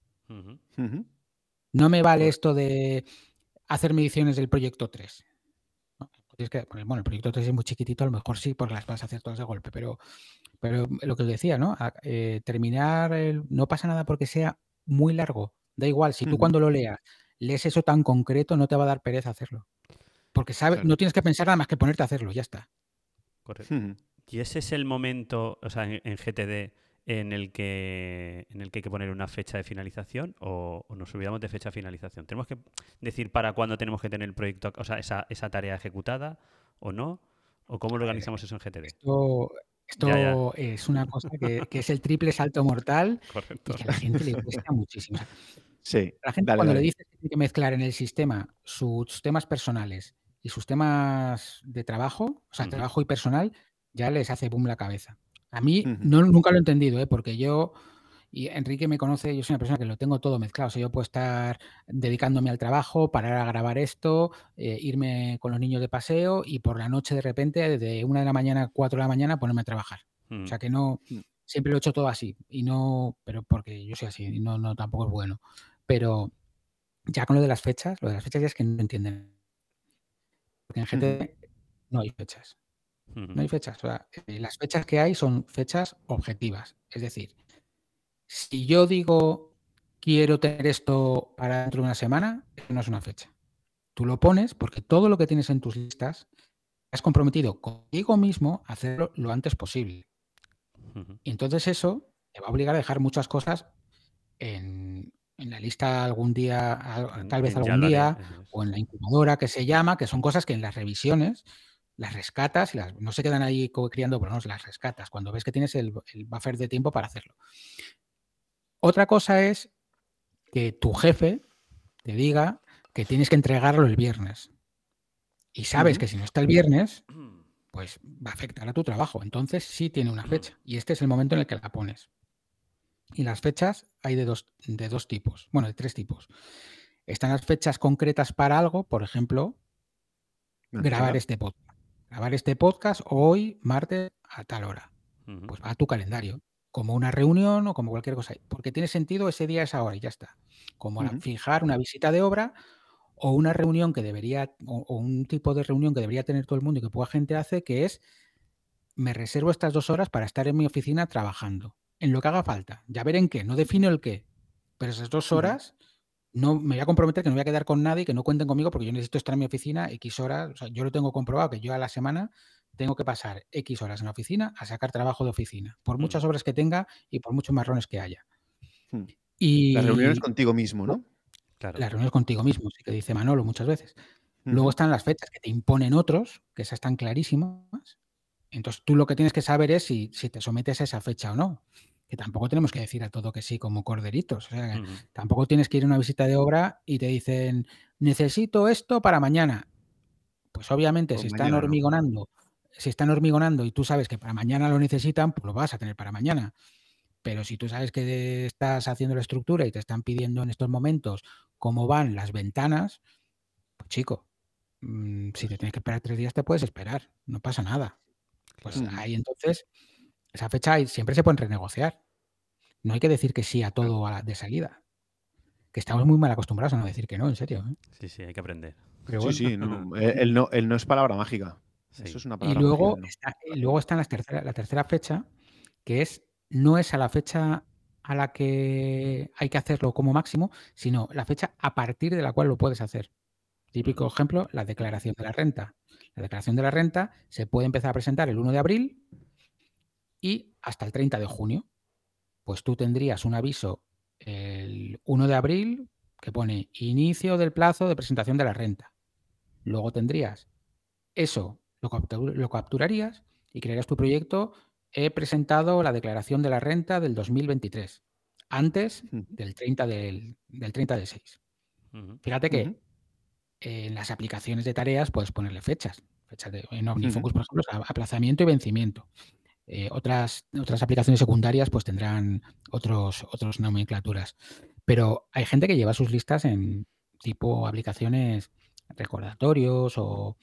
No me vale esto de hacer mediciones del proyecto 3. Tienes que- bueno, el proyecto 3 es muy chiquitito, a lo mejor sí, porque las vas a hacer todas de golpe, pero, pero lo que os decía, ¿no? A- eh, terminar, el- no pasa nada porque sea muy largo. Da igual, si tú cuando lo leas lees eso tan concreto, no te va a dar pereza hacerlo. Porque sabes, Claro. no tienes que pensar nada más que ponerte a hacerlo, ya está. Correcto. Y ese es el momento, o sea, en, en GTD, en el que en el que hay que poner una fecha de finalización o, o nos olvidamos de fecha de finalización. Tenemos que decir para cuándo tenemos que tener el proyecto, o sea, esa, esa tarea ejecutada o no, o cómo lo organizamos eso en GTD. Esto, esto Ya, ya. es una cosa que, que es el triple salto mortal Correcto. y que a la gente le cuesta muchísimo. Sí. La gente Dale, cuando dale. le dices que tiene que mezclar en el sistema sus temas personales y sus temas de trabajo, o sea, trabajo y personal, ya les hace boom la cabeza. A mí no, nunca lo he entendido, ¿eh? porque yo, y Enrique me conoce, yo soy una persona que lo tengo todo mezclado. O sea, yo puedo estar dedicándome al trabajo, parar a grabar esto, eh, irme con los niños de paseo y por la noche de repente, de una de la mañana a cuatro de la mañana, ponerme a trabajar. Mm. O sea que no, Mm. siempre lo he hecho todo así. Y no, pero porque yo soy así, y no, no tampoco es bueno. Pero ya con lo de las fechas, lo de las fechas ya es que no entienden. Porque en Ujú. GT no hay fechas. No hay fechas. O sea, eh, las fechas que hay son fechas objetivas. Es decir, si yo digo quiero tener esto para dentro de una semana, no es una fecha. Tú lo pones porque todo lo que tienes en tus listas has comprometido contigo mismo a hacerlo lo antes posible. Y entonces eso te va a obligar a dejar muchas cosas en, en la lista algún día, tal vez algún día, o en la incubadora que se llama, que son cosas que en las revisiones las rescatas y las, no se quedan ahí criando, pero no, las rescatas cuando ves que tienes el, el buffer de tiempo para hacerlo. Otra cosa es que tu jefe te diga que tienes que entregarlo el viernes. Y sabes que si no está el viernes, pues va a afectar a tu trabajo. Entonces sí tiene una fecha. Y este es el momento en el que la pones. Y las fechas hay de dos, de dos tipos, bueno, de tres tipos. Están las fechas concretas para algo, por ejemplo, grabar este podcast. Grabar este podcast hoy, martes, a tal hora. Pues va a tu calendario, como una reunión o como cualquier cosa. Porque tiene sentido ese día, esa hora y ya está. Como fijar una visita de obra o una reunión que debería, o, o un tipo de reunión que debería tener todo el mundo y que poca gente hace, que es me reservo estas dos horas para estar en mi oficina trabajando, en lo que haga falta. Ya veré en qué, no defino el qué, pero esas dos horas no me voy a comprometer que no voy a quedar con nadie, que no cuenten conmigo porque yo necesito estar en mi oficina X horas. O sea, yo lo tengo comprobado que yo a la semana tengo que pasar X horas en la oficina a sacar trabajo de oficina, por muchas Mm. obras que tenga y por muchos marrones que haya. Hmm. Y Las reuniones contigo mismo, ¿no? Claro. las reuniones contigo mismo, sí que dice Manolo muchas veces. Luego están las fechas que te imponen otros, que esas están clarísimas. Entonces tú lo que tienes que saber es si, te sometes a esa fecha o no. Que tampoco tenemos que decir a todo que sí como corderitos. O sea, tampoco tienes que ir a una visita de obra y te dicen, necesito esto para mañana. Pues obviamente, pues si están hormigonando, si están hormigonando y tú sabes que para mañana lo necesitan, pues lo vas a tener para mañana. Pero si tú sabes que estás haciendo la estructura y te están pidiendo en estos momentos cómo van las ventanas, pues chico, mm, si te tienes que esperar tres días, te puedes esperar, no pasa nada. Pues ahí entonces, esa fecha siempre se pueden renegociar. No hay que decir que sí a todo de salida. Que estamos muy mal acostumbrados a no decir que no, en serio. ¿eh? Sí, sí, hay que aprender. Sí, sí, no, el, no, no es palabra mágica. Eso es una palabra y luego está, luego está la, tercera, la tercera fecha, que es no es a la fecha a la que hay que hacerlo como máximo, sino la fecha a partir de la cual lo puedes hacer. Típico ejemplo, la declaración de la renta. La declaración de la renta se puede empezar a presentar el 1 de abril y hasta el 30 de junio. Pues tú tendrías un aviso el 1 de abril que pone inicio del plazo de presentación de la renta. Luego tendrías eso, lo, lo capturarías y crearías tu proyecto. He presentado la declaración de la renta del 2023, antes del 30 del, 30 de 6. Fíjate que en las aplicaciones de tareas puedes ponerle fechas. Fechas de, en OmniFocus, por ejemplo, aplazamiento y vencimiento. Eh, otras, otras aplicaciones secundarias pues tendrán otros, otros nomenclaturas. Pero hay gente que lleva sus listas en tipo aplicaciones recordatorios o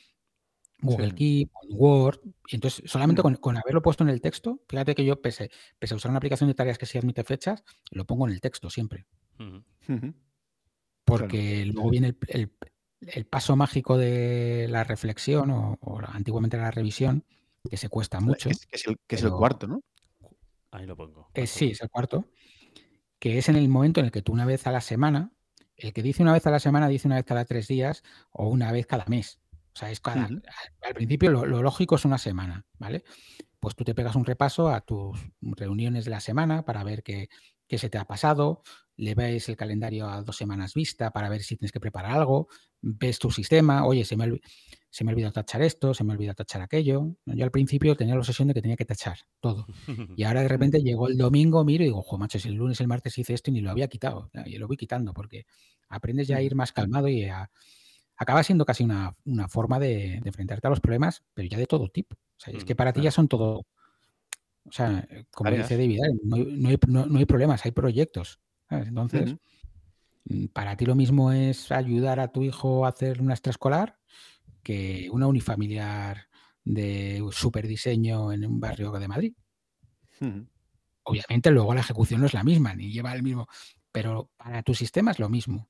Google Keep, Word. Y entonces, solamente con, haberlo puesto en el texto, fíjate que yo, pese, pese a usar una aplicación de tareas que sí admite fechas, lo pongo en el texto siempre. Porque luego viene el, el paso mágico de la reflexión o, antiguamente la revisión, que se cuesta mucho. Que es, el, cuarto, ¿no? Ahí lo pongo. sí, es el cuarto. Que es en el momento en el que tú una vez a la semana, el que dice una vez a la semana dice una vez cada tres días o una vez cada mes. O sea, es cada, al, principio lo, lo, lógico es una semana, ¿vale? Pues tú te pegas un repaso a tus reuniones de la semana para ver qué, qué se te ha pasado, le ves el calendario a dos semanas vista para ver si tienes que preparar algo, ves tu sistema, oye, se me, ha, se me ha olvidado tachar esto, se me ha olvidado tachar aquello. Yo al principio tenía la obsesión de que tenía que tachar todo. Y ahora de repente llegó el domingo, miro y digo, ojo, macho, si el lunes, el martes hice esto y ni lo había quitado. Y lo voy quitando porque aprendes ya a ir más calmado y acaba siendo casi una, forma de, enfrentarte a los problemas, pero ya de todo tipo. O sea, es que mm, para ti ya son todo. O sea, como dice David, no hay, no hay problemas, hay proyectos. Entonces, mm, para ti lo mismo es ayudar a tu hijo a hacer una extraescolar que una unifamiliar de superdiseño en un barrio de Madrid. Obviamente luego la ejecución no es la misma, ni lleva el mismo, pero para tu sistema es lo mismo.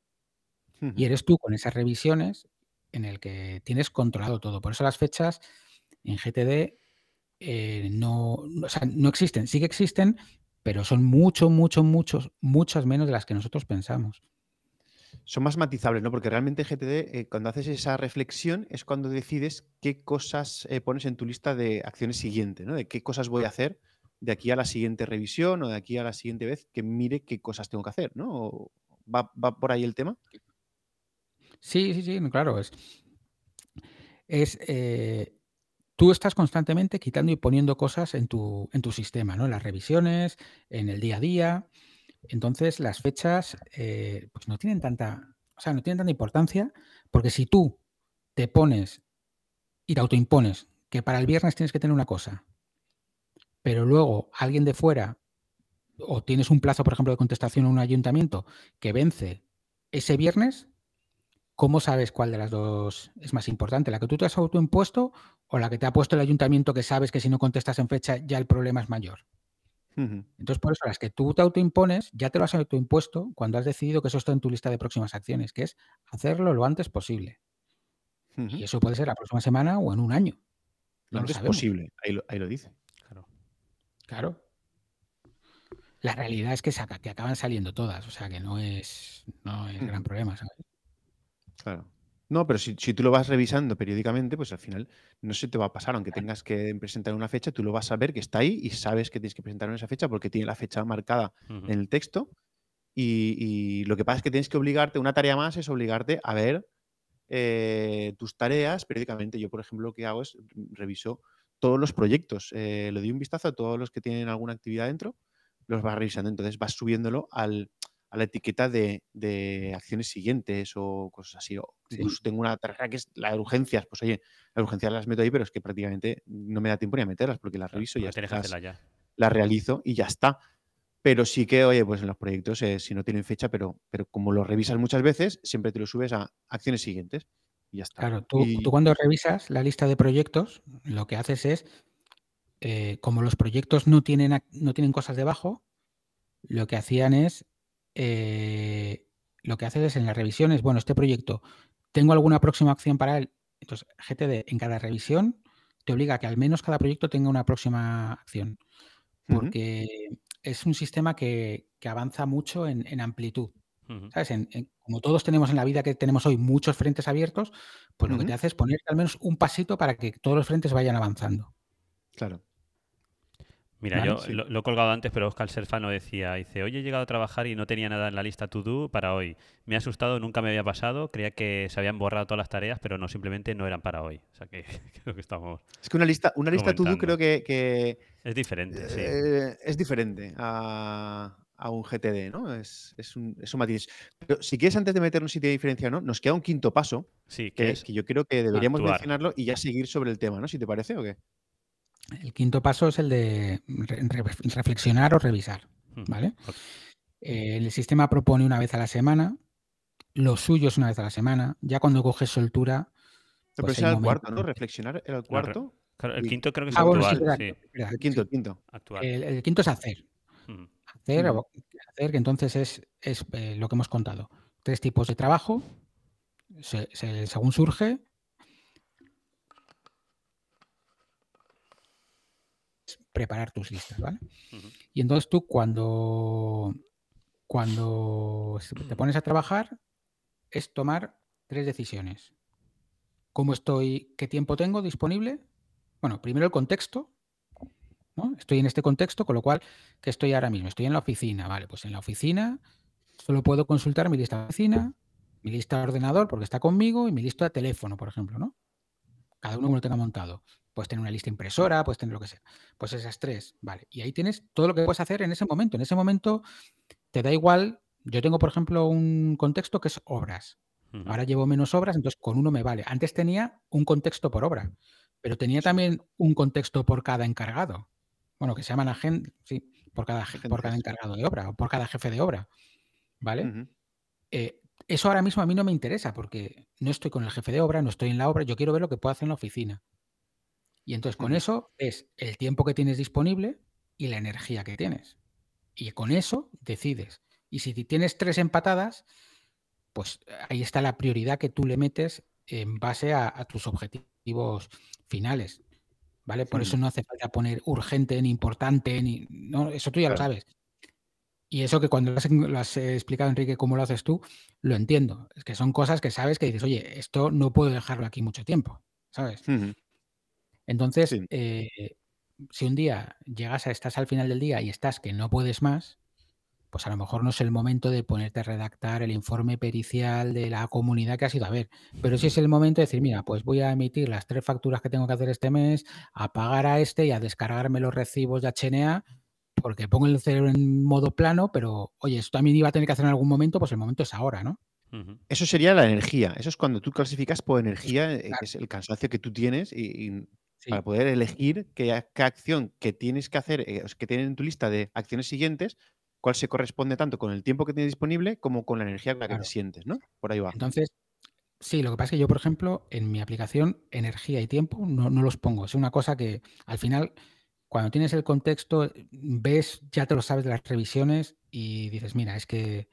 Y eres tú con esas revisiones en el que tienes controlado todo. Por eso las fechas en GTD eh, no, no existen. Sí que existen, pero son mucho, mucho, muchos, muchas menos de las que nosotros pensamos. Son más matizables, ¿no? Porque realmente GTD, eh, cuando haces esa reflexión, es cuando decides qué cosas eh, pones en tu lista de acciones siguiente, ¿no? De qué cosas voy a hacer de aquí a la siguiente revisión o de aquí a la siguiente vez que mire qué cosas tengo que hacer, ¿no? ¿Va, por ahí el tema? Sí, sí, sí, claro. Es, es eh, tú estás constantemente quitando y poniendo cosas en tu, en tu sistema, ¿no? En las revisiones, en el día a día. Entonces, las fechas, eh, pues no tienen tanta, o sea, no tienen tanta importancia, porque si tú te pones y te autoimpones que para el viernes tienes que tener una cosa, pero luego alguien de fuera, o tienes un plazo, por ejemplo, de contestación en un ayuntamiento que vence ese viernes, ¿cómo sabes cuál de las dos es más importante? ¿La que tú te has autoimpuesto o la que te ha puesto el ayuntamiento que sabes que si no contestas en fecha ya el problema es mayor? Entonces, por eso las que tú te autoimpones, ya te lo has autoimpuesto cuando has decidido que eso está en tu lista de próximas acciones, que es hacerlo lo antes posible. Y eso puede ser la próxima semana o en un año. lo antes posible, ahí lo, dice. Claro. Claro. La realidad es que, que acaban saliendo todas, o sea que no es, no es gran problema. ¿sabes? Claro. No, pero si, tú lo vas revisando periódicamente, pues al final no se te va a pasar, aunque tengas que presentar una fecha, tú lo vas a ver que está ahí y sabes que tienes que presentar en esa fecha porque tiene la fecha marcada en el texto. Y, lo que pasa es que tienes que obligarte, una tarea más es obligarte a ver eh, tus tareas periódicamente. Yo, por ejemplo, lo que hago es reviso todos los proyectos. le doy un vistazo a todos los que tienen alguna actividad dentro, los vas revisando. Entonces vas subiéndolo al, a la etiqueta de, acciones siguientes o cosas así. O incluso tengo una tarea que es la de urgencias. Pues oye, las urgencias las meto ahí, pero es que prácticamente no me da tiempo ni a meterlas porque las reviso y ya, las, ya. las realizo y ya está. Pero sí que, oye, pues en los proyectos, eh, si no tienen fecha, pero, pero como lo revisas muchas veces, siempre te lo subes a acciones siguientes y ya está. Claro, tú, cuando revisas la lista de proyectos, lo que haces es, eh, como los proyectos no tienen, no tienen cosas debajo, lo que hacían es eh, lo que haces es en las revisiones, bueno, este proyecto, ¿tengo alguna próxima acción para él? Entonces, GTD en cada revisión te obliga a que al menos cada proyecto tenga una próxima acción, porque es un sistema que, avanza mucho en, amplitud. ¿Sabes? como todos tenemos en la vida que tenemos hoy muchos frentes abiertos, pues lo que te hace es poner al menos un pasito para que todos los frentes vayan avanzando. Claro. Mira, yo lo, he colgado antes, pero Oscar Serfano decía, dice, hoy he llegado a trabajar y no tenía nada en la lista to do para hoy. Me ha asustado, nunca me había pasado, creía que se habían borrado todas las tareas, pero no, simplemente no eran para hoy. O sea que creo que estamos... Es que una lista, una lista to do creo que, Es diferente, sí. Eh, es diferente a, un GTD, ¿no? Es, un, es matiz. Pero si quieres, antes de meternos si tiene diferencia o no, nos queda un quinto paso, sí, que, es que yo creo que deberíamos mencionarlo y ya seguir sobre el tema, ¿no? Si te parece o qué. El quinto paso es el de reflexionar o revisar. ¿vale? Eh, el sistema propone una vez a la semana, lo suyo es una vez a la semana. Ya cuando coges soltura. Pues el, cuarto, ¿no? Reflexionar era el cuarto. el quinto creo que es ah, actual. el quinto, el quinto. El, quinto es hacer. Hacer, hacer, que entonces es, es eh, lo que hemos contado. Tres tipos de trabajo, según surge, preparar tus listas, ¿vale? Y entonces tú cuando, cuando te pones a trabajar es tomar tres decisiones. ¿Cómo estoy? ¿Qué tiempo tengo disponible? Bueno, primero el contexto. ¿no? Estoy en este contexto, con lo cual, ¿qué estoy ahora mismo? Estoy en la oficina, ¿vale? Pues en la oficina solo puedo consultar mi lista de oficina, mi lista de ordenador porque está conmigo y mi lista de teléfono, por ejemplo, ¿no? Cada uno lo tenga montado. Puedes tener una lista impresora, puedes tener lo que sea. Pues esas tres, vale. Y ahí tienes todo lo que puedes hacer en ese momento. En ese momento te da igual. Yo tengo, por ejemplo, un contexto que es obras. Ahora llevo menos obras, entonces con uno me vale. Antes tenía un contexto por obra, pero tenía también un contexto por cada encargado. Bueno, que se llaman agentes, sí, por cada, por cada encargado de obra o por cada jefe de obra. ¿Vale? Eh, eso ahora mismo a mí no me interesa porque no estoy con el jefe de obra, no estoy en la obra, yo quiero ver lo que puedo hacer en la oficina. Y entonces con eso es el tiempo que tienes disponible y la energía que tienes. Y con eso decides. Y si tienes tres empatadas, pues ahí está la prioridad que tú le metes en base a, tus objetivos finales. ¿Vale? Por eso no hace falta poner urgente ni importante, ni. No, eso tú ya lo sabes. Y eso que cuando lo has, explicado, Enrique, cómo lo haces tú, lo entiendo. Es que son cosas que sabes que dices, oye, esto no puedo dejarlo aquí mucho tiempo. ¿Sabes? Entonces, eh, si un día llegas a, estás al final del día y estás que no puedes más, pues a lo mejor no es el momento de ponerte a redactar el informe pericial de la comunidad que has ido a ver. Pero sí es el momento de decir, mira, pues voy a emitir las tres facturas que tengo que hacer este mes, a pagar a este y a descargarme los recibos de HNA, porque pongo el cerebro en modo plano, pero oye, esto también iba a tener que hacer en algún momento, pues el momento es ahora, ¿no? Eso sería la energía. Eso es cuando tú clasificas por energía, eh, que es el cansancio que tú tienes y para poder elegir qué, acción que tienes que hacer, eh, que tienes en tu lista de acciones siguientes, cuál se corresponde tanto con el tiempo que tienes disponible como con la energía con la que te sientes, ¿no? Por ahí va. Entonces, sí, lo que pasa es que yo, por ejemplo, en mi aplicación, energía y tiempo no, los pongo. Es una cosa que al final, cuando tienes el contexto, ves, ya te lo sabes de las revisiones y dices, mira, es que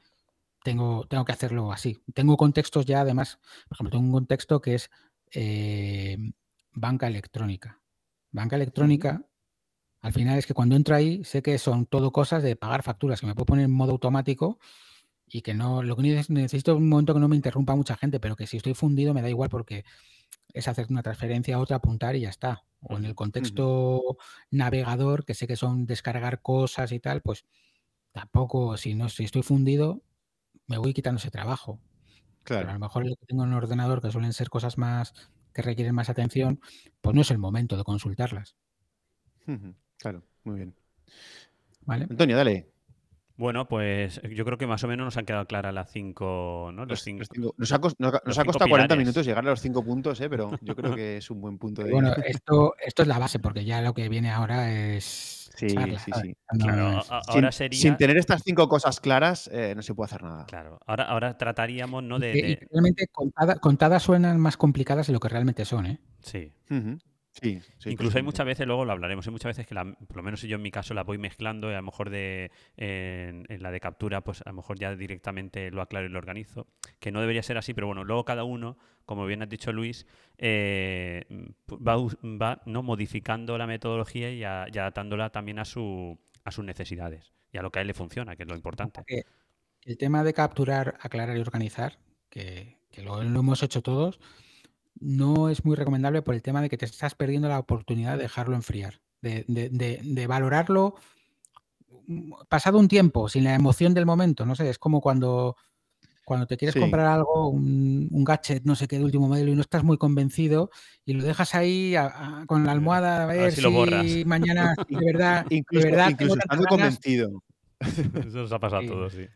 tengo, tengo que hacerlo así. Tengo contextos ya, además, por ejemplo, tengo un contexto que es eh, banca electrónica. Banca electrónica, al final es que cuando entro ahí, sé que son todo cosas de pagar facturas, que me puedo poner en modo automático y que no, lo que necesito un momento que no me interrumpa mucha gente, pero que si estoy fundido me da igual porque es hacer una transferencia a otra, apuntar y ya está. O en el contexto navegador, que sé que son descargar cosas y tal, pues tampoco, si no, si estoy fundido, me voy quitando ese trabajo. Pero a lo mejor el que tengo en un ordenador, que suelen ser cosas más que requieren más atención, pues no es el momento de consultarlas. Claro, muy bien. ¿Vale? Antonio, dale. Bueno, pues yo creo que más o menos nos han quedado claras las cinco, ¿no? Los, cinco, nos, ha, costado 40 minutos llegar a los cinco puntos, ¿eh? pero yo creo que es un buen punto de Bueno, esto, esto es la base, porque ya lo que viene ahora es. Sí, sí, sí. Claro, ahora sin, sin, tener estas cinco cosas claras, eh, no se puede hacer nada. Claro, ahora, ahora trataríamos, ¿no? De, realmente contadas suenan más complicadas de lo que realmente son, ¿eh? Sí. Sí, Incluso hay muchas veces, luego lo hablaremos, hay muchas veces que, por lo menos yo en mi caso la voy mezclando y a lo mejor de, en, la de captura, pues a lo mejor ya directamente lo aclaro y lo organizo, que no debería ser así, pero bueno, luego cada uno, como bien has dicho Luis, eh, va, ¿no? modificando la metodología y, adaptándola también a, su, a sus necesidades y a lo que a él le funciona, que es lo importante. El tema de capturar, aclarar y organizar, que, lo hemos hecho todos, no es muy recomendable por el tema de que te estás perdiendo la oportunidad de dejarlo enfriar, de, valorarlo mm, pasado un tiempo, sin la emoción del momento. No sé, es como cuando, cuando te quieres comprar algo, un, gadget, no sé qué, de último modelo, y no estás muy convencido, y lo dejas ahí con la almohada a ver, si, mañana de verdad. incluso, de verdad incluso estando convencido. Eso nos ha pasado a todos, sí.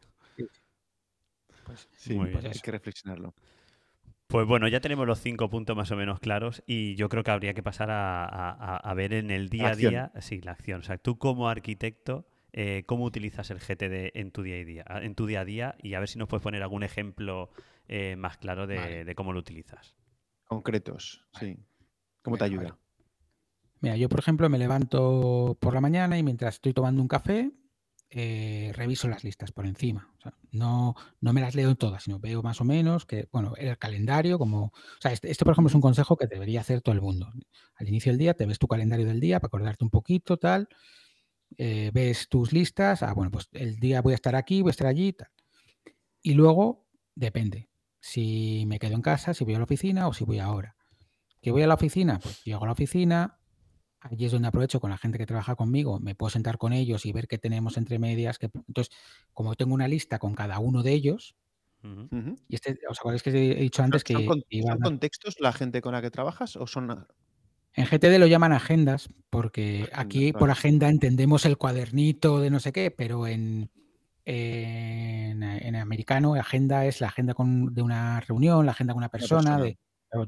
Pues, sí, pues hay que reflexionarlo. Pues bueno, ya tenemos los cinco puntos más o menos claros y yo creo que habría que pasar a, ver en el día a día, sí, la acción. O sea, tú como arquitecto, eh, ¿cómo utilizas el GTD en tu día a día, en tu día a día? Y a ver si nos puedes poner algún ejemplo eh, más claro de, cómo lo utilizas. Concretos, sí. ¿Cómo te ayuda? Mira, yo por ejemplo me levanto por la mañana y mientras estoy tomando un café, eh, reviso las listas por encima. no, no me las leo todas, sino veo más o menos que, bueno, el calendario, como. O sea, este, este, por ejemplo, es un consejo que debería hacer todo el mundo. Al inicio del día te ves tu calendario del día para acordarte un poquito, tal. Eh, ves tus listas. Ah, bueno, pues el día voy a estar aquí, voy a estar allí, tal. Y luego, depende. Si me quedo en casa, si voy a la oficina o si voy ahora. ¿Que voy a la oficina? Pues llego a la oficina, Allí es donde aprovecho con la gente que trabaja conmigo, me puedo sentar con ellos y ver qué tenemos entre medias. Que, entonces, como tengo una lista con cada uno de ellos, y este, ¿os acordáis que he dicho antes que... ¿Son, contextos la gente con la que trabajas o son... En GTD lo llaman agendas, porque aquí por agenda entendemos el cuadernito de no sé qué, pero en, en, americano agenda es la agenda con, de una reunión, la agenda con una persona, de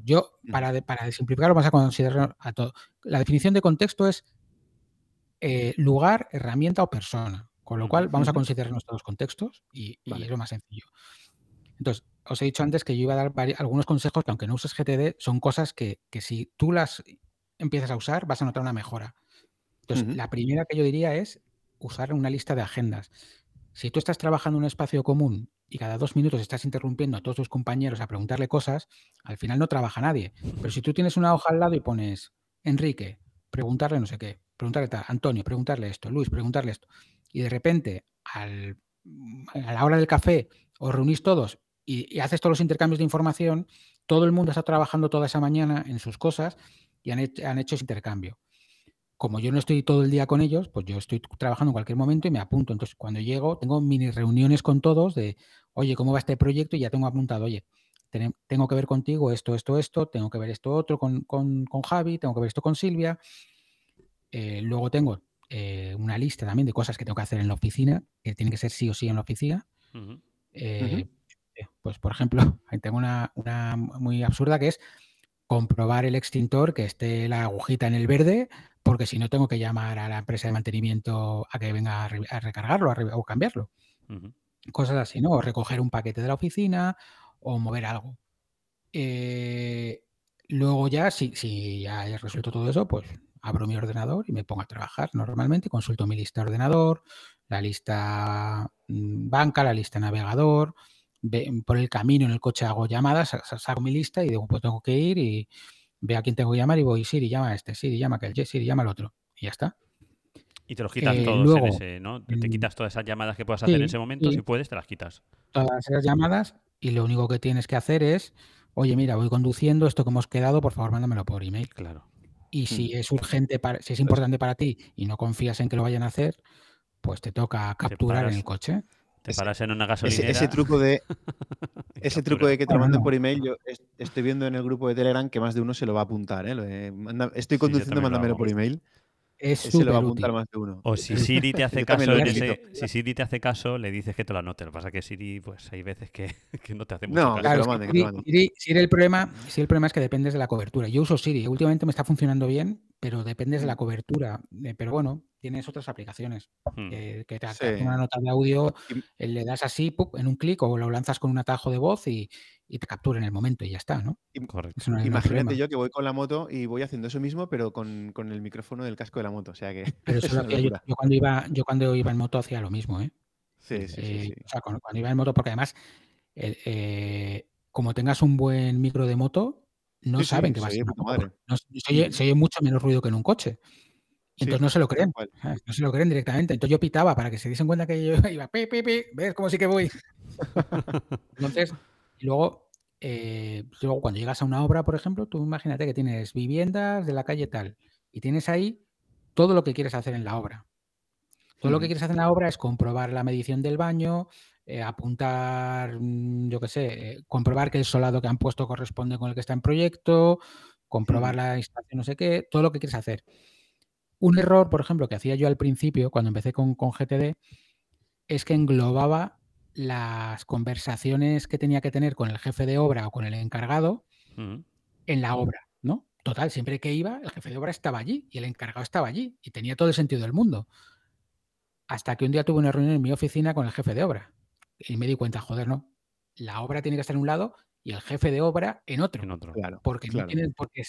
yo, para, para simplificarlo, vamos a considerar a todo. La definición de contexto es eh, lugar, herramienta o persona. Con lo cual, vamos a considerar nuestros contextos y, es lo más sencillo. Entonces, os he dicho antes que yo iba a dar algunos consejos que, aunque no uses GTD, son cosas que, si tú las empiezas a usar, vas a notar una mejora. Entonces, la primera que yo diría es usar una lista de agendas. Si tú estás trabajando en un espacio común y cada dos minutos estás interrumpiendo a todos tus compañeros a preguntarle cosas, al final no trabaja nadie. Pero si tú tienes una hoja al lado y pones Enrique, preguntarle no sé qué, preguntarle tal, Antonio, preguntarle esto, Luis, preguntarle esto, y de repente al, a la hora del café os reunís todos y, haces todos los intercambios de información, todo el mundo está trabajando toda esa mañana en sus cosas y han hecho ese intercambio como yo no estoy todo el día con ellos, pues yo estoy trabajando en cualquier momento y me apunto. Entonces, cuando llego, tengo mini reuniones con todos de, oye, ¿cómo va este proyecto? Y ya tengo apuntado, oye, tengo que ver contigo esto, esto, esto, tengo que ver esto otro con, Javi, tengo que ver esto con Silvia. Eh, luego tengo eh, una lista también de cosas que tengo que hacer en la oficina, que tienen que ser sí o sí en la oficina. Eh, pues, por ejemplo, tengo una, una muy absurda que es comprobar el extintor que esté la agujita en el verde porque si no tengo que llamar a la empresa de mantenimiento a que venga a, recargarlo o cambiarlo. Cosas así, ¿no? O recoger un paquete de la oficina o mover algo. Eh, luego ya, si, si ya he resuelto todo eso, pues abro mi ordenador y me pongo a trabajar normalmente, consulto mi lista de ordenador, la lista mm, banca, la lista navegador, por el camino en el coche hago llamadas, saco mi lista y digo, pues tengo que ir y ve a quién tengo que llamar y voy, Siri, llama a este, Siri, llama a aquel, Siri, llama al otro. Y ya está. Y te los quitas eh, todos en ese, ¿no? Te, mm, quitas todas esas llamadas que puedas hacer en ese momento, si puedes, te las quitas. Todas esas llamadas y lo único que tienes que hacer es, oye, mira, voy conduciendo, esto que hemos quedado, por favor, mándamelo por email. Claro. Y si mm. es urgente, para, si es importante para ti y no confías en que lo vayan a hacer, pues te toca capturar en el coche. Te Ese- paras en una gasolinera. ese truco de ese truco de que te lo manden por email, yo es- estoy viendo en el grupo de Telegram que más de uno se lo va a apuntar. ¿eh? Estoy conduciendo, lo mándamelo por email. Es Ese lo va a apuntar útil. más de uno. O si Siri te hace caso ese, si Siri te hace caso, le dices que te lo anote. Lo que pasa es que Siri, pues hay veces que, que no te hace mucho No, caso. Claro, es que manden, que te lo Siri, manden. Siri- Siri el problema, Siri el problema es que dependes de la cobertura. Yo uso Siri, últimamente me está funcionando bien, pero dependes de la cobertura. Eh, Pero bueno, tienes otras aplicaciones Hmm. que, que te Sí. hace una nota de audio, eh, le das así ¡pup! en un clic o lo lanzas con un atajo de voz y, y te captura en el momento y ya está, ¿no? Correcto. No, Imagínate yo que voy con la moto y voy haciendo eso mismo, pero con, con el micrófono del casco de la moto. O sea que Pero eso hacía yo, cuando iba, yo cuando iba en moto hacía lo mismo, ¿eh? Sí, sí, sí, Eh, sí. O sea, cuando, cuando iba en moto, porque además, eh, como tengas un buen micro de moto, no Sí, sí, saben que vas en moto, madre. porque no- se, oye, se oye mucho menos ruido que en un coche. Sí, Entonces no se lo creen. ¿sabes? no se lo creen directamente. Entonces yo pitaba para que se diesen cuenta que yo iba, pi, pi, pi, ¿ves cómo sí que voy? Entonces, y luego, eh, luego cuando llegas a una obra, por ejemplo, tú imagínate que tienes viviendas de la calle tal y tienes ahí todo lo que quieres hacer en la obra. Todo lo que Ujú. quieres hacer en la obra es comprobar la medición del baño, eh, apuntar, mm, yo qué sé, eh, comprobar que el solado que han puesto corresponde con el que está en proyecto, comprobar Ujú. la instalación, no sé qué, todo lo que quieres hacer. Un error, por ejemplo, que hacía yo al principio, cuando empecé con, con GTD, es que englobaba las conversaciones que tenía que tener con el jefe de obra o con el encargado Hmm. en la obra, ¿no? Total, siempre que iba, el jefe de obra estaba allí y el encargado estaba allí y tenía todo el sentido del mundo. Hasta que un día tuve una reunión en mi oficina con el jefe de obra y me di cuenta, joder, no, la obra tiene que estar en un lado y el jefe de obra en otro, En otro. Claro, porque no tienen por qué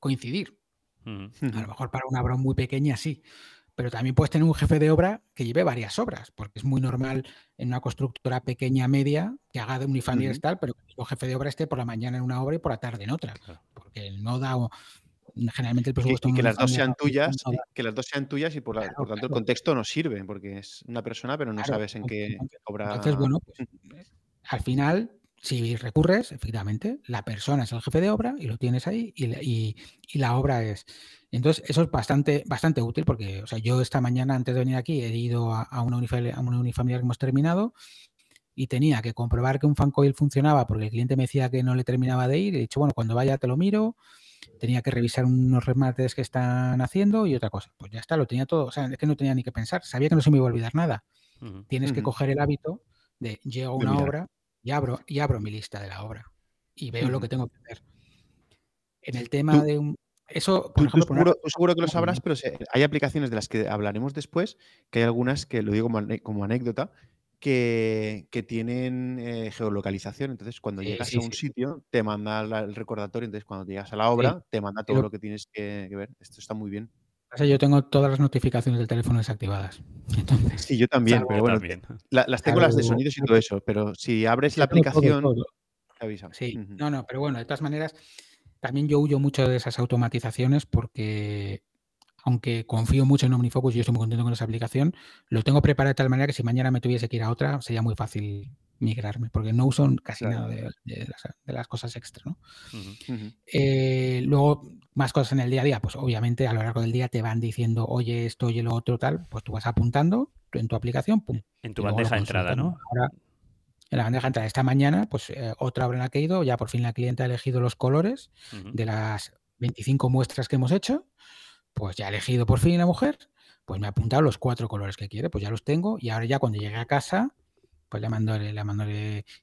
coincidir. Hmm. A lo mejor para una obra muy pequeña sí, pero también puedes tener un jefe de obra que lleve varias obras, porque es muy normal en una constructora pequeña, media, que haga de unifamiliares Ujú. tal, pero que el jefe de obra esté por la mañana en una obra y por la tarde en otra, Claro. porque no da, generalmente el Y que, presupuesto y que las dos unifamiliar sean tuyas, no que las dos sean tuyas y por, la- Claro, por tanto el contexto no sirve, porque es una persona, pero no sabes en qué obra. entonces, bueno, pues al final, si recurres, efectivamente, la persona es el jefe de obra y lo tienes ahí y, la- y- y la obra es. Entonces, eso es bastante, bastante útil porque, o sea, yo esta mañana, antes de venir aquí, he ido a, a una, unifamiliar, a una unifamiliar que hemos terminado y tenía que comprobar que un fan coil funcionaba porque el cliente me decía que no le terminaba de ir. He dicho, bueno, cuando vaya te lo miro. Tenía que revisar unos remates que están haciendo y otra cosa. Pues ya está, lo tenía todo. O sea, es que no tenía ni que pensar. Sabía que no se me iba a olvidar nada tienes que coger el hábito de llego a una obra y abro, y abro mi lista de la obra y veo lo que tengo que hacer. En el tema de un... Eso, por Tú, tú ejemplo, una seguro, tú seguro que lo sabrás, pero se- hay aplicaciones de las que hablaremos después, que hay algunas que, lo digo como, anécdota, que, que tienen eh, geolocalización. Entonces, cuando Sí, llegas sí, a un sí. sitio, te manda la- el recordatorio. Entonces, cuando llegas a la obra, te manda todo pero- lo que tienes que, que ver. Esto está muy bien. Yo tengo todas las notificaciones del teléfono desactivadas. Entonces, Sí, yo también, Salvo- pero bueno, también. la- las tengo las de sonidos y todo eso. Pero si abres la todo, aplicación, todo. te avisa. Sí, no, no, pero bueno, de todas maneras, también yo huyo mucho de esas automatizaciones porque, aunque confío mucho en OmniFocus y yo estoy muy contento con esa aplicación, lo tengo preparado de tal manera que si mañana me tuviese que ir a otra, sería muy fácil migrarme, porque no uso casi Claro. nada de, de las, de las cosas extra, ¿no? Eh, luego, más cosas en el día a día, pues obviamente a lo largo del día te van diciendo, oye, esto, oye, lo otro, tal, pues tú vas apuntando en tu aplicación, pum. En tu bandeja de entrada, ¿no? Ahora, en la bandeja de entrada, esta mañana, pues eh, otra obra en la que he ido, ya por fin la cliente ha elegido los colores de las 25 muestras que hemos hecho, pues ya ha elegido por fin la mujer, pues me ha apuntado los cuatro colores que quiere, pues ya los tengo y ahora ya cuando llegue a casa, pues le mando, le mando,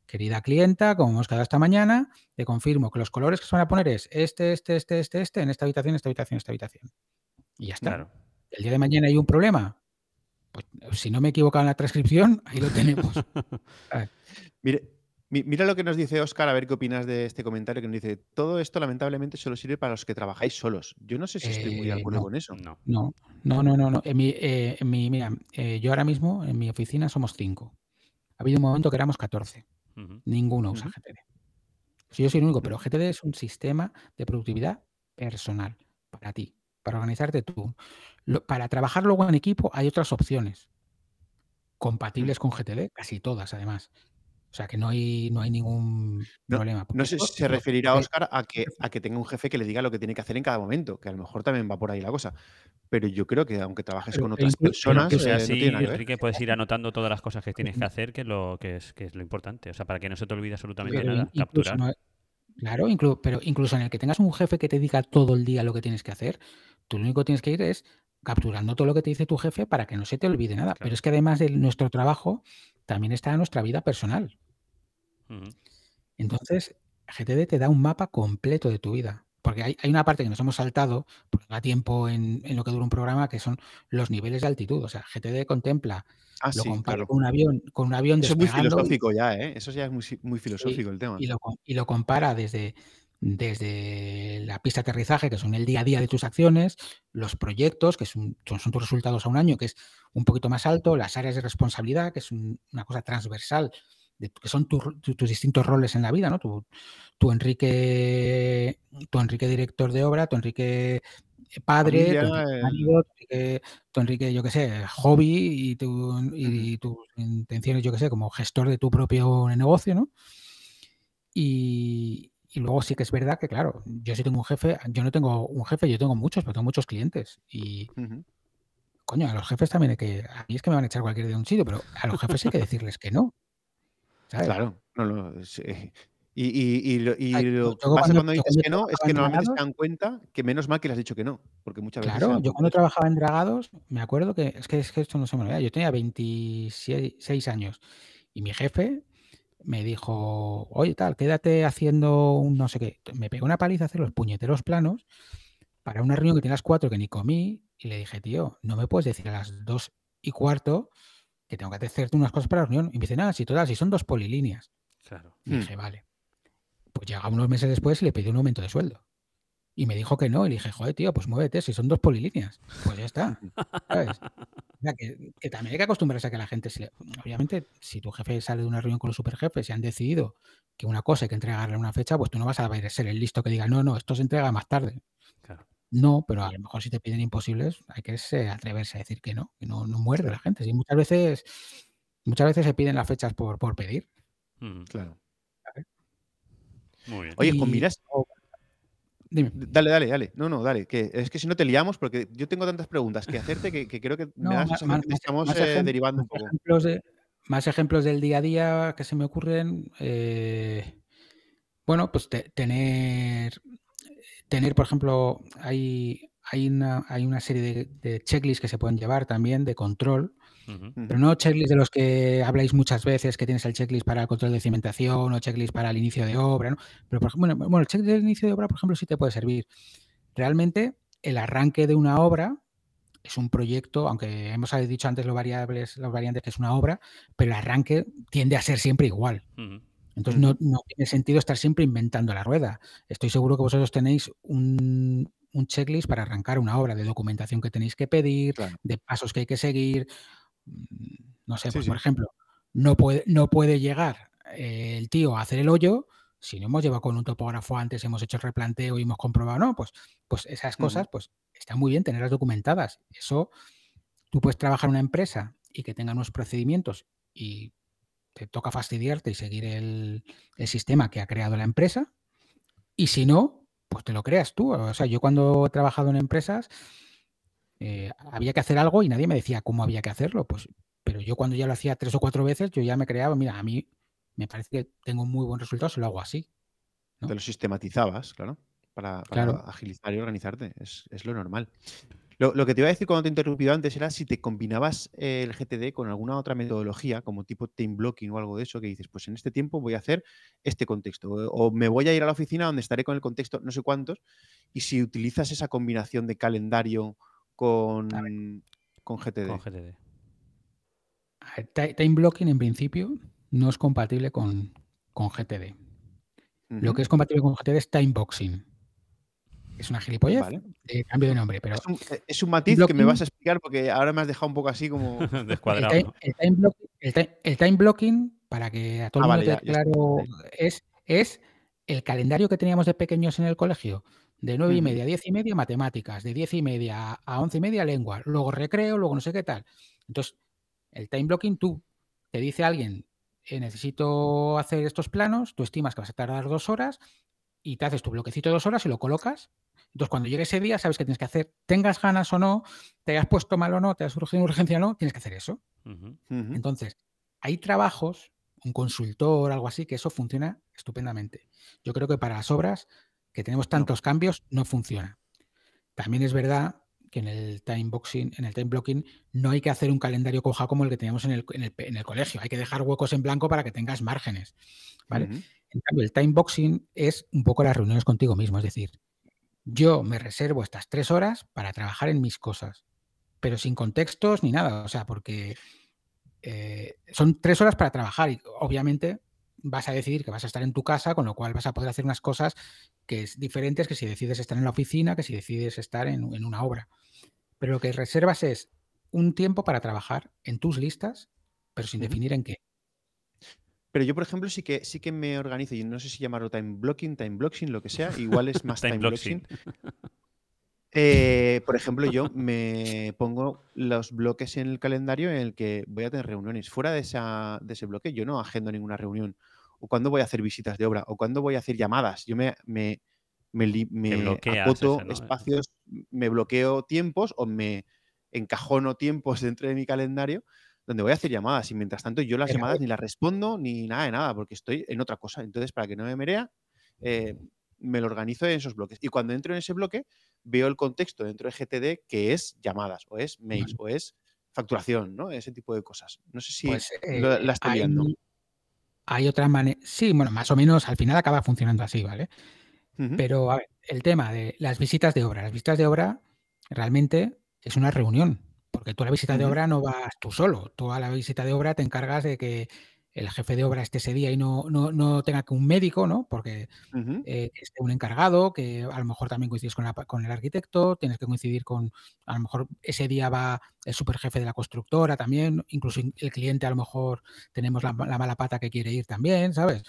querida clienta, como hemos quedado esta mañana, te confirmo que los colores que se van a poner es este, este, este, este, este, en esta habitación, esta habitación, esta habitación. Y ya está. Claro. El día de mañana hay un problema. Pues si no me he equivocado en la transcripción, ahí lo tenemos. Mire, mi- mira lo que nos dice Oscar, a ver qué opinas de este comentario que nos dice, todo esto lamentablemente solo sirve para los que trabajáis solos. Yo no sé si estoy muy de Eh, acuerdo no. con eso. No. No, no, no, no. no. En mi, eh, en mi- mira, eh, yo ahora mismo en mi oficina somos cinco. Ha habido un momento que éramos 14. Ujú. Ninguno usa. GTD. Sí, yo soy el único, pero GTD es un sistema de productividad personal para ti, para organizarte tú. Lo- para trabajar luego en equipo hay otras opciones compatibles con GTD, casi todas además. O sea que no hay, no hay ningún problema. No sé si se referirá, Oscar, a que, a que tenga un jefe que le diga lo que tiene que hacer en cada momento, que a lo mejor también va por ahí la cosa. Pero yo creo que aunque trabajes con otras personas, que sea así, Enrique, puedes ir anotando todas las cosas que tienes que hacer, que es lo, que es, que es lo importante. O sea, para que no se te olvide absolutamente nada, capturar. claro, pero incluso en el que tengas un jefe que te diga todo el día lo que tienes que hacer, tú lo único que tienes que ir es capturando todo lo que te dice tu jefe para que no se te olvide nada. Pero es que además de nuestro trabajo, también está nuestra vida personal. Entonces, GTD te da un mapa completo de tu vida. Porque hay, una parte que nos hemos saltado, porque da tiempo en, lo que dura un programa, que son los niveles de altitud. O sea, GTD contempla, ah, lo compara con un avión, con un avión Eso es muy filosófico ya, ¿eh? Eso ya es muy, filosófico el tema. Y lo, y lo compara desde, desde la pista de aterrizaje, que son el día a día de tus acciones, los proyectos, que son, son, tus resultados a un año, que es un poquito más alto, las áreas de responsabilidad, que es una cosa transversal que son tus distintos roles en la vida, ¿no? Tu, tu, Enrique, tu Enrique director de obra, tu Enrique padre, tu, Enrique, marido, tu, Enrique, yo qué sé, hobby y, tu, y tus intenciones, yo qué sé, como gestor de tu propio negocio, ¿no? Y, y luego sí que es verdad que, claro, yo sí tengo un jefe, yo no tengo un jefe, yo tengo muchos, pero tengo muchos clientes. Y, coño, a los jefes también hay que, a mí es que me van a echar cualquier de un sitio, pero a los jefes hay que decirles que no. Claro, no, no. y, y, y, lo, y lo que pasa cuando, dices que no es que normalmente se dan cuenta que menos mal que le has dicho que no, porque muchas veces... Claro, yo cuando trabajaba en Dragados, me acuerdo que es que, es que esto no se me olvida, yo tenía 26 años y mi jefe me dijo, oye tal, quédate haciendo un no sé qué. Me pegó una paliza a hacer los puñeteros planos para una reunión que tenías cuatro que ni comí y le dije, tío, no me puedes decir a las dos y cuarto que tengo que hacerte unas cosas para la reunión. Y me dice, nada, si total, si son dos polilíneas. Claro. Y dije, vale. Pues llega unos meses después y le pedí un aumento de sueldo. Y me dijo que no. Y le dije, joder, tío, pues muévete, si son dos polilíneas. Pues ya está. que, también hay que acostumbrarse a que la gente se Obviamente, si tu jefe sale de una reunión con los superjefes y han decidido que una cosa hay que entregarle a una fecha, pues tú no vas a ser el listo que diga, no, no, esto se entrega más tarde. No, pero a lo mejor si te piden imposibles, hay que atreverse a decir que no, que no, no muerde la gente. Sí, muchas veces, muchas veces se piden las fechas por, por pedir. Mm, claro. Muy bien. Oye, con miras. Dime. Dale, dale, dale. No, no, dale. Que es que si no te liamos, porque yo tengo tantas preguntas que hacerte que, creo que me das más, estamos eh, derivando un poco. Ejemplos de, más ejemplos del día a día que se me ocurren. Eh, bueno, pues tener tener, por ejemplo, hay, hay, una, hay una serie de, checklists que se pueden llevar también de control, pero no checklists de los que habláis muchas veces, que tienes el checklist para el control de cimentación o checklist para el inicio de obra, ¿no? Pero, por, bueno, bueno, el checklist del inicio de obra, por ejemplo, sí te puede servir. Realmente, el arranque de una obra es un proyecto, aunque hemos dicho antes los variables, los variantes que es una obra, pero el arranque tiende a ser siempre igual. Entonces no, tiene sentido estar siempre inventando la rueda. Estoy seguro que vosotros tenéis un, checklist para arrancar una obra de documentación que tenéis que pedir, de pasos que hay que seguir. Mm, no sé, pues, por ejemplo, no puede, no puede llegar eh, el tío a hacer el hoyo si no hemos llevado con un topógrafo antes, hemos hecho el replanteo y hemos comprobado, no, pues, pues esas cosas, pues está muy bien tenerlas documentadas. Eso, tú puedes trabajar en una empresa y que tenga unos procedimientos y te toca fastidiarte y seguir el, sistema que ha creado la empresa. Y si no, pues te lo creas tú. O sea, yo cuando he trabajado en empresas, eh, había que hacer algo y nadie me decía cómo había que hacerlo. Pues, pero yo cuando ya lo hacía tres o cuatro veces, yo ya me creaba, mira, a mí me parece que tengo un muy buen resultado si lo hago así. Te lo sistematizabas, claro, para, agilizar y organizarte. Es, es lo normal. Lo, que te iba a decir cuando te he interrumpido antes era si te combinabas el GTD con alguna otra metodología, como tipo team blocking o algo de eso, que dices, pues en este tiempo voy a hacer este contexto, o, me voy a ir a la oficina donde estaré con el contexto no sé cuántos, y si utilizas esa combinación de calendario con, con GTD. Con GTD. Time blocking en principio no es compatible con, GTD. Lo que es compatible con GTD es time boxing. Es una gilipollez de cambio de nombre, pero... Es un, matiz que me vas a explicar porque ahora me has dejado un poco así como... Descuadrado. El time, blocking, para que a todo el ah, mundo claro, es, es el calendario que teníamos de pequeños en el colegio. De nueve y media a diez y media matemáticas, de diez y media a once y media lengua, luego recreo, luego no sé qué tal. Entonces, el time blocking tú te dice alguien eh, necesito hacer estos planos, tú estimas que vas a tardar dos horas y te haces tu bloquecito de dos horas y lo colocas. Entonces, cuando llegue ese día, sabes que tienes que hacer, tengas ganas o no, te hayas puesto mal o no, te has surgido urgencia o no, tienes que hacer eso. Entonces, hay trabajos, un consultor, algo así, que eso funciona estupendamente. Yo creo que para las obras que tenemos tantos cambios, no funciona. También es verdad que en el time boxing, en el time blocking, no hay que hacer un calendario coja como el que teníamos en el, en el, colegio. Hay que dejar huecos en blanco para que tengas márgenes. ¿vale? En cambio, el time boxing es un poco las reuniones contigo mismo. Es decir, yo me reservo estas tres horas para trabajar en mis cosas, pero sin contextos ni nada. O sea, porque eh, son tres horas para trabajar y obviamente vas a decidir que vas a estar en tu casa, con lo cual vas a poder hacer unas cosas que es diferentes que si decides estar en la oficina, que si decides estar en, una obra. Pero lo que reservas es un tiempo para trabajar en tus listas, pero sin definir en qué. Pero yo, por ejemplo, sí que sí que me organizo, y no sé si llamarlo time blocking, time blocking, lo que sea, igual es más time, blocking. Eh, por ejemplo, yo me pongo los bloques en el calendario en el que voy a tener reuniones. Fuera de, esa, de ese bloque, yo no agendo ninguna reunión o cuándo voy a hacer visitas de obra, o cuándo voy a hacer llamadas. Yo me, me, me, espacios, me bloqueo tiempos o me encajono tiempos dentro de mi calendario donde voy a hacer llamadas y mientras tanto yo las llamadas ni las respondo ni nada de nada porque estoy en otra cosa. Entonces, para que no me merea, eh, me lo organizo en esos bloques. Y cuando entro en ese bloque, veo el contexto dentro de GTD que es llamadas o es mails o es facturación, ¿no? Ese tipo de cosas. No sé si pues, la eh, estoy viendo. Hay otra manera. Sí, bueno, más o menos al final acaba funcionando así, ¿vale? Pero a ver, el tema de las visitas de obra. Las visitas de obra realmente es una reunión, porque tú a la visita de obra no vas tú solo. Tú a la visita de obra te encargas de que el jefe de obra esté ese día y no, no, tenga que un médico, ¿no? Porque eh, esté un encargado, que a lo mejor también coincides con, con, el arquitecto, tienes que coincidir con, a lo mejor ese día va el superjefe de la constructora también, incluso el cliente a lo mejor tenemos la, mala pata que quiere ir también, ¿sabes?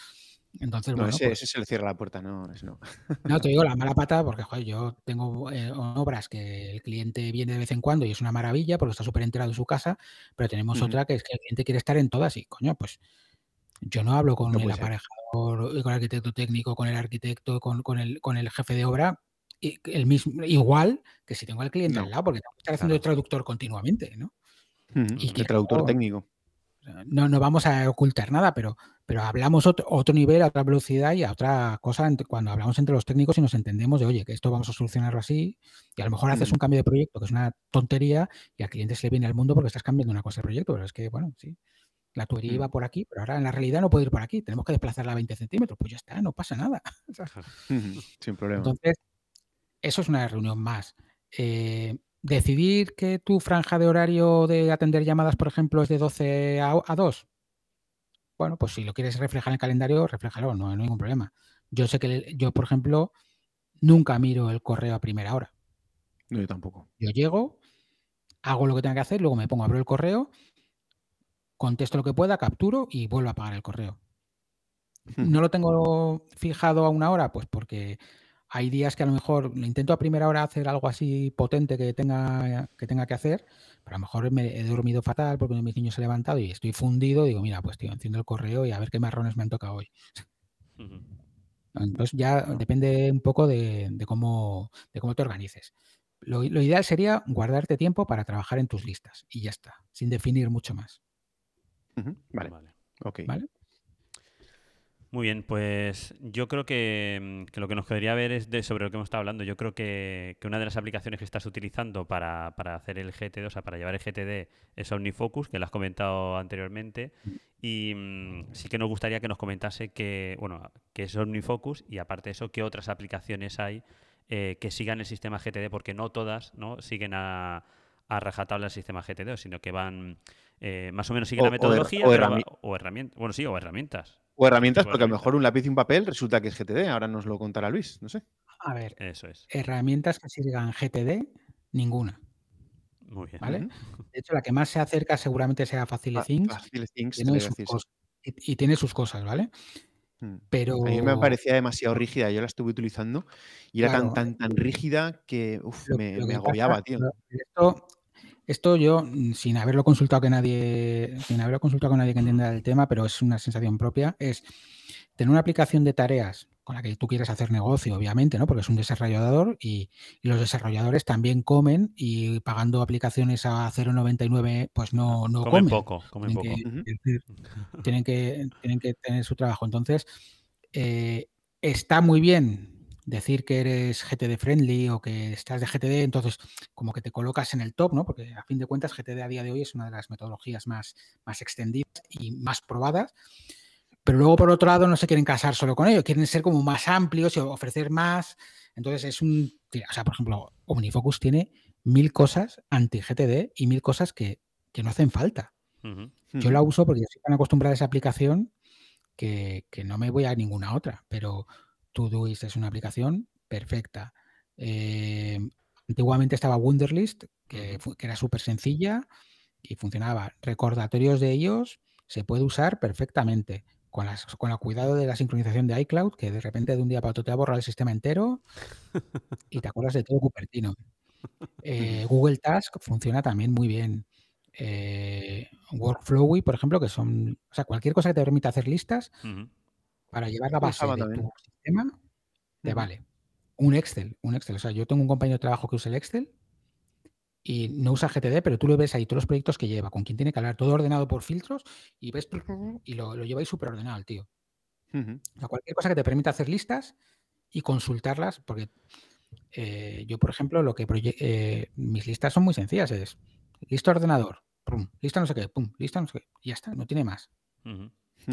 Entonces, no, ese, pues se le cierra la puerta, no, no. No, te digo la mala pata porque joder, yo tengo eh, obras que el cliente viene de vez en cuando y es una maravilla porque está súper enterado de su casa, pero tenemos otra que es que el cliente quiere estar en todas y, coño, pues yo no hablo con el aparejador, con el arquitecto técnico, con el arquitecto, con, con, el, con el jefe de obra, y el mismo, igual que si tengo al cliente al lado, porque tengo que estar haciendo el traductor continuamente, ¿no? y el traductor técnico. No, no vamos a ocultar nada, pero, pero hablamos otro, otro nivel, a otra velocidad y a otra cosa cuando hablamos entre los técnicos y nos entendemos de, oye, que esto vamos a solucionarlo así, y a lo mejor haces un cambio de proyecto que es una tontería y al cliente se le viene al mundo porque estás cambiando una cosa de proyecto, pero es que, bueno, sí, la tubería iba por aquí, pero ahora en la realidad no puede ir por aquí, tenemos que desplazarla a 20 centímetros, pues ya está, no pasa nada. Sin problema. Entonces, eso es una reunión más. Eh, decidir que tu franja de horario de atender llamadas, por ejemplo, es de 12 a, 2. Bueno, pues si lo quieres reflejar en el calendario, refléjalo, no hay ningún problema. Yo sé que yo, por ejemplo, nunca miro el correo a primera hora. No, yo tampoco. Yo llego, hago lo que tenga que hacer, luego me pongo a abrir el correo, contesto lo que pueda, capturo y vuelvo a pagar el correo. No lo tengo fijado a una hora, pues porque hay días que a lo mejor intento a primera hora hacer algo así potente que tenga que, tenga que hacer, pero a lo mejor me he dormido fatal porque uno de mis niños se ha levantado y estoy fundido. Digo, mira, pues tío, enciendo el correo y a ver qué marrones me han tocado hoy. Entonces ya depende un poco de, cómo, de cómo te organices. Lo, ideal sería guardarte tiempo para trabajar en tus listas y ya está, sin definir mucho más. Vale. vale. Ok. ¿Vale? Muy bien, pues yo creo que, mm, lo que nos quedaría ver es de, sobre lo que hemos estado hablando. Yo creo que, una de las aplicaciones que estás utilizando para, hacer el GTD, o sea, para llevar el GTD, es OmniFocus, que lo has comentado anteriormente. Y mm, sí que nos gustaría que nos comentase que, bueno, que es OmniFocus y aparte de eso, qué otras aplicaciones hay eh, que sigan el sistema GTD, porque no todas ¿no? siguen a, a rajatabla el sistema GTD, sino que van eh, más o menos siguen la metodología o, herramientas. Bueno, sí, o herramientas. O herramientas, porque a lo mejor un lápiz y un papel resulta que es GTD. Ahora nos lo contará Luis, no sé. A ver, eso es. Herramientas que sigan GTD, ninguna. Muy bien. ¿Vale? De hecho, la que más se acerca seguramente sea FaciliThings. FaciliThings y, tiene sus cosas, ¿vale? Mm. Pero... A mí me parecía demasiado rígida. Yo la estuve utilizando y era tan, tan, tan rígida que me, agobiaba, tío. Esto Esto yo, mm, sin haberlo consultado que nadie, sin haberlo consultado con nadie que entienda el tema, pero es una sensación propia, es tener una aplicación de tareas con la que tú quieres hacer negocio, obviamente, ¿no? Porque es un desarrollador y, los desarrolladores también comen y pagando aplicaciones a 0,99, pues no, no comen. poco, comen tienen poco. Que, tienen, que, tienen que tener su trabajo. Entonces, eh, está muy bien decir que eres GTD friendly o que estás de GTD, entonces como que te colocas en el top, ¿no? Porque a fin de cuentas GTD a día de hoy es una de las metodologías más, más extendidas y más probadas. Pero luego, por otro lado, no se quieren casar solo con ello, quieren ser como más amplios y ofrecer más. Entonces, es un. O sea, por ejemplo, OmniFocus tiene mil cosas anti-GTD y mil cosas que, no hacen falta. Yo la uso porque estoy tan acostumbrada a esa aplicación que, no me voy a ninguna otra. Pero Todoist es una aplicación perfecta. Eh, antiguamente estaba Wunderlist, que, que era súper sencilla y funcionaba. Recordatorios de ellos se puede usar perfectamente con, con el cuidado de la sincronización de iCloud, que de repente de un día para otro te ha borrado el sistema entero y te acuerdas de todo Cupertino. Eh, Google Task funciona también muy bien. Eh, Workflowy, por ejemplo, que son, o sea, cualquier cosa que te permita hacer listas para llevar la base de tu sistema, te vale. Un Excel, un Excel. O sea, yo tengo un compañero de trabajo que usa el Excel y no usa GTD, pero tú lo ves ahí, todos los proyectos que lleva, con quién tiene que hablar, todo ordenado por filtros y ves y lo, lo lleva ahí súper ordenado el tío. cualquier cosa que te permita hacer listas y consultarlas, porque eh, yo, por ejemplo, lo que eh, mis listas son muy sencillas, es lista ordenador, pum, lista no sé qué, pum, lista no sé qué, y ya está, no tiene más.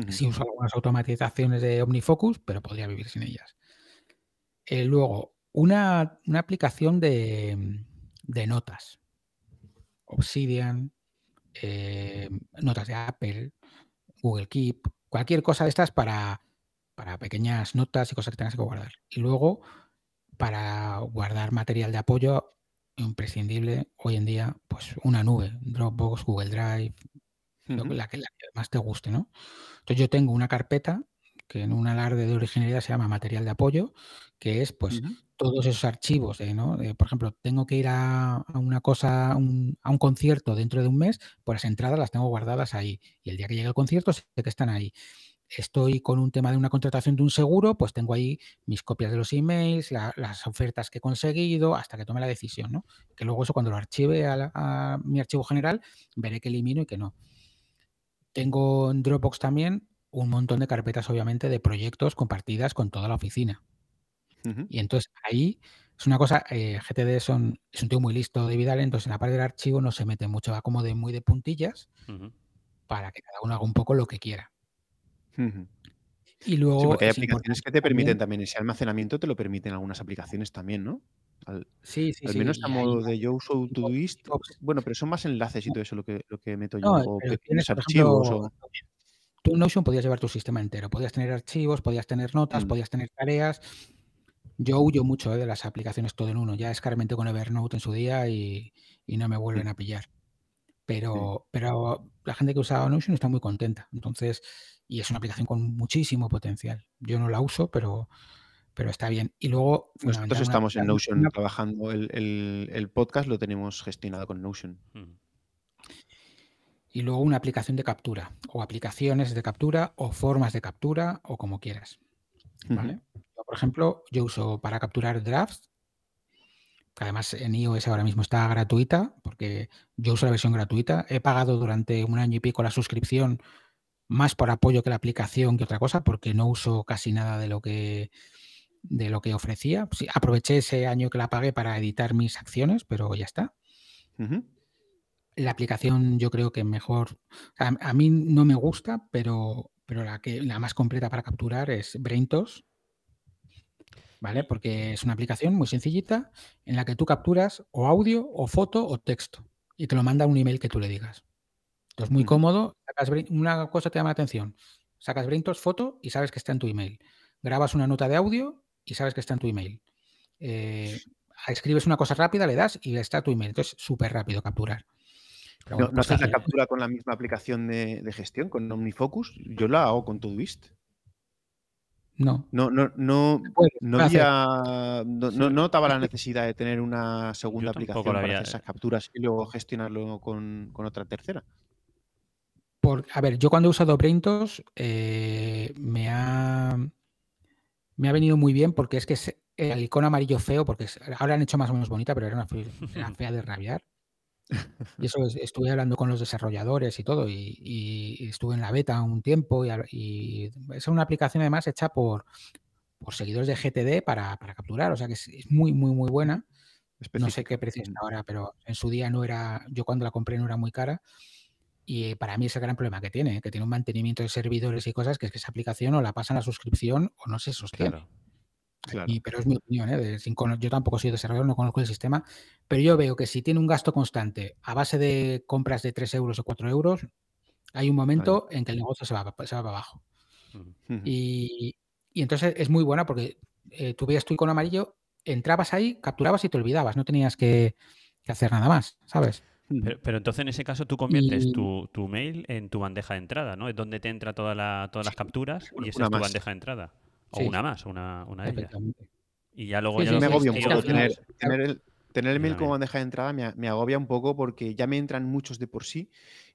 Sí uso algunas automatizaciones de OmniFocus, pero podría vivir sin ellas. Eh, luego, una, una aplicación de, de notas. Obsidian, eh, notas de Apple, Google Keep, cualquier cosa de estas para, para pequeñas notas y cosas que tengas que guardar. Y luego, para guardar material de apoyo imprescindible hoy en día, pues una nube, Dropbox, Google Drive, la, que, más te guste, ¿no? Entonces yo tengo una carpeta que en un alarde de originalidad se llama material de apoyo, que es pues todos esos archivos, ¿no? por ejemplo, tengo que ir a, una cosa, a un concierto dentro de un mes, pues las entradas las tengo guardadas ahí. Y el día que llegue el concierto sé que están ahí. Estoy con un tema de una contratación de un seguro, pues tengo ahí mis copias de los emails, las ofertas que he conseguido, hasta que tome la decisión, ¿no? Que luego eso cuando lo archive a, a mi archivo general, veré que elimino y que no. Tengo en Dropbox también un montón de carpetas, obviamente, de proyectos compartidas con toda la oficina. Y entonces ahí es una cosa, eh, GTD son, es un tío muy listo de Vidal, entonces en la parte del archivo no se mete mucho, va como de muy de puntillas para que cada uno haga un poco lo que quiera. Y luego. Sí, porque hay aplicaciones que te permiten también, ese almacenamiento, te lo permiten algunas aplicaciones también, ¿no? Al, sí, sí, al menos a modo de yo uso Todoist. Bueno, pero son más enlaces y todo eso lo que, lo que meto yo. o pequeños archivos. o... Tú en Notion podías llevar tu sistema entero. Podías tener archivos, podías tener notas, mm. podías tener tareas. Yo huyo mucho eh, de las aplicaciones todo en uno. Ya escarmenté con Evernote en su día y, no me vuelven a pillar. Pero, pero la gente que usaba Notion está muy contenta. Entonces, y es una aplicación con muchísimo potencial. Yo no la uso, pero, pero está bien. Y luego. Nosotros estamos en Notion trabajando. El, podcast lo tenemos gestionado con Notion. Mm y luego una aplicación de captura o aplicaciones de captura o formas de captura o como quieras. por ejemplo, yo uso para capturar drafts, que además en iOS ahora mismo está gratuita, porque yo uso la versión gratuita. He pagado durante un año y pico la suscripción más por apoyo que la aplicación que otra cosa, porque no uso casi nada de lo que de lo que ofrecía. aproveché ese año que la pagué para editar mis acciones, pero ya está la aplicación yo creo que mejor, a, mí no me gusta, pero, pero la, que, la más completa para capturar es BrainTos, ¿vale? Porque es una aplicación muy sencillita en la que tú capturas o audio o foto o texto y te lo manda un email que tú le digas. Entonces, muy cómodo, una cosa te llama la atención, sacas BrainTos foto y sabes que está en tu email. Grabas una nota de audio y sabes que está en tu email. Eh, escribes una cosa rápida, le das y está tu email. Entonces, súper rápido capturar. ¿No, pues haces la captura con la misma aplicación de, gestión, con OmniFocus? Yo la hago con Todoist. No. No, no, no, no, había, no, notaba la necesidad de tener una segunda aplicación para hacer esas capturas y luego gestionarlo con, otra tercera. Por, a ver, yo cuando he usado Braintos eh, me ha me ha venido muy bien porque es que el icono amarillo feo, porque ahora han hecho más o menos bonita, pero era una fea de rabiar. Y eso estuve hablando con los desarrolladores y todo, y, estuve en la beta un tiempo, y, es una aplicación además hecha por, por seguidores de GTD para, capturar, o sea que es, muy, muy, muy buena. No sé qué precio está ahora, pero en su día no era, yo cuando la compré no era muy cara. Y para mí es el gran problema que tiene, que tiene un mantenimiento de servidores y cosas que es que esa aplicación o la pasan a suscripción o no se sostiene pero es mi opinión, ¿eh? yo tampoco soy desarrollador, no conozco el sistema, pero yo veo que si tiene un gasto constante a base de compras de 3 euros o 4 euros, hay un momento en que el negocio se va, se va para abajo. y, entonces es muy buena porque eh, tú veías tu icono amarillo, entrabas ahí, capturabas y te olvidabas, no tenías que, hacer nada más, ¿sabes? Pero, entonces en ese caso tú conviertes tu, mail en tu bandeja de entrada, ¿no? Es donde te entra toda la, todas las capturas y esa es tu bandeja de entrada. O una más, una, una de ellas. Y ya luego ya me agobia un poco tener, el, tener el mail como bandeja de entrada me, agobia un poco porque ya me entran muchos de por sí.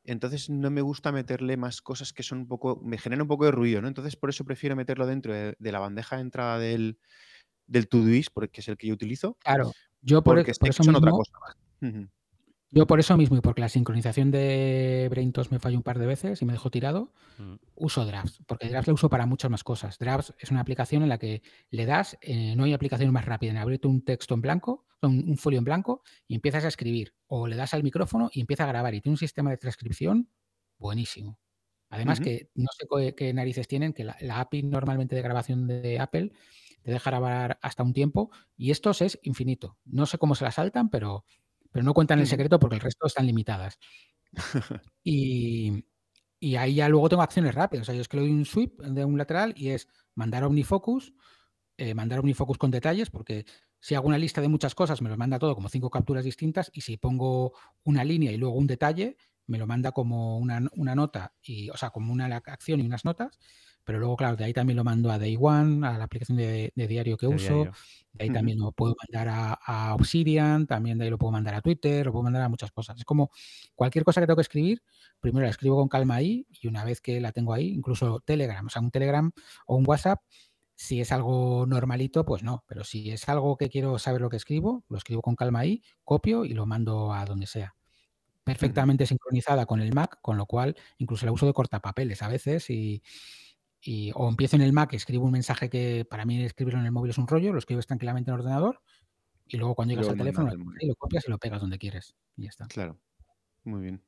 Entonces no me gusta meterle más cosas que son un poco, me genera un poco de ruido, ¿no? Entonces por eso prefiero meterlo dentro de, la bandeja de entrada del, del Todoist, porque es el que yo utilizo. Claro, yo por, porque por eso son otra cosa más. Yo por eso mismo y porque la sincronización de Braintos me falló un par de veces y me dejó tirado, mm. uso Drafts, porque Drafts lo uso para muchas más cosas. Drafts es una aplicación en la que le das, eh, no hay aplicación más rápida en abrirte un texto en blanco, un, un, folio en blanco y empiezas a escribir, o le das al micrófono y empieza a grabar y tiene un sistema de transcripción buenísimo. Además que no sé qué, narices tienen, que la, la, API normalmente de grabación de Apple te deja grabar hasta un tiempo y estos es infinito. No sé cómo se la saltan, pero pero no cuentan el secreto porque el resto están limitadas. y, ahí ya luego tengo acciones rápidas. O sea, yo es que le doy un sweep de un lateral y es mandar a Omnifocus, eh, mandar a Omnifocus con detalles, porque si hago una lista de muchas cosas, me lo manda todo como cinco capturas distintas, y si pongo una línea y luego un detalle, me lo manda como una, una nota, y, o sea, como una acción y unas notas, pero luego, claro, de ahí también lo mando a Day One, a la aplicación de, diario que uso. De ahí también lo puedo mandar a, Obsidian, también de ahí lo puedo mandar a Twitter, lo puedo mandar a muchas cosas. Es como cualquier cosa que tengo que escribir, primero la escribo con calma ahí y una vez que la tengo ahí, incluso Telegram, o sea, un Telegram o un WhatsApp, si es algo normalito, pues no, pero si es algo que quiero saber lo que escribo, lo escribo con calma ahí, copio y lo mando a donde sea. Perfectamente sincronizada con el Mac, con lo cual incluso la uso de cortapapeles a veces y y, o empiezo en el Mac, escribo un mensaje que para mí escribirlo en el móvil es un rollo, lo escribes tranquilamente en el ordenador y luego cuando llegas al teléfono lo copias y lo pegas donde quieres y ya está. Claro, muy bien.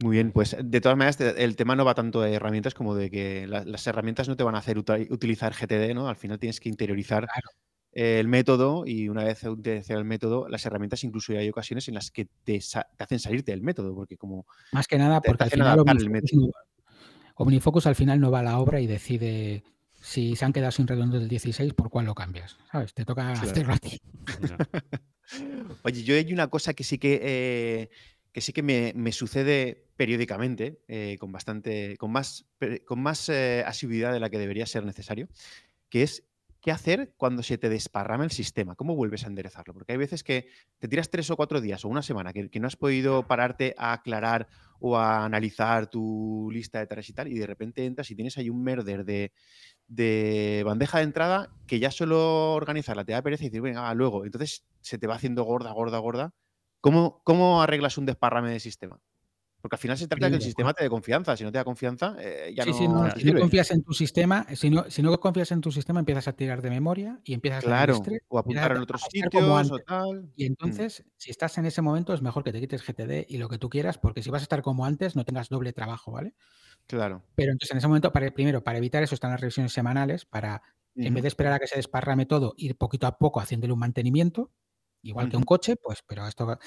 Muy bien, pues de todas maneras el tema no va tanto de herramientas como de que las herramientas no te van a hacer utilizar GTD, ¿no? Al final tienes que interiorizar el método y una vez utilizado el método, las herramientas incluso hay ocasiones en las que te, hacen salirte del método, porque como... Más que nada porque al final el método. Omnifocus al final no va a la obra y decide si se han quedado sin redondo del 16, ¿por cuál lo cambias? ¿Sabes? Te toca hacerlo a ti. Oye, yo hay una cosa que sí que, eh, que sí que me, sucede periódicamente, eh, con bastante, con más, con más eh, asiduidad de la que debería ser necesario, que es ¿Qué hacer cuando se te desparrama el sistema? ¿Cómo vuelves a enderezarlo? Porque hay veces que te tiras tres o cuatro días o una semana que, no has podido pararte a aclarar o a analizar tu lista de tareas y tal, y de repente entras y tienes ahí un merder de, bandeja de entrada que ya solo organizarla te da pereza y decir, venga, luego. Entonces se te va haciendo gorda, gorda, gorda. ¿Cómo, cómo arreglas un desparrame de sistema? Porque al final se trata de que el sistema te dé confianza. Si no te da confianza, eh, ya no. si no confías en tu sistema, si no, si no confías en tu sistema, empiezas a tirar de memoria y empiezas claro, a o apuntar en otros sitios o tal. Y mm. entonces, si estás en ese momento, es mejor que te quites GTD y lo que tú quieras, porque si vas a estar como antes, no tengas doble trabajo, ¿vale? Claro. Pero entonces, en ese momento, para, primero, para evitar eso, están las revisiones semanales, para, en vez de esperar a que se desparrame todo, ir poquito a poco haciéndole un mantenimiento, igual que un coche, pues, pero esto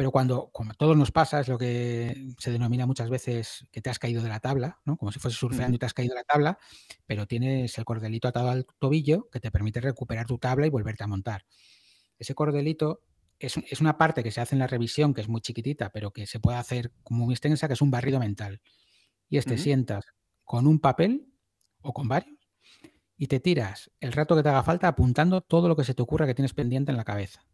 pero cuando, como a todos nos pasa, es lo que se denomina muchas veces que te has caído de la tabla, ¿no? Como si fueses surfeando y te has caído de la tabla, pero tienes el cordelito atado al tobillo que te permite recuperar tu tabla y volverte a montar. Ese cordelito es, una parte que se hace en la revisión, que es muy chiquitita, pero que se puede hacer como muy extensa, que es un barrido mental. Y este sientas con un papel o con varios y te tiras el rato que te haga falta apuntando todo lo que se te ocurra que tienes pendiente en la cabeza.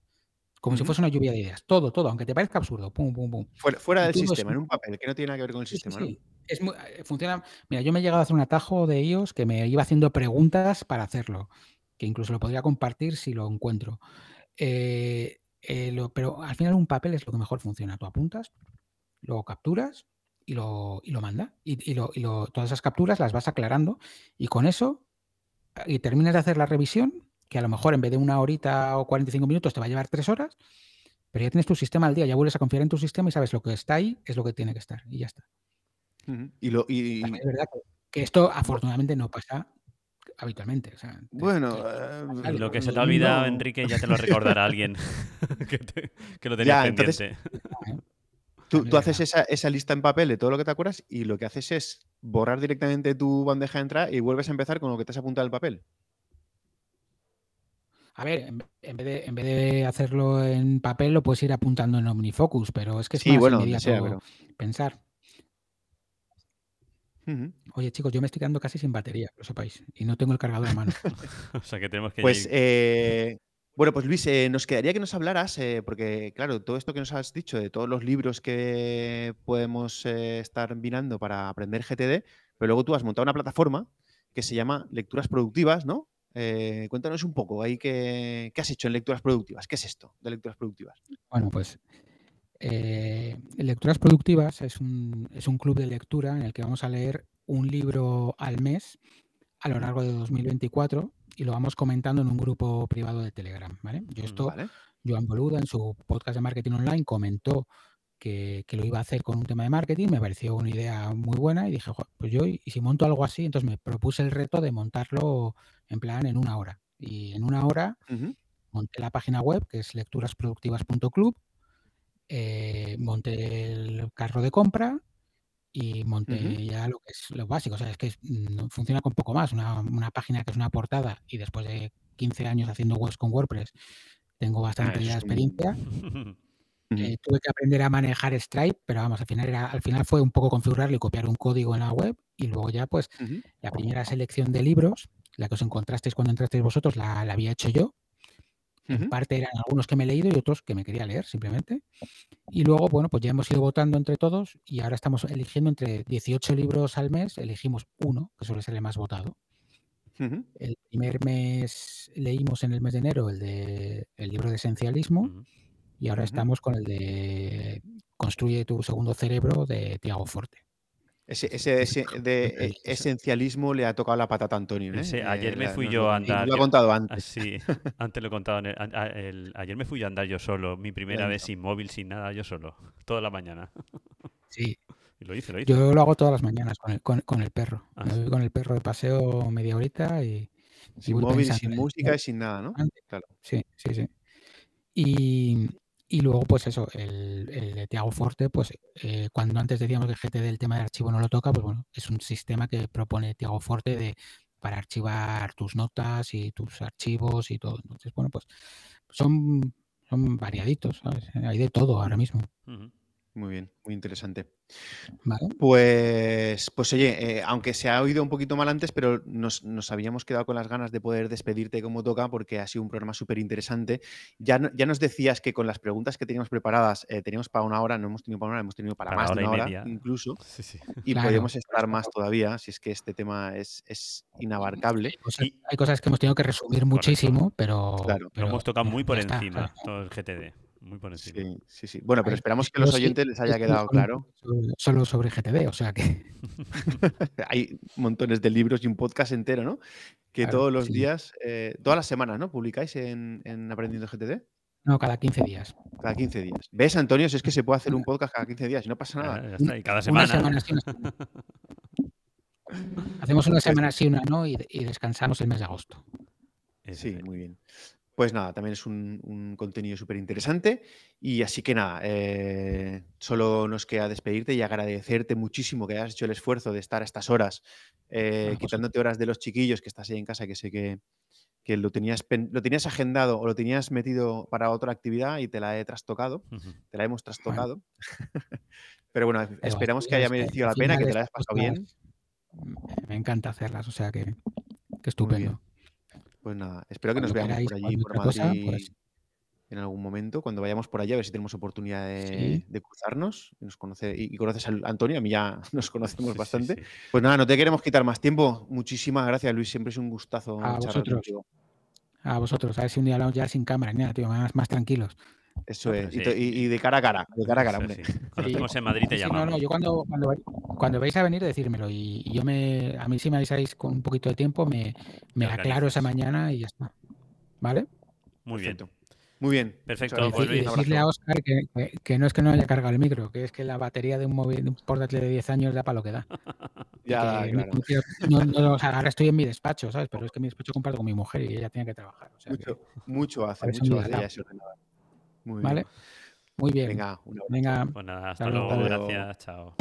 Como si fuese una lluvia de ideas. Todo, todo, aunque te parezca absurdo. Pum, pum, pum. Fuera, del sistema, en un papel, que no tiene nada que ver con el sistema, ¿no? Es eh, funciona. Mira, yo me he llegado a hacer un atajo de ellos que me iba haciendo preguntas para hacerlo. Que incluso lo podría compartir si lo encuentro. Eh, eh, pero al final un papel es lo que mejor funciona. Tú apuntas, lo capturas y lo, y lo manda. Y, todas esas capturas las vas aclarando. Y con eso, y terminas de hacer la revisión, que a lo mejor en vez de una horita o 45 minutos te va a llevar tres horas, pero ya tienes tu sistema al día, ya vuelves a confiar en tu sistema y sabes lo que está ahí es lo que tiene que estar y ya está. y lo, y... Es verdad que, esto afortunadamente no pasa habitualmente. bueno, eh, lo que se te ha olvidado, Enrique, ya te lo recordará alguien que, lo tenía pendiente. tú, haces esa, esa, lista en papel de todo lo que te acuerdas y lo que haces es borrar directamente tu bandeja de entrada y vuelves a empezar con lo que te has apuntado en el papel. A ver, en, vez de, en vez de hacerlo en papel, lo puedes ir apuntando en OmniFocus, pero es que es sí, más bueno, inmediato pensar. Oye, chicos, yo me estoy quedando casi sin batería, lo sepáis, y no tengo el cargador a mano. o sea que tenemos que. Pues, eh, bueno, pues Luis, eh, nos quedaría que nos hablaras, eh, porque claro, todo esto que nos has dicho de todos los libros que podemos estar mirando para aprender GTD, pero luego tú has montado una plataforma que se llama Lecturas Productivas, ¿no? Eh, cuéntanos un poco ahí qué, has hecho en lecturas productivas. ¿Qué es esto de lecturas productivas? Bueno, pues eh, Lecturas Productivas es un, es un, club de lectura en el que vamos a leer un libro al mes a lo largo de 2024 y lo vamos comentando en un grupo privado de Telegram. ¿vale? Yo esto, Joan Boluda en su podcast de marketing online comentó que, lo iba a hacer con un tema de marketing, me pareció una idea muy buena y dije, pues yo, y si monto algo así, entonces me propuse el reto de montarlo en plan en una hora. Y en una hora monté la página web, que es lecturasproductivas.club, eh, monté el carro de compra y monté ya lo que es lo básico. O sea, es que no, funciona con poco más. Una, una, página que es una portada y después de 15 años haciendo webs con WordPress, tengo ah, bastante ya experiencia. Eh, tuve que aprender a manejar Stripe, pero vamos, al final, era, al final fue un poco configurarlo y copiar un código en la web. Y luego ya, pues, la primera selección de libros, la que os encontrasteis cuando entrasteis vosotros, la, había hecho yo. En parte eran algunos que me he leído y otros que me quería leer, simplemente. Y luego, bueno, pues ya hemos ido votando entre todos y ahora estamos eligiendo entre 18 libros al mes, elegimos uno, que suele ser el más votado. El primer mes leímos en el mes de enero el de el libro de esencialismo. Y ahora estamos con el de Construye tu segundo cerebro de Tiago Forte. Ese, ese, de esencialismo le ha tocado la patata a Antonio. ¿eh? ayer me fui yo a andar. Lo he contado antes. Sí, antes lo he contado. ayer me fui yo a andar yo solo. Mi primera vez sin móvil, sin nada, yo solo. Toda la mañana. Sí. Y lo hice, lo hice. Yo lo hago todas las mañanas con el, con, el perro. Ah, me voy con el perro de paseo media horita y. Sin móvil, sin música y sin nada, ¿no? Claro. Sí, sí, sí. Y, luego, pues eso, el, el de Tiago Forte, pues eh, cuando antes decíamos que GTD el tema de archivo no lo toca, pues bueno, es un sistema que propone Tiago Forte de, para archivar tus notas y tus archivos y todo. Entonces, bueno, pues son, son variaditos, ¿sabes? Hay de todo ahora mismo. Muy bien, muy interesante. Pues, pues oye, eh, aunque se ha oído un poquito mal antes, pero nos, habíamos quedado con las ganas de poder despedirte como toca porque ha sido un programa súper interesante. Ya, ya nos decías que con las preguntas que teníamos preparadas eh, teníamos para una hora, no hemos tenido para una hora, hemos tenido para, más de una hora incluso. Y podemos estar más todavía, si es que este tema es, inabarcable. Hay cosas, que hemos tenido que resumir muchísimo, pero, claro. Lo hemos tocado muy por encima, todo el GTD. Muy por encima. Sí, sí, sí. Bueno, pero esperamos que los oyentes les haya quedado claro. Solo sobre GTD, o sea que. Hay montones de libros y un podcast entero, ¿no? Que todos los días, eh, todas las semanas, ¿no? ¿Publicáis en, Aprendiendo GTD? No, cada 15 días. Cada 15 días. ¿Ves, Antonio? Si es que se puede hacer un podcast cada 15 días y no pasa nada. y cada semana. Hacemos una semana sí, una no y, y descansamos el mes de agosto. Sí, muy bien. Pues nada, también es un, contenido súper interesante. Y así que nada, eh, solo nos queda despedirte y agradecerte muchísimo que hayas hecho el esfuerzo de estar a estas horas, eh, quitándote horas de los chiquillos que estás ahí en casa, que sé que, lo, tenías, lo tenías agendado o lo tenías metido para otra actividad y te la he trastocado, te la hemos trastocado. Pero bueno, esperamos que haya merecido la pena, que te la hayas pasado bien. Me encanta hacerlas, o sea que que estupendo. Pues nada, espero que nos veamos por allí, por Madrid. Pues en algún momento, cuando vayamos por allá, a ver si tenemos oportunidad de, cruzarnos y, nos conoce, y, conoces a Antonio, a mí ya nos conocemos bastante. Pues nada, no te queremos quitar más tiempo. Muchísimas gracias, Luis. Siempre es un gustazo a vosotros. A vosotros, a ver si un día hablamos ya sin cámara, nada, tío, más, más tranquilos. Eso es, y, de cara a cara, de cara a cara, hombre. Cuando estemos en Madrid te llamamos. no, no, yo cuando, cuando, vais a venir, decírmelo. Y, yo me, a mí si me avisáis con un poquito de tiempo, me, me aclaro esa mañana y ya está. ¿Vale? Muy bien. Muy bien. Perfecto. Pues decirle a Oscar que, no es que no haya cargado el micro, que es que la batería de un móvil, de un portátil de 10 años da para lo que da. ya, claro. ahora estoy en mi despacho, ¿sabes? Pero es que mi despacho comparto con mi mujer y ella tiene que trabajar. mucho, mucho hace, mucho hace Muy ¿Vale? Muy bien. Venga, Venga. Pues nada, hasta, luego. Gracias. Chao.